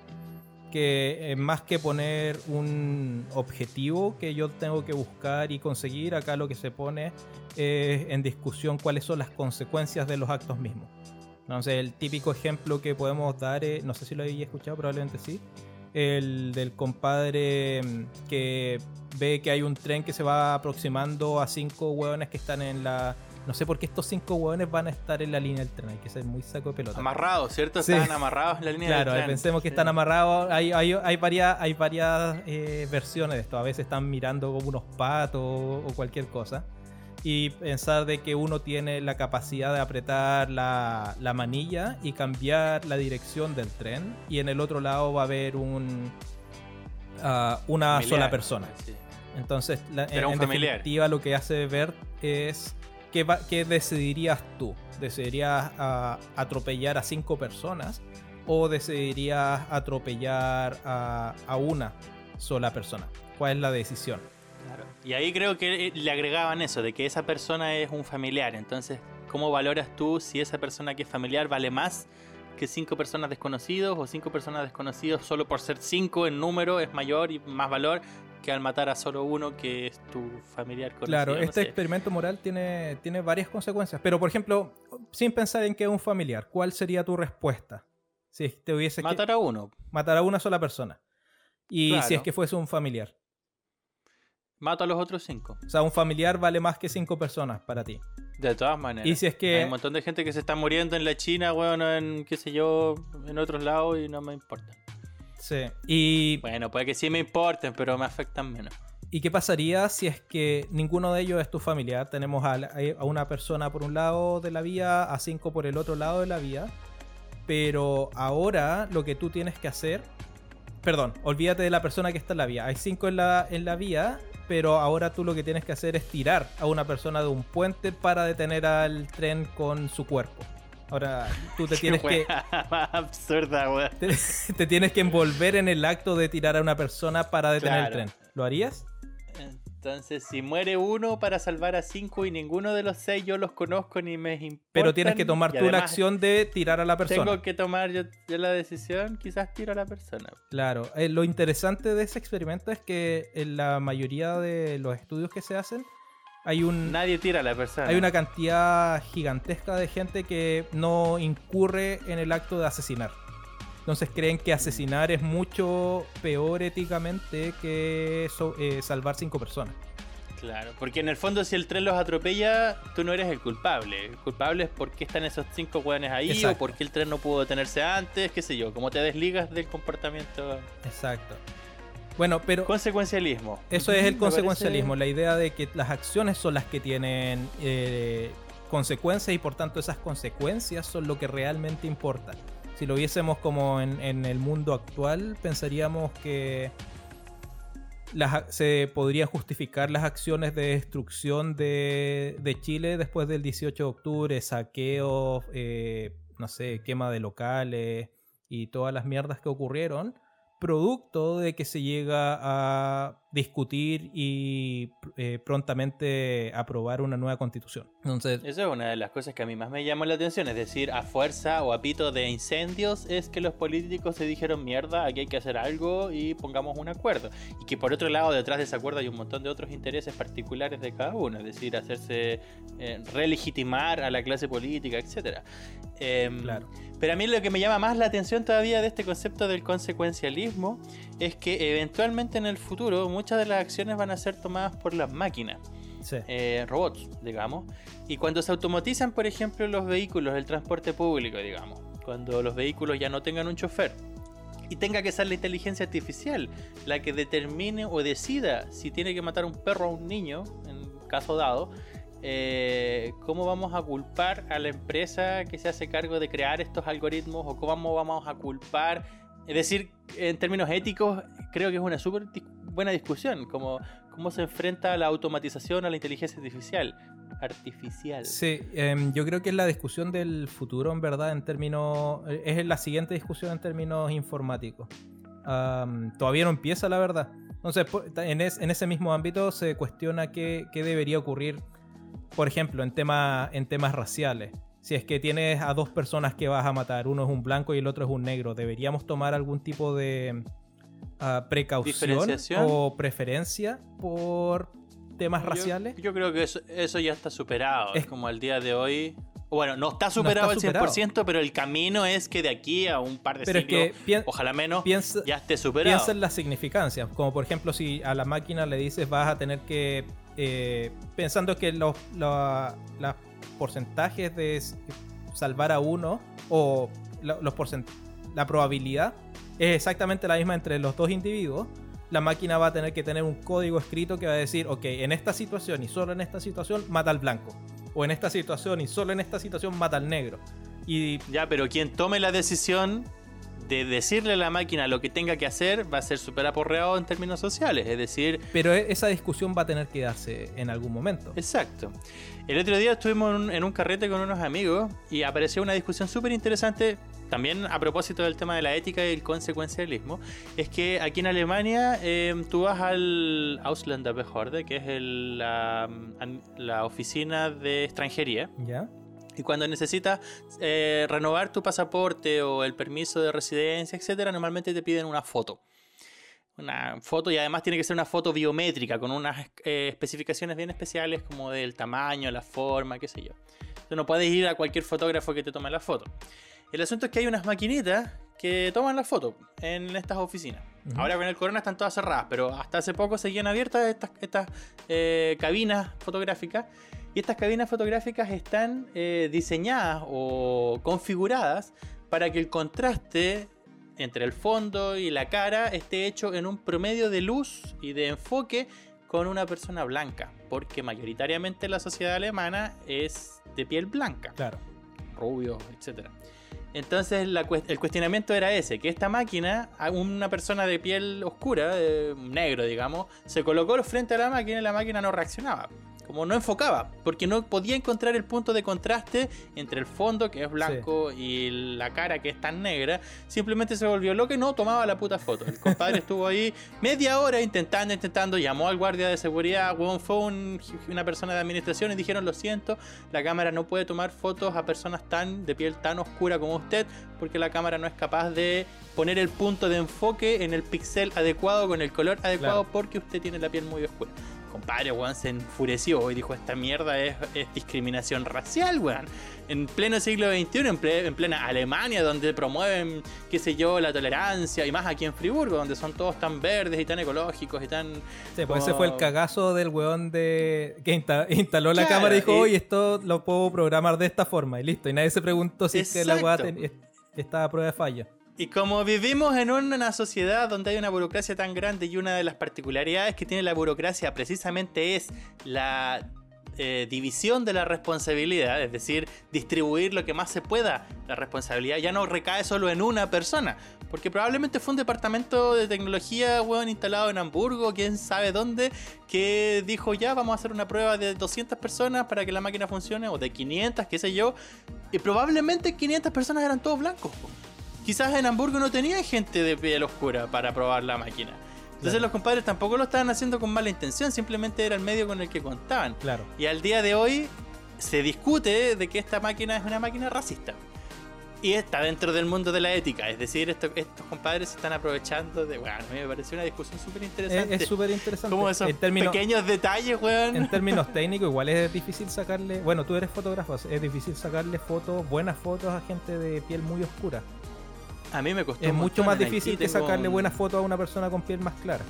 Que eh, más que poner un objetivo que yo tengo que buscar y conseguir, acá lo que se pone es en discusión cuáles son las consecuencias de los actos mismos. Entonces, el típico ejemplo que podemos dar, no sé si lo habéis escuchado, probablemente sí, el del compadre mm, que ve que hay un tren que se va aproximando a cinco hueones que están en la... No sé por qué estos cinco hueones van a estar en la línea del tren, hay que ser muy saco de pelota. Amarrados, ¿cierto? Sí. Estaban amarrados en la línea Claro, del tren. pensemos que Sí. están amarrados. Hay, hay, hay varias, hay varias eh, versiones de esto. A veces están mirando como unos patos o cualquier cosa. Y pensar de que uno tiene la capacidad de apretar la, la manilla y cambiar la dirección del tren. Y en el otro lado va a haber un ah, una sola persona. Sí. Entonces, la- en, en definitiva, lo que hace ver es qué, decidirías tú. ¿Decidirías ah, atropellar a cinco personas o decidirías atropellar a, una sola persona? ¿Cuál es la decisión? Y ahí creo que eh, le agregaban eso, de que esa persona es un familiar. Entonces, ¿cómo valoras tú si esa persona que es familiar vale más que cinco personas desconocidos o cinco personas desconocidos solo por ser cinco en número es mayor y más valor que al matar a solo uno que es tu familiar conocido? Claro, No este sé. experimento moral tiene, tiene varias consecuencias. Pero, por ejemplo, sin pensar en que es un familiar, ¿cuál sería tu respuesta? Si te hubiese que Matar a uno. matar a una sola persona. Y si es que fuese un familiar. Mato a los otros cinco. O sea, un familiar vale más que cinco personas para ti. De todas maneras. Y si es Hay que un montón de gente que se está muriendo en la China, weón, en qué sé yo, en otros lados y no me importa. Sí. Y, Bueno, puede que sí me importen, pero me afectan menos. ¿Y qué pasaría si es que ninguno de ellos es tu familiar? Tenemos a, la- a una persona por un lado de la vía, a cinco por el otro lado de la vía. Pero ahora lo que tú tienes que hacer. Perdón, olvídate de la persona que está en la vía. Hay cinco en la, en la vía, pero ahora tú lo que tienes que hacer es tirar a una persona de un puente para detener al tren con su cuerpo. Ahora tú te tienes que. Absurda, weón. te, te tienes que envolver en el acto de tirar a una persona para detener el tren. ¿Lo harías? Entonces, si muere uno para salvar a cinco y ninguno de los seis yo los conozco ni me importan. Pero tienes que tomar tú la acción de tirar a la persona. Tengo que tomar yo, yo la decisión, quizás tiro a la persona. Claro, eh, lo interesante de ese experimento es que en la mayoría de los estudios que se hacen hay un Nadie tira a la persona. hay una cantidad gigantesca de gente que no incurre en el acto de asesinar. Entonces creen que asesinar es mucho peor éticamente que so- eh, salvar cinco personas. Claro, porque en el fondo si el tren los atropella, tú no eres el culpable. El culpable es por qué están esos cinco hueones ahí Exacto. o por qué el tren no pudo detenerse antes, qué sé yo. Cómo te desligas del comportamiento. Exacto. Bueno, pero Consecuencialismo. Eso es el Me consecuencialismo, parece- la idea de que las acciones son las que tienen eh, consecuencias y por tanto esas consecuencias son lo que realmente importa. Si lo viésemos como en, en el mundo actual, pensaríamos que las se podrían justificar las acciones de destrucción de, de Chile después del 18 de octubre, saqueos, eh, no sé, quema de locales y todas las mierdas que ocurrieron, producto de que se llega a discutir y eh, prontamente aprobar una nueva constitución. Entonces, Eso es una de las cosas que a mí más me llamó la atención, es decir, a fuerza o a pito de incendios es que los políticos se dijeron mierda, aquí hay que hacer algo y pongamos un acuerdo. Y que por otro lado, detrás de ese acuerdo hay un montón de otros intereses particulares de cada uno, es decir, hacerse eh, relegitimar a la clase política, etc. claro. Pero a mí lo que me llama más la atención todavía de este concepto del consecuencialismo es que eventualmente en el futuro muchas de las acciones van a ser tomadas por las máquinas, Sí. eh, robots, digamos. Y cuando se automatizan, por ejemplo, los vehículos, el transporte público, digamos, cuando los vehículos ya no tengan un chofer y tenga que ser la inteligencia artificial la que determine o decida si tiene que matar a un perro o a un niño, en caso dado, eh, ¿cómo vamos a culpar a la empresa que se hace cargo de crear estos algoritmos o cómo vamos a culpar? Es decir, en términos éticos, creo que es una súper buena discusión, como cómo se enfrenta la automatización a la inteligencia artificial. Artificial. Sí, em, yo creo que es la discusión del futuro, en verdad, en términos. eh, Es la siguiente discusión en términos informáticos. Todavía no empieza, la verdad. Entonces, en, es- en ese mismo ámbito se cuestiona qué debería ocurrir, por ejemplo, en, tema, en temas raciales. Si es que tienes a dos personas que vas a matar, uno es un blanco y el otro es un negro, ¿deberíamos tomar algún tipo de ah, precaución o preferencia por temas Yo- raciales? Yo, creo que eso, eso ya está superado. Es Es- como al día de hoy. Bueno, no está superado al superado. 100%, pero el camino es que de aquí a un par de Pero es siglos, que pien- ojalá menos, piensa, ya esté superado. Piensa en las significancias, como por ejemplo si a la máquina le dices vas a tener que, eh, pensando que los, los, los porcentajes de salvar a uno o lo- los la probabilidad es exactamente la misma entre los dos individuos, la máquina va a tener que tener un código escrito que va a decir, ok, en esta situación y solo en esta situación mata al blanco, o en esta situación y solo en esta situación mata al negro. Y Ya, pero quien tome la decisión de decirle a la máquina lo que tenga que hacer va a ser súper aporreado en términos sociales. Es decir, pero e- esa discusión va a tener que darse en algún momento. Exacto. El otro día estuvimos en un, en un carrete con unos amigos y apareció una discusión súper interesante, también a propósito del tema de la ética y el consecuencialismo. Es que aquí en Alemania eh, tú vas al Ausländerbehörde, que es el- la, la oficina de extranjería, ¿Ya? y cuando necesitas eh, renovar tu pasaporte o el permiso de residencia, etcétera, normalmente te piden una foto. Una foto y además tiene que ser una foto biométrica con unas eh, especificaciones bien especiales como del tamaño, la forma, qué sé yo. Tú no puedes ir a cualquier fotógrafo que te tome la foto. El asunto es que hay unas maquinitas que toman la foto en estas oficinas. Ahora con el corona están todas cerradas, pero hasta hace poco seguían abiertas estas, estas eh, cabinas fotográficas. Y estas cabinas fotográficas están eh, diseñadas o configuradas para que el contraste entre el fondo y la cara esté hecho en un promedio de luz y de enfoque con una persona blanca, porque mayoritariamente la sociedad alemana es de piel blanca Claro. rubio, etc. Entonces la el cuestionamiento era ese, que esta máquina, una persona de piel oscura, negro digamos, se colocó frente a la máquina y la máquina no reaccionaba. Como no enfocaba, porque no podía encontrar el punto de contraste entre el fondo, que es blanco, y la cara, que es tan negra. Simplemente se volvió loco y no tomaba la puta foto. El compadre estuvo ahí media hora intentando, intentando, llamó al guardia de seguridad, fue un- una persona de administración y dijeron, lo siento, la cámara no puede tomar fotos a personas tan de piel tan oscura como usted, porque la cámara no es capaz de poner el punto de enfoque en el pixel adecuado con el color adecuado Claro. porque usted tiene la piel muy oscura. Compadre, weón, se enfureció y dijo, esta mierda es, es discriminación racial, weón. En pleno siglo XXI, en, ple- en plena Alemania, donde promueven, qué sé yo, la tolerancia, y más aquí en Friburgo, donde son todos tan verdes y tan ecológicos y tan... Sí, pues ese fue el cagazo del weón de que insta- instaló la Claro, cámara y dijo, oye, esto lo puedo programar de esta forma y listo. Y nadie se preguntó si es que la weá ten- es- estaba a prueba de fallo. Y como vivimos en una sociedad donde hay una burocracia tan grande y una de las particularidades que tiene la burocracia precisamente es la eh, división de la responsabilidad, es decir, distribuir lo que más se pueda la responsabilidad, ya no recae solo en una persona, porque probablemente fue un departamento de tecnología, weón, instalado en Hamburgo, quién sabe dónde, que dijo ya, vamos a hacer una prueba de 200 personas para que la máquina funcione, o de 500, qué sé yo, y probablemente 500 personas eran todos blancos. Quizás en Hamburgo no tenían gente de piel oscura para probar la máquina. Entonces Claro. los compadres tampoco lo estaban haciendo con mala intención, simplemente era el medio con el que contaban. Claro. Y al día de hoy se discute de que esta máquina es una máquina racista. Y está dentro del mundo de la ética. Es decir, esto- estos compadres se están aprovechando de... Bueno, a mí me pareció una discusión súper Es interesante. es súper interesante. Como esos en términos, pequeños detalles, weón. en términos técnicos, igual es difícil sacarle. Bueno, tú eres fotógrafo, es difícil sacarle fotos, buenas fotos a gente de piel muy oscura. A mí me costó Es mucho más Haití difícil que tengo sacarle buenas fotos a una persona con piel más clara.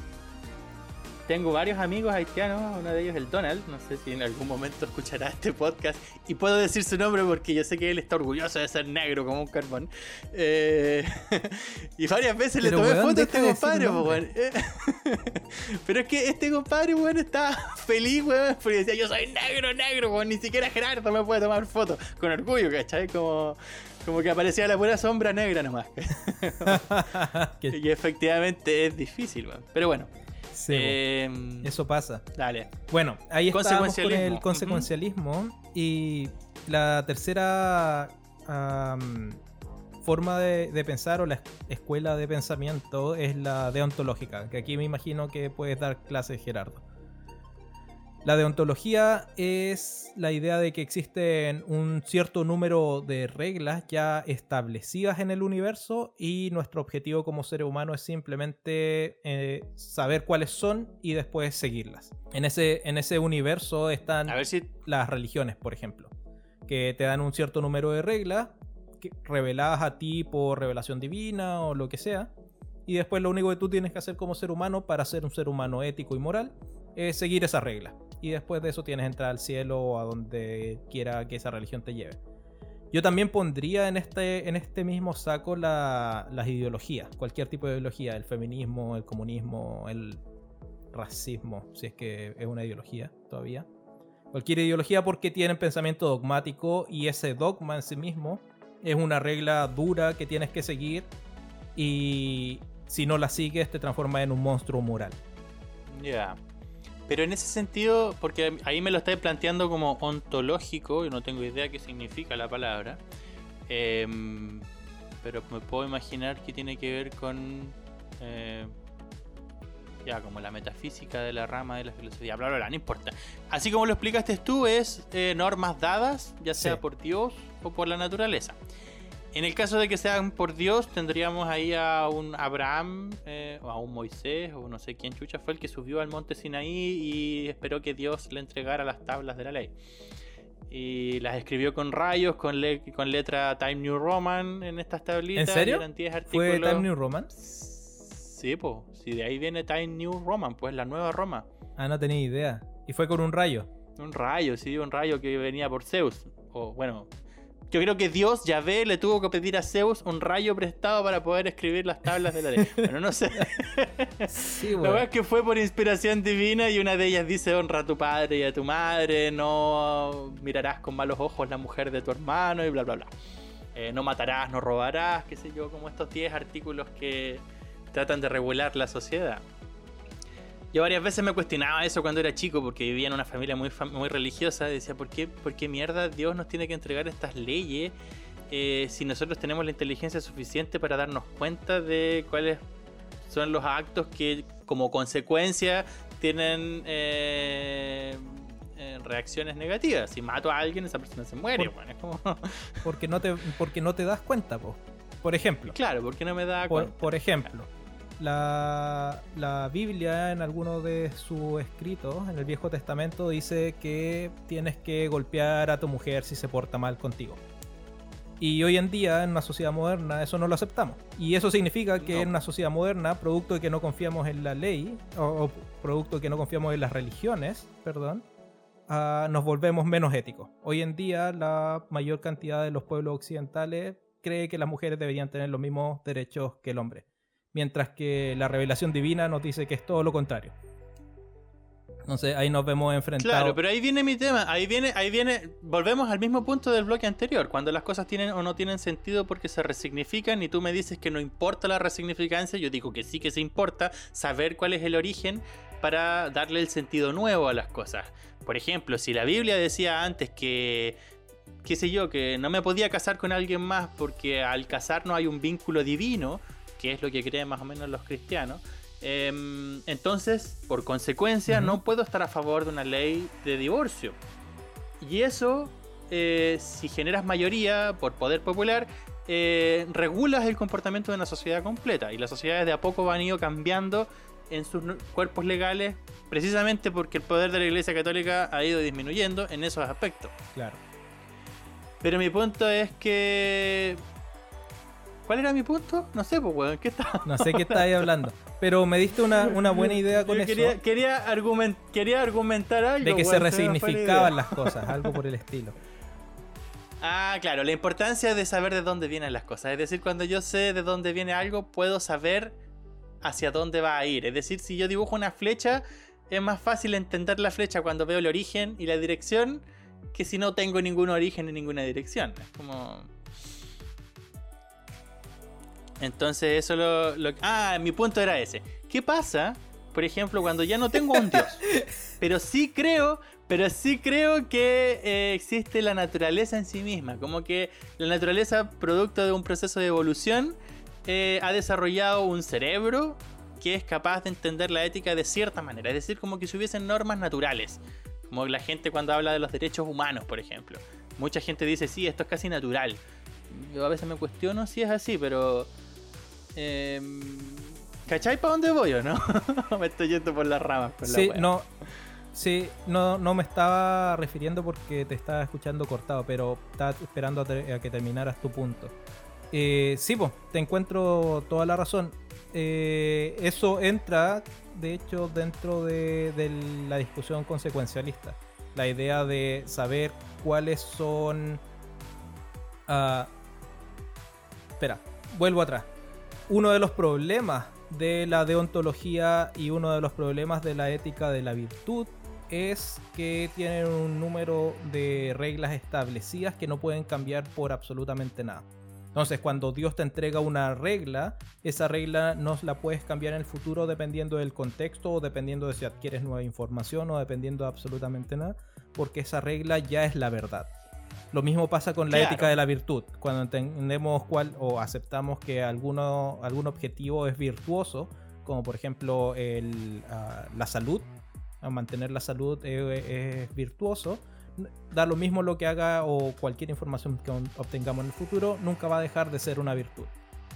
Tengo varios amigos haitianos, uno de ellos el Donald, no sé si en algún momento escuchará este podcast y puedo decir su nombre porque yo sé que él está orgulloso de ser negro como un carbón. Eh, y varias veces le tomé fotos a este compadre, weón. Eh, Pero es que este compadre, weón, estaba feliz, weón, porque decía, yo soy negro, negro, weón, ni siquiera Gerardo me puede tomar fotos. Con orgullo, ¿cachai? Como, como que aparecía la pura sombra negra nomás. Y efectivamente es difícil. Pero bueno. sí, eh, eso pasa. Dale. Bueno, ahí estamos con Consecuencialismo. el consecuencialismo. Y la tercera forma de, de pensar o la es- escuela de pensamiento es la deontológica, que aquí me imagino que puedes dar clases, Gerardo. La deontología es la idea de que existen un cierto número de reglas ya establecidas en el universo y nuestro objetivo como ser humano es simplemente eh, saber cuáles son y después seguirlas. En ese, en ese universo están A ver si las religiones, por ejemplo, que te dan un cierto número de reglas que- reveladas a ti por revelación divina o lo que sea. Y después lo único que tú tienes que hacer como ser humano para ser un ser humano ético y moral es seguir esas reglas. Y después de eso tienes entrar al cielo o a donde quiera que esa religión te lleve. Yo también pondría en este, en este mismo saco la- las ideologías, cualquier tipo de ideología, el feminismo, el comunismo, el racismo, si es que es una ideología todavía. Cualquier ideología porque tienen pensamiento dogmático y ese dogma en sí mismo es una regla dura que tienes que seguir y si no la sigues te transforma en un monstruo moral. Ya. Pero en ese sentido, porque ahí me lo estáis planteando como ontológico, y no tengo idea qué significa la palabra. em, pero me puedo imaginar que tiene que ver con. eh, ya, como la metafísica de la rama de la filosofía. Bla, bla, bla, no importa. Así como lo explicaste tú, es eh, normas dadas, ya sea Sí. por Dios o por la naturaleza. En el caso de que sean por Dios, tendríamos ahí a un Abraham, eh, o a un Moisés, o no sé quién chucha fue el que subió al monte Sinaí y esperó que Dios le entregara las tablas de la ley. Y las escribió con rayos, con, le- con letra Time New Roman en estas tablitas. ¿En serio? y eran 10 ¿Fue. Time New Roman? Sí, pues. Si de ahí viene Time New Roman, pues la nueva Roma. Ah, no tenía idea. Y fue con un rayo. Un rayo, sí, un rayo que venía por Zeus. O bueno, yo creo que Dios, Yahvé, le tuvo que pedir a Zeus un rayo prestado para poder escribir las tablas de la ley. Bueno, no sé. Sí, La verdad es que fue por inspiración divina y una de ellas dice honra a tu padre y a tu madre, no mirarás con malos ojos la mujer de tu hermano y bla, bla, bla. Eh, no matarás, no robarás, qué sé yo, como estos 10 artículos que tratan de regular la sociedad. Yo varias veces me cuestionaba eso cuando era chico porque vivía en una familia muy, muy religiosa. Decía, ¿por qué, ¿por qué mierda Dios nos tiene que entregar estas leyes eh, si nosotros tenemos la inteligencia suficiente para darnos cuenta de cuáles son los actos que como consecuencia tienen eh, eh, reacciones negativas? Si mato a alguien, esa persona se muere. Por- bueno, es como, Porque no te, porque no te das cuenta, po. Por ejemplo. claro, ¿por qué no me da cuenta? por ejemplo, la, la Biblia en alguno de sus escritos, en el Viejo Testamento, dice que tienes que golpear a tu mujer si se porta mal contigo. Y hoy en día, en una sociedad moderna, eso no lo aceptamos. Y eso significa que No. en una sociedad moderna, producto de que no confiamos en la ley, o, o producto de que no confiamos en las religiones, perdón, ah, nos volvemos menos éticos. Hoy en día, la mayor cantidad de los pueblos occidentales cree que las mujeres deberían tener los mismos derechos que el hombre. Mientras que la revelación divina nos dice que es todo lo contrario. Entonces ahí nos vemos enfrentados. Claro, pero ahí viene mi tema. Ahí viene, ahí viene. Volvemos al mismo punto del bloque anterior. Cuando las cosas tienen o no tienen sentido porque se resignifican y tú me dices que no importa la resignificancia, yo digo que sí que se importa saber cuál es el origen para darle el sentido nuevo a las cosas. Por ejemplo, si la Biblia decía antes que qué sé yo, que no me podía casar con alguien más porque al casarnos hay un vínculo divino, que es lo que creen más o menos los cristianos, Em, entonces, por consecuencia, no puedo estar a favor de una ley de divorcio. Y eso, eh, si generas mayoría por poder popular, eh, regulas el comportamiento de una sociedad completa. Y las sociedades de a poco van ido cambiando en sus cuerpos legales, precisamente porque el poder de la Iglesia Católica ha ido disminuyendo en esos aspectos. Claro. Pero mi punto es que. ¿Cuál era mi punto? No sé, pues, weón, ¿qué está? No sé qué estáis hablando. Pero me diste una, buena idea con quería, eso. Quería, quería argumentar algo. De que se resignificaban las cosas, algo por el estilo. Ah, claro, la importancia de saber de dónde vienen las cosas. Es decir, cuando yo sé de dónde viene algo, puedo saber hacia dónde va a ir. Es decir, si yo dibujo una flecha, es más fácil entender la flecha cuando veo el origen y la dirección que si no tengo ningún origen ni ninguna dirección. Es como. Entonces, eso lo, lo. Ah, mi punto era ese. ¿Qué pasa, por ejemplo, cuando ya no tengo un dios? Pero sí creo, pero sí creo que eh, existe la naturaleza en sí misma. Como que la naturaleza, producto de un proceso de evolución, eh, ha desarrollado un cerebro que es capaz de entender la ética de cierta manera. Es decir, como que si hubiesen normas naturales. Como la gente cuando habla de los derechos humanos, por ejemplo. Mucha gente dice, sí, esto es casi natural. Yo a veces me cuestiono si es así, pero... Eh, ¿Cachai para dónde voy o no? me estoy yendo por las ramas. sí, no, Sí, no, no me estaba refiriendo porque te estaba escuchando cortado, pero estaba esperando a, que terminaras tu punto. Eh, sí, pues, te encuentro toda la razón. Eh, eso entra, de hecho, dentro de, la discusión consecuencialista. La idea de saber cuáles son... Ah, espera, vuelvo atrás. Uno de los problemas de la deontología y uno de los problemas de la ética de la virtud es que tienen un número de reglas establecidas que no pueden cambiar por absolutamente nada. Entonces, cuando Dios te entrega una regla, esa regla no la puedes cambiar en el futuro dependiendo del contexto o dependiendo de si adquieres nueva información o dependiendo de absolutamente nada, porque esa regla ya es la verdad. Lo mismo pasa con la ética de la virtud. Cuando entendemos cuál o aceptamos que alguno, algún objetivo es virtuoso, como por ejemplo ah, la salud, mantener la salud es, virtuoso. Da lo mismo lo que haga o cualquier información que obtengamos en el futuro, nunca va a dejar de ser una virtud.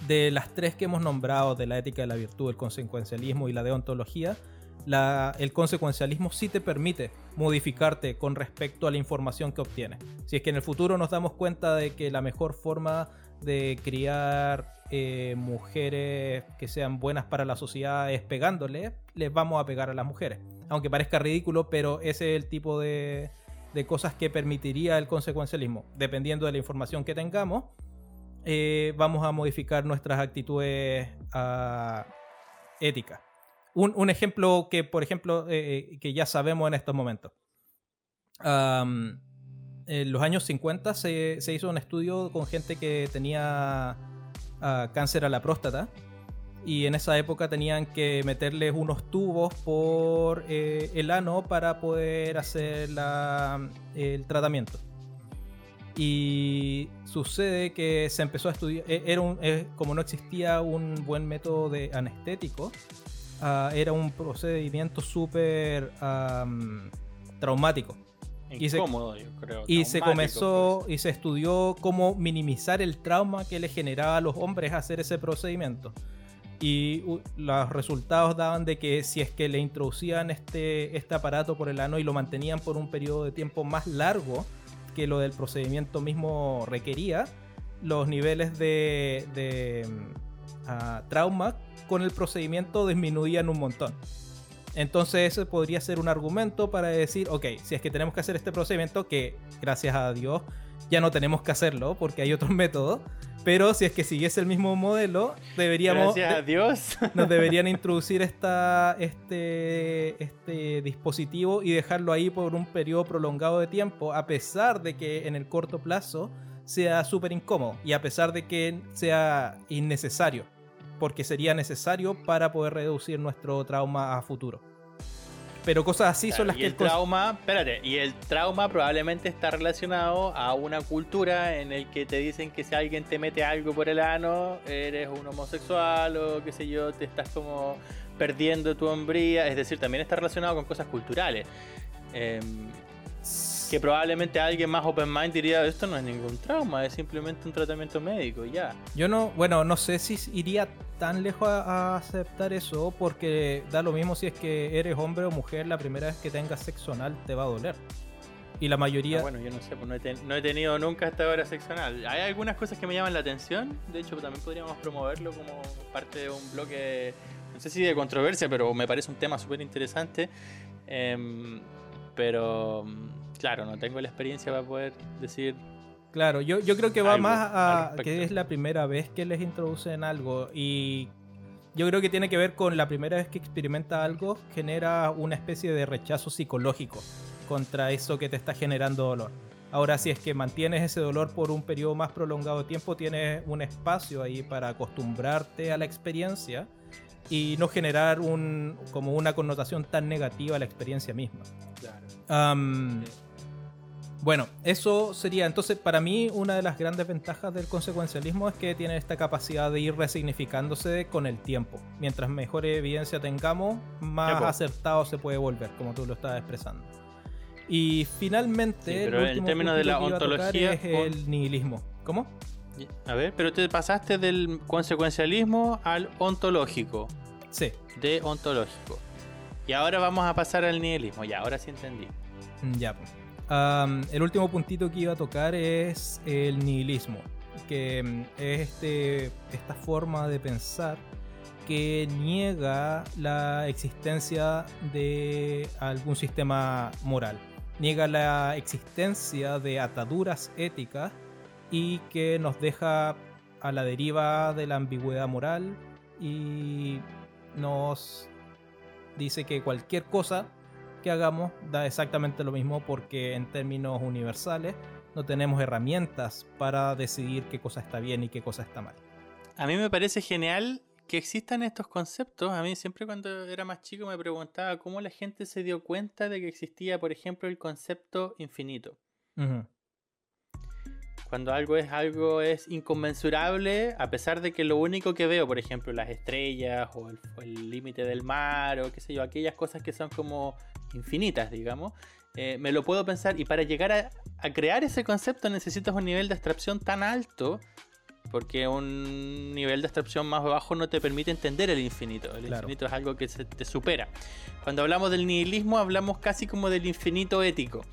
De las tres que hemos nombrado, de la ética de la virtud, el consecuencialismo y la deontología, el consecuencialismo sí te permite modificarte con respecto a la información que obtienes. Si es que en el futuro nos damos cuenta de que la mejor forma de criar eh, mujeres que sean buenas para la sociedad es pegándole, les vamos a pegar a las mujeres. Aunque parezca ridículo, pero ese es el tipo de, cosas que permitiría el consecuencialismo. Dependiendo de la información que tengamos, eh, vamos a modificar nuestras actitudes uh, éticas. Un, ejemplo que, por ejemplo, eh, que ya sabemos en estos momentos. en los años 50 se, se, hizo un estudio con gente que tenía cáncer a la próstata. Y en esa época tenían que meterles unos tubos por eh, el ano para poder hacer el tratamiento. Y sucede que se empezó a estudiar, e, era un, como no existía un buen método de anestético, ah, era un procedimiento súper traumático y se, yo creo. Y se comenzó pues. y se estudió cómo minimizar el trauma que le generaba a los hombres hacer ese procedimiento. Y los resultados daban de que si es que le introducían este, este aparato por el ano y lo mantenían por un periodo de tiempo más largo que lo del procedimiento mismo requería, los niveles de, de ah, trauma con el procedimiento disminuían un montón. Entonces ese podría ser un argumento para decir, ok, si es que tenemos que hacer este procedimiento, que gracias a Dios ya no tenemos que hacerlo porque hay otros métodos, pero si es que siguiese el mismo modelo, deberíamos... Gracias a Dios. Nos deberían introducir esta, este, este dispositivo y dejarlo ahí por un periodo prolongado de tiempo, a pesar de que en el corto plazo sea súper incómodo y a pesar de que sea innecesario porque sería necesario para poder reducir nuestro trauma a futuro. Pero cosas así son las y que... El trauma, espérate, y el trauma probablemente está relacionado a una cultura en el que te dicen que si alguien te mete algo por el ano, eres un homosexual o qué sé yo, te estás como perdiendo tu hombría, es decir, también está relacionado con cosas culturales. Em, que probablemente alguien más open mind diría, esto no es ningún trauma, es simplemente un tratamiento médico, ya. Yo no, bueno, no sé si iría tan lejos a, aceptar eso, porque da lo mismo si es que eres hombre o mujer, la primera vez que tengas sexo anal te va a doler. Y la mayoría... Ah, bueno, yo no sé, pues no he, tenido nunca hasta ahora sexo anal. Hay algunas cosas que me llaman la atención, de hecho también podríamos promoverlo como parte de un bloque, no sé si de controversia, pero me parece un tema súper interesante. Em, pero claro, no tengo la experiencia para poder decir. Claro, yo, yo creo que va más a que es la primera vez que les introducen algo y yo creo que tiene que ver con la primera vez que experimenta algo, genera una especie de rechazo psicológico contra eso que te está generando dolor. Ahora, si es que mantienes ese dolor por un periodo más prolongado de tiempo, tienes un espacio ahí para acostumbrarte a la experiencia y no generar un, como una connotación tan negativa a la experiencia misma. Claro. Bueno, eso sería entonces para mí una de las grandes ventajas del consecuencialismo es que tiene esta capacidad de ir resignificándose con el tiempo. Mientras mejor evidencia tengamos, más acertado se puede volver, como tú lo estabas expresando. Y finalmente, pero en términos de la ontología es el nihilismo. ¿Cómo? A ver, pero te pasaste del consecuencialismo al ontológico. Sí. De ontológico. Y ahora vamos a pasar al nihilismo. Ya, ahora sí entendí. Ya, pues el último puntito que iba a tocar es el nihilismo, que mm, es este, esta forma de pensar que niega la existencia de algún sistema moral, niega la existencia de ataduras éticas y que nos deja a la deriva de la ambigüedad moral y nos dice que cualquier cosa que hagamos da exactamente lo mismo porque en términos universales no tenemos herramientas para decidir qué cosa está bien y qué cosa está mal. A mí me parece genial que existan estos conceptos. A mí siempre cuando era más chico me preguntaba cómo la gente se dio cuenta de que existía, por ejemplo, el concepto infinito. Cuando algo es algo es inconmensurable, a pesar de que lo único que veo, por ejemplo, las estrellas o el límite del mar o qué sé yo, aquellas cosas que son como infinitas, digamos, eh, me lo puedo pensar y para llegar a, crear ese concepto necesitas un nivel de abstracción tan alto porque un nivel de abstracción más bajo no te permite entender el infinito. El infinito es algo que se te supera. Cuando hablamos del nihilismo hablamos casi como del infinito ético.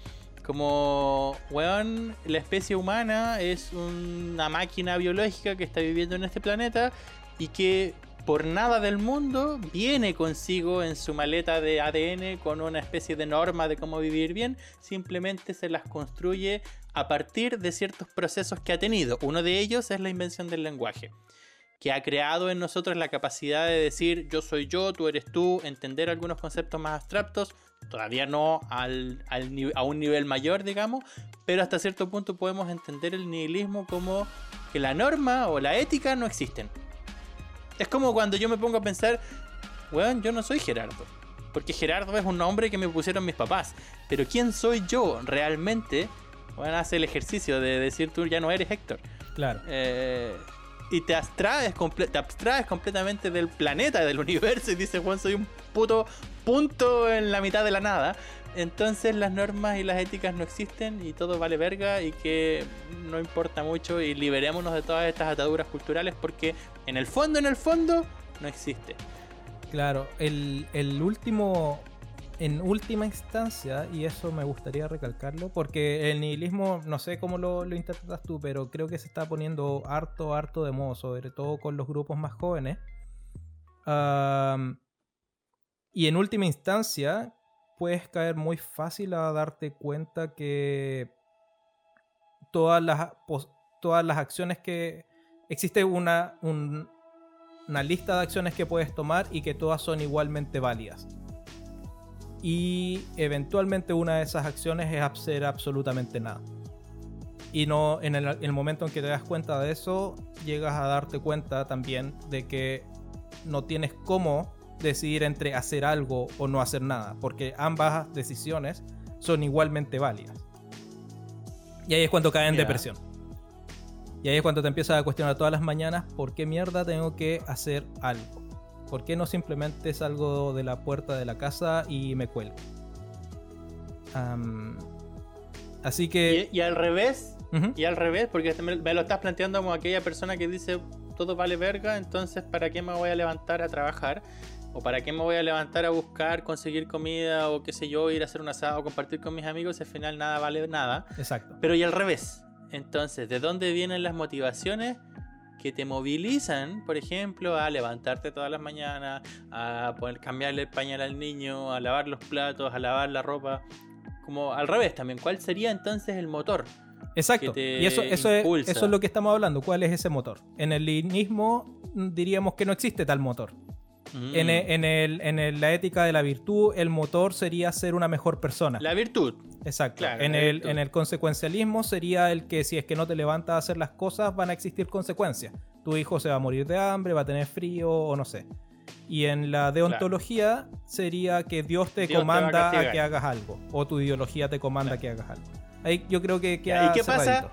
Como, weón, la especie humana es una máquina biológica que está viviendo en este planeta y que por nada del mundo viene consigo en su maleta de ADN con una especie de norma de cómo vivir bien, simplemente se las construye a partir de ciertos procesos que ha tenido. Uno de ellos es la invención del lenguaje, que ha creado en nosotros la capacidad de decir yo soy yo, tú eres tú, entender algunos conceptos más abstractos, todavía no a un nivel mayor, digamos, pero hasta cierto punto podemos entender el nihilismo como que la norma o la ética no existen es como cuando yo me pongo a pensar, weón, yo no soy Gerardo. Porque Gerardo es un nombre que me pusieron mis papás. Pero ¿quién soy yo realmente? Bueno, hace el ejercicio de decir tú ya no eres Héctor. Claro. Eh, y te abstraes, te abstraes completamente del planeta, del universo y dices, Juan, soy un puto punto en la mitad de la nada. Entonces las normas y las éticas no existen y todo vale verga y que no importa mucho y liberémonos de todas estas ataduras culturales porque en el fondo, en el fondo, no existe. Claro, el, último, en última instancia, y eso me gustaría recalcarlo, porque el nihilismo, no sé cómo lo, interpretas tú, pero creo que se está poniendo harto, harto de modo, sobre todo con los grupos más jóvenes. y en última instancia, puedes caer muy fácil a darte cuenta que todas las, todas las acciones que existe una, una lista de acciones que puedes tomar y que todas son igualmente válidas. Y eventualmente una de esas acciones es hacer absolutamente nada. Y no en el, momento en que te das cuenta de eso, llegas a darte cuenta también de que no tienes cómo decidir entre hacer algo o no hacer nada, porque ambas decisiones son igualmente válidas. Y ahí es cuando cae en depresión. Y ahí es cuando te empiezas a cuestionar todas las mañanas por qué mierda tengo que hacer algo. ¿Por qué no simplemente salgo de la puerta de la casa y me cuelgo? Así que... Y, y al revés, y al revés, porque me lo estás planteando como aquella persona que dice todo vale verga, entonces ¿para qué me voy a levantar a trabajar? ¿O para qué me voy a levantar a buscar, conseguir comida o qué sé yo, ir a hacer un asado o compartir con mis amigos al final nada vale nada? Exacto. Pero y al revés. Entonces, ¿de dónde vienen las motivaciones que te movilizan, por ejemplo, a levantarte todas las mañanas, a poder cambiarle el pañal al niño, a lavar los platos, a lavar la ropa? Como al revés también, ¿cuál sería entonces el motor? Exacto. Y eso, eso, es, eso es lo que estamos hablando. ¿Cuál es ese motor? En el linismo diríamos que no existe tal motor. Mm. En, e- en el- en el- la ética de la virtud, el motor sería ser una mejor persona. La virtud. Exacto. claro, en, el, virtud. en el consecuencialismo sería el que si es que no te levantas a hacer las cosas, van a existir consecuencias. Tu hijo se va a morir de hambre, va a tener frío o no sé. Y en la deontología sería que Dios te Dios te va a comanda a, que hagas algo. O tu ideología te comanda Claro. que hagas algo. Ahí yo creo que ¿Y queda qué pasa?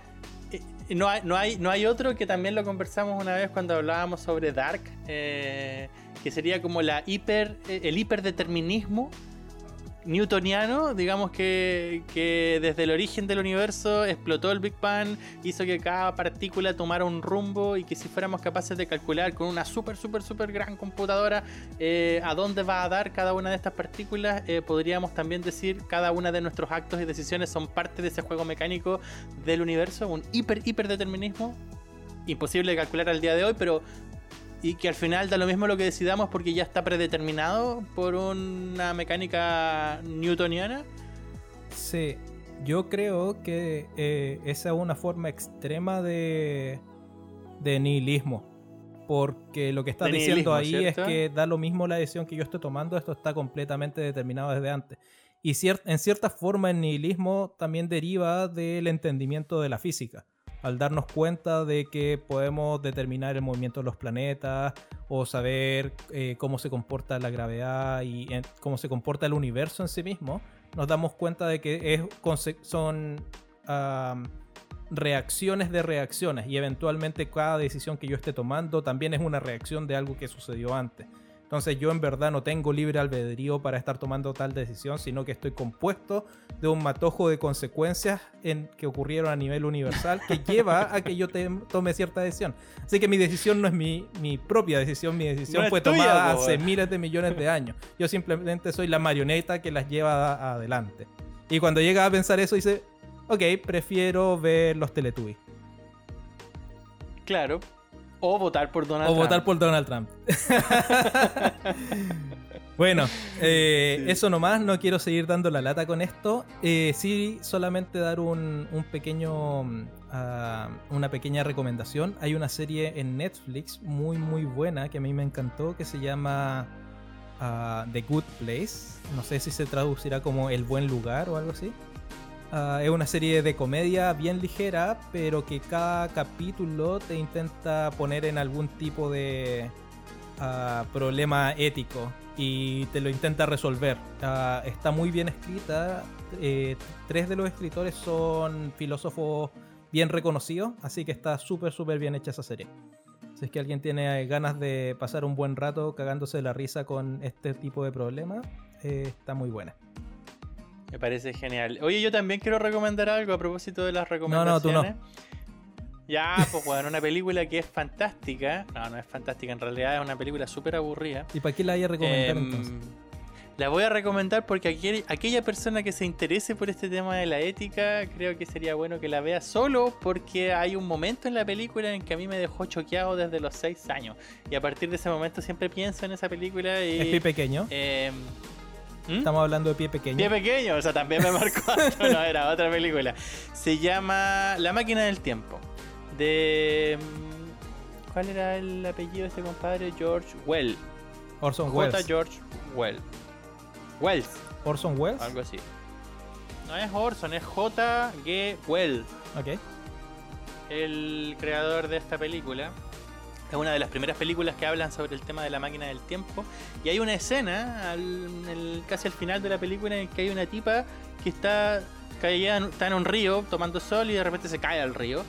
No hay, no, hay, no hay otro que también lo conversamos una vez cuando hablábamos sobre Dark, eh, que sería como la hiper, eh, el hiperdeterminismo newtoniano, digamos que, que desde el origen del universo explotó el Big Bang, hizo que cada partícula tomara un rumbo y que si fuéramos capaces de calcular con una super, super, super gran computadora eh, a dónde va a dar cada una de estas partículas, eh, podríamos también decir cada una de nuestros actos y decisiones son parte de ese juego mecánico del universo, un hiper, hiperdeterminismo. Imposible de calcular al día de hoy, pero y que al final da lo mismo lo que decidamos porque ya está predeterminado por una mecánica newtoniana. Sí, yo creo que eh, esa es una forma extrema de, de nihilismo. Porque lo que estás diciendo ahí es ¿cierto? que da lo mismo la decisión que yo estoy tomando, esto está completamente determinado desde antes. Y cier- en cierta forma el nihilismo también deriva del entendimiento de la física. Al darnos cuenta de que podemos determinar el movimiento de los planetas o saber eh, cómo se comporta la gravedad y cómo se comporta el universo en sí mismo, nos damos cuenta de que son reacciones de reacciones y eventualmente cada decisión que yo esté tomando también es una reacción de algo que sucedió antes. Entonces yo en verdad no tengo libre albedrío para estar tomando tal decisión, sino que estoy compuesto de un matojo de consecuencias en, que ocurrieron a nivel universal que lleva a que yo te- tome cierta decisión. Así que mi decisión no es mi, mi propia decisión, mi decisión No fue tuya, tomada po, hace miles de millones de años. Yo simplemente soy la marioneta que las lleva adelante. Y cuando llega a pensar eso dice, ok, prefiero ver los Teletubbies. Claro. O votar por Donald O Trump. votar por Donald Trump. bueno, eh, Sí. eso nomás, no quiero seguir dando la lata con esto. Eh, sí, solamente dar un, un pequeño, mm, una pequeña recomendación. Hay una serie en Netflix muy muy buena que a mí me encantó que se llama ah, The Good Place. No sé si se traducirá como El Buen Lugar o algo así. Ah, es una serie de comedia bien ligera, pero que cada capítulo te intenta poner en algún tipo de ah, problema ético y te lo intenta resolver. Ah, está muy bien escrita. eh, tres de los escritores son filósofos bien reconocidos, así que está súper, súper bien hecha esa serie. Si es que alguien tiene ganas de pasar un buen rato cagándose la risa con este tipo de problemas, eh, está muy buena. Me parece genial. Oye, yo también quiero recomendar algo a propósito de las no, recomendaciones. tú Ya, pues bueno, una película que es fantástica. No, no es fantástica, en realidad es una película súper aburrida. ¿Y para qué la hay a recomendar Em, entonces? La voy a recomendar porque aquel- aquella persona que se interese por este tema de la ética, creo que sería bueno que la vea solo porque hay un momento en la película en que a mí me dejó choqueado desde los 6 años. Y a partir de ese momento siempre pienso en esa película y... Es pie pequeño. em, ¿hmm? Estamos hablando de pie pequeño. Pie pequeño, o sea, también me marcó. no, era otra película. Se llama La máquina del tiempo. De. mm, ¿Cuál era el apellido de este compadre? George Well. Orson J. Welles. George Well. Wells, Orson Welles. algo así. No es Orson, es J. G. Well, Ok. el creador de esta película. Es una de las primeras películas que hablan sobre el tema de la máquina del tiempo. Y hay una escena al- casi al final de la película en que hay una tipa que está, caía en- está en un río tomando sol y de repente se cae al río.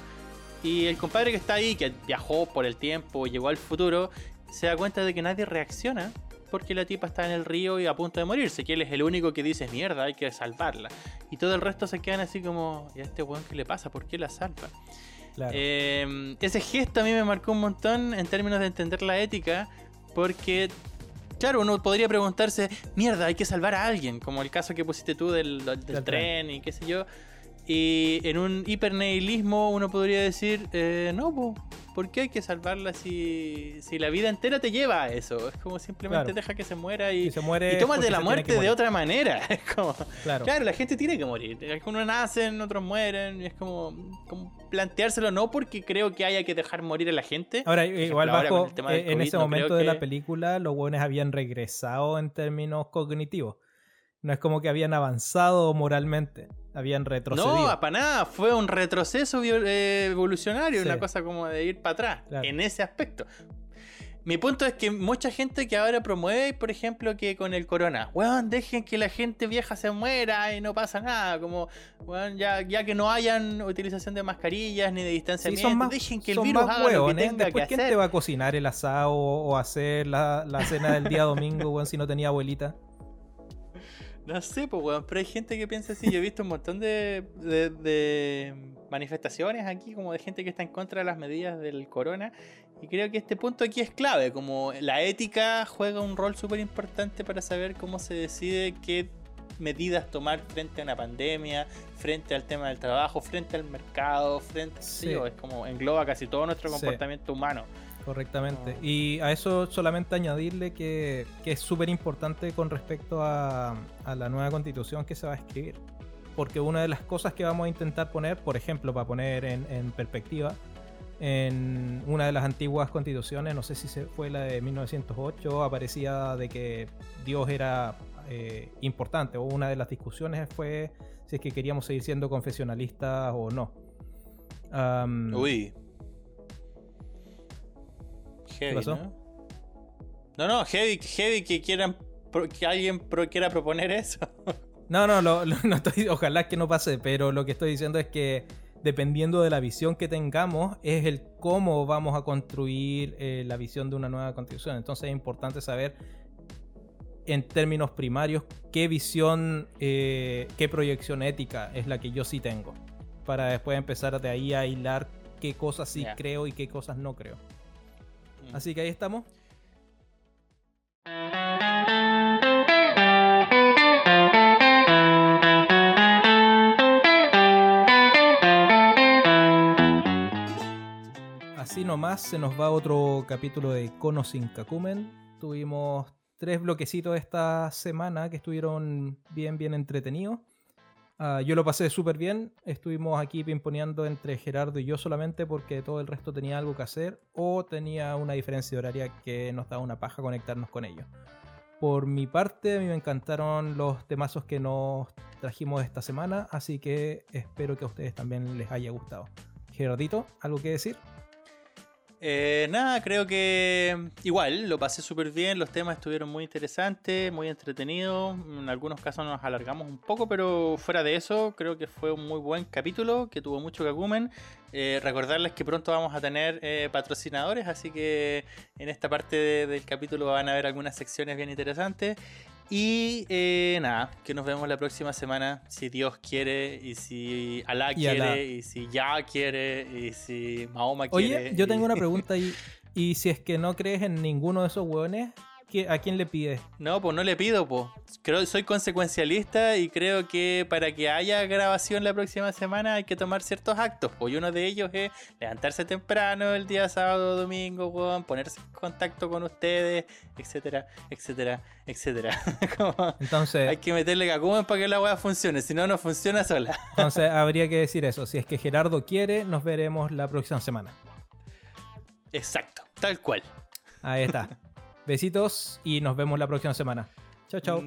Y el compadre que está ahí, que viajó por el tiempo, llegó al futuro, se da cuenta de que nadie reacciona porque la tipa está en el río y a punto de morirse, que él es el único que dice, mierda, hay que salvarla. Y todo el resto se quedan así como, ¿y a este weón qué le pasa? ¿Por qué la salva? Claro. Eh, ese gesto a mí me marcó un montón en términos de entender la ética, porque, claro, uno podría preguntarse, mierda, hay que salvar a alguien, como el caso que pusiste tú del, del Del tren y qué sé yo. Y en un hipernehilismo uno podría decir, eh, no, po, ¿por qué hay que salvarla si, si la vida entera te lleva a eso? Es como simplemente Claro. deja que se muera y, Si se muere y tómate la muerte de otra manera. Es como, Claro. Claro, la gente tiene que morir. Algunos nacen, otros mueren. Y es como, como planteárselo, no porque creo que haya que dejar morir a la gente. Ahora, ejemplo, igual bajo, eh, en ese no momento de que- la película, los hueones habían regresado en términos cognitivos. No es como que habían avanzado moralmente, habían retrocedido. No, para nada. Fue un retroceso eh, evolucionario, Sí. una cosa como de ir para atrás Claro. en ese aspecto. Mi punto es que mucha gente que ahora promueve, por ejemplo, que con el corona, weón, dejen que la gente vieja se muera y no pasa nada. Como, weón, ya, ya que no hayan utilización de mascarillas ni de Sí, distanciamiento, más, dejen que el virus haga lo que tenga que Después, ¿quién hacer. te va a cocinar el asado o hacer la, la cena del día domingo, weón, si no tenía abuelita? No sé, pues, weón, pero hay gente que piensa así. Yo he visto un montón de, de- de manifestaciones aquí, como de gente que está en contra de las medidas del corona. Y creo que este punto aquí es clave. Como la ética juega un rol súper importante para saber cómo se decide qué medidas tomar frente a una pandemia, frente al tema del trabajo, frente al mercado, frente. Sí. yo, es como engloba casi todo nuestro Sí. comportamiento humano. Correctamente. No. Y a eso solamente añadirle que, que es súper importante con respecto a, a la nueva constitución que se va a escribir. Porque una de las cosas que vamos a intentar poner, por ejemplo, para poner en, en perspectiva, en una de las antiguas constituciones, no sé si se- fue la de 1908, aparecía de que Dios era eh, importante, o una de las discusiones fue si es que queríamos seguir siendo confesionalistas o no. Uy. Heavy, pasó? ¿no? No, no, heavy, heavy que quieran que alguien pro- quiera proponer eso. No, no, lo- lo- no estoy, ojalá que no pase, pero lo que estoy diciendo es que dependiendo de la visión que tengamos, es el cómo vamos a construir eh, la visión de una nueva constitución. Entonces es importante saber en términos primarios qué visión, eh, qué proyección ética es la que yo sí tengo, para después empezar de ahí a hilar qué cosas sí creo y qué cosas no creo. Así que ahí estamos. Así nomás se nos va otro capítulo de Kono sin Kakumen. Tuvimos tres bloquecitos esta semana que estuvieron bien, bien entretenidos. Ah, yo lo pasé súper bien. Estuvimos aquí pimponeando entre Gerardo y yo solamente porque todo el resto tenía algo que hacer o tenía una diferencia horaria que nos daba una paja conectarnos con ellos. Por mi parte, a mí me encantaron los temazos que nos trajimos esta semana, así que espero que a ustedes también les haya gustado. Gerardito, ¿algo que decir? Eh, nada, creo que igual lo pasé súper bien, los temas estuvieron muy interesantes, muy entretenidos, en algunos casos nos alargamos un poco, pero fuera de eso creo que fue un muy buen capítulo, que tuvo mucho cacumen. Eh, recordarles que pronto vamos a tener eh, patrocinadores, así que en esta parte de- del capítulo van a haber algunas secciones bien interesantes. Y eh, nada, que nos vemos la próxima semana, si Dios quiere, y si Alá Y quiere, Alá. y si Ya quiere, y si Mahoma Oye, quiere. yo y- tengo una pregunta y, y si es que no crees en ninguno de esos hueones, ¿qué- ¿a quién le pides? No, pues no le pido, pues. Creo soy consecuencialista y creo que para que haya grabación la próxima semana hay que tomar ciertos actos. Pues uno de ellos es levantarse temprano el día sábado o domingo, weón, ponerse en contacto con ustedes, etcétera, etcétera, etcétera. Como Entonces, hay que meterle cacumen para que la weá funcione, si no, no funciona sola. entonces habría que decir eso. Si es que Gerardo quiere, nos veremos la próxima semana. Exacto, tal cual. Ahí está. Besitos y nos vemos la próxima semana. Chao, chao.